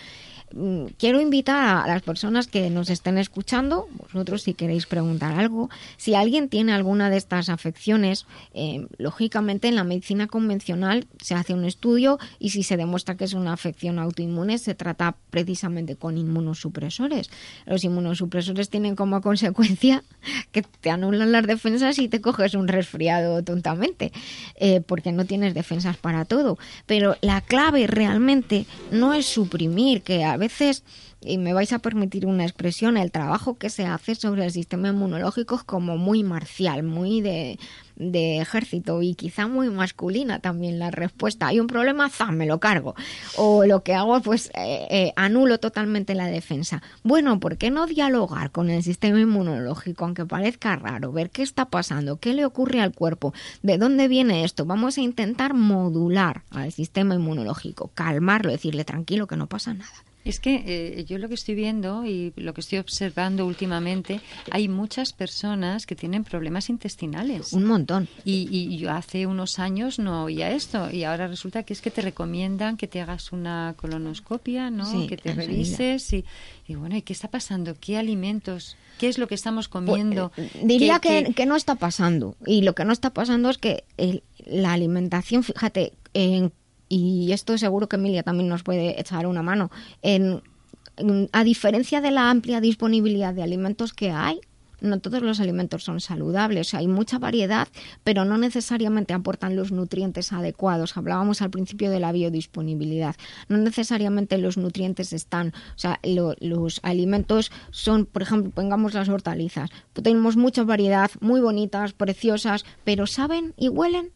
Mm, Quiero invitar a las personas que nos estén escuchando, vosotros si queréis preguntar algo, si alguien tiene alguna de estas afecciones, eh, lógicamente en la medicina convencional se hace un estudio y si se demuestra que es una afección autoinmune se trata precisamente con inmunosupresores. Los inmunosupresores tienen como [LAUGHS] consecuencia que te anulan las defensas y te coges un resfriado tontamente, eh, porque no tienes defensas para todo. Pero la clave realmente no es suprimir, que a veces, y me vais a permitir una expresión, el trabajo que se hace sobre el sistema inmunológico es como muy marcial, muy de, ejército y quizá muy masculina también la respuesta. Hay un problema, ¡zam! me lo cargo. O lo que hago, pues eh, eh, anulo totalmente la defensa. Bueno, ¿por qué no dialogar con el sistema inmunológico, aunque parezca raro, ver qué está pasando, qué le ocurre al cuerpo, de dónde viene esto? Vamos a intentar modular al sistema inmunológico, calmarlo, decirle tranquilo que no pasa nada. Es que eh, yo lo que estoy viendo y lo que estoy observando últimamente, hay muchas personas que tienen problemas intestinales. Un montón. Y, y yo hace unos años no oía esto y ahora resulta que es que te recomiendan que te hagas una colonoscopia, ¿no? Sí, que te revises y, y bueno, ¿y qué está pasando? ¿Qué alimentos? ¿Qué es lo que estamos comiendo? Pues, eh, diría ¿Qué- que, qué- que no está pasando. Y lo que no está pasando es que el- la alimentación, fíjate, en- y esto seguro que Emilia también nos puede echar una mano, en, a diferencia de la amplia disponibilidad de alimentos que hay, no todos los alimentos son saludables, hay mucha variedad, pero no necesariamente aportan los nutrientes adecuados. Hablábamos al principio de la biodisponibilidad. No necesariamente los nutrientes están, o sea, lo- los alimentos son, por ejemplo, pongamos las hortalizas. Tenemos mucha variedad, muy bonitas, preciosas, pero ¿saben y huelen?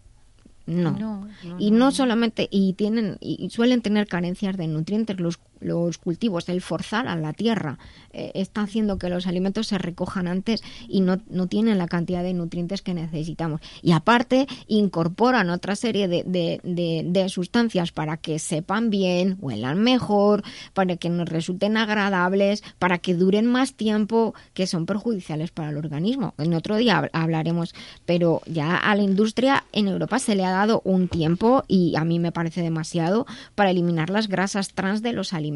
No. No, no, y no solamente, y tienen, y suelen tener carencias de nutrientes los, los cultivos, el forzar a la tierra eh, está haciendo que los alimentos se recojan antes y no, no tienen la cantidad de nutrientes que necesitamos. Y aparte, incorporan otra serie de, de, de- de sustancias para que sepan bien, huelan mejor, para que nos resulten agradables, para que duren más tiempo, que son perjudiciales para el organismo. En otro día hab- hablaremos, pero ya a la industria en Europa se le ha dado un tiempo y a mí me parece demasiado para eliminar las grasas trans de los alimentos.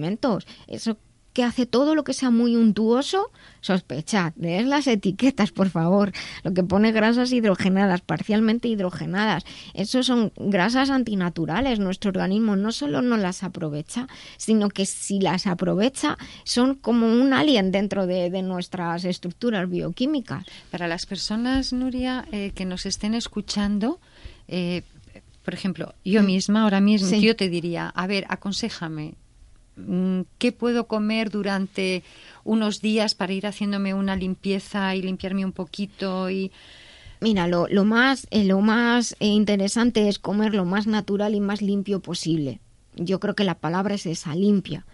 Eso que hace todo lo que sea muy untuoso, sospechad, leed las etiquetas, por favor. Lo que pone grasas hidrogenadas, parcialmente hidrogenadas. Eso son grasas antinaturales. Nuestro organismo no solo no las aprovecha, sino que si las aprovecha son como un alien dentro de, de nuestras estructuras bioquímicas. Para las personas, Nuria, eh, que nos estén escuchando, eh, por ejemplo, yo misma ahora mismo, Sí. yo te diría, a ver, aconsejame, ¿qué puedo comer durante unos días para ir haciéndome una limpieza y limpiarme un poquito y Mira, lo, lo más, eh, lo más eh, interesante es comer lo más natural y más limpio posible. Yo creo que la palabra es esa, limpia.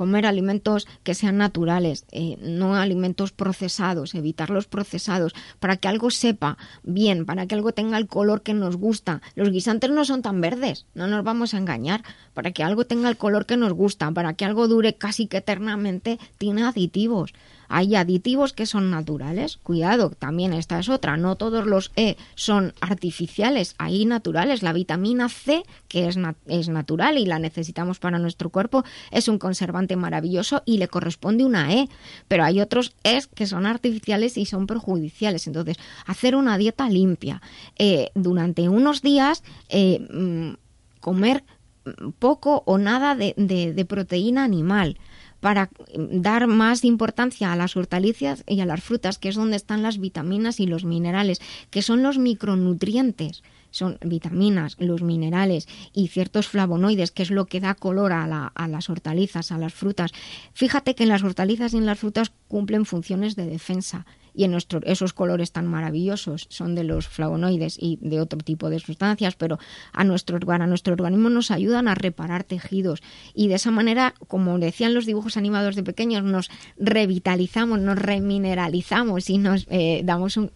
Comer alimentos que sean naturales, eh, no alimentos procesados, evitar los procesados, para que algo sepa bien, para que algo tenga el color que nos gusta. Los guisantes no son tan verdes, no nos vamos a engañar. Para que algo tenga el color que nos gusta, para que algo dure casi que eternamente, tiene aditivos. Hay aditivos que son naturales. Cuidado, también esta es otra. No todos los E son artificiales. Hay naturales. La vitamina C, que es, es natural y la necesitamos para nuestro cuerpo, es un conservante maravilloso y le corresponde una E. Pero hay otros E que son artificiales y son perjudiciales. Entonces, hacer una dieta limpia. Eh, durante unos días, eh, mm, comer mm, poco o nada de- de proteína animal para dar más importancia a las hortalizas y a las frutas, que es donde están las vitaminas y los minerales, que son los micronutrientes. Son vitaminas, los minerales y ciertos flavonoides, que es lo que da color a, la- a las hortalizas, a las frutas. Fíjate que en las hortalizas y en las frutas cumplen funciones de defensa y en nuestro, esos colores tan maravillosos son de los flavonoides y de otro tipo de sustancias, pero a nuestro, a nuestro organismo nos ayudan a reparar tejidos. Y de esa manera, como decían los dibujos animados de pequeños, nos revitalizamos, nos remineralizamos y nos eh, damos un,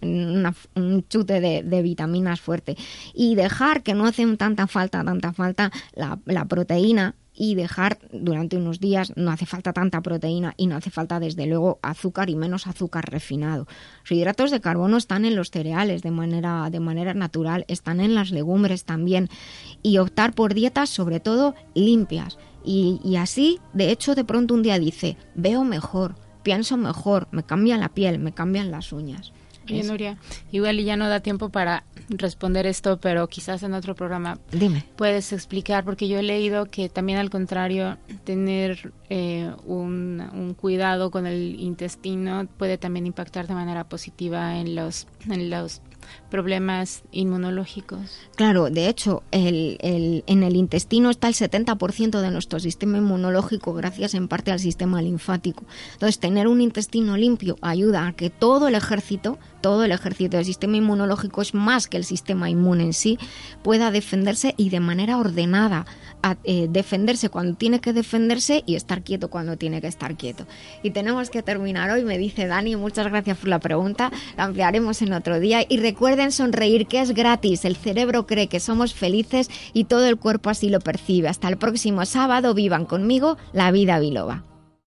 chute de, vitaminas fuerte. Y dejar que no hace tanta falta, tanta falta la proteína y dejar durante unos días, no hace falta tanta proteína y no hace falta desde luego azúcar y menos azúcar refinado. Los hidratos de carbono están en los cereales de manera, de manera natural, están en las legumbres también y optar por dietas sobre todo limpias. Y, y así, de hecho, de pronto un día dice, veo mejor, pienso mejor, me cambian la piel, me cambian las uñas. Oye, Nuria, igual ya no da tiempo para responder esto, pero quizás en otro programa Dime. puedes explicar, porque yo he leído que también al contrario, tener eh, un, un cuidado con el intestino puede también impactar de manera positiva en los, en los problemas inmunológicos. Claro, de hecho, el, el- en el intestino está el 70% de nuestro sistema inmunológico gracias en parte al sistema linfático. Entonces, tener un intestino limpio ayuda a que todo el ejército, todo el ejército del sistema inmunológico es más que el sistema inmune en sí, pueda defenderse y de manera ordenada, a- eh, defenderse cuando tiene que defenderse y estar quieto cuando tiene que estar quieto. Y tenemos que terminar hoy, me dice Dani, muchas gracias por la pregunta, la ampliaremos en otro día y recuerden sonreír que es gratis, el cerebro cree que somos felices y todo el cuerpo así lo percibe. Hasta el próximo sábado, vivan conmigo la vida biloba.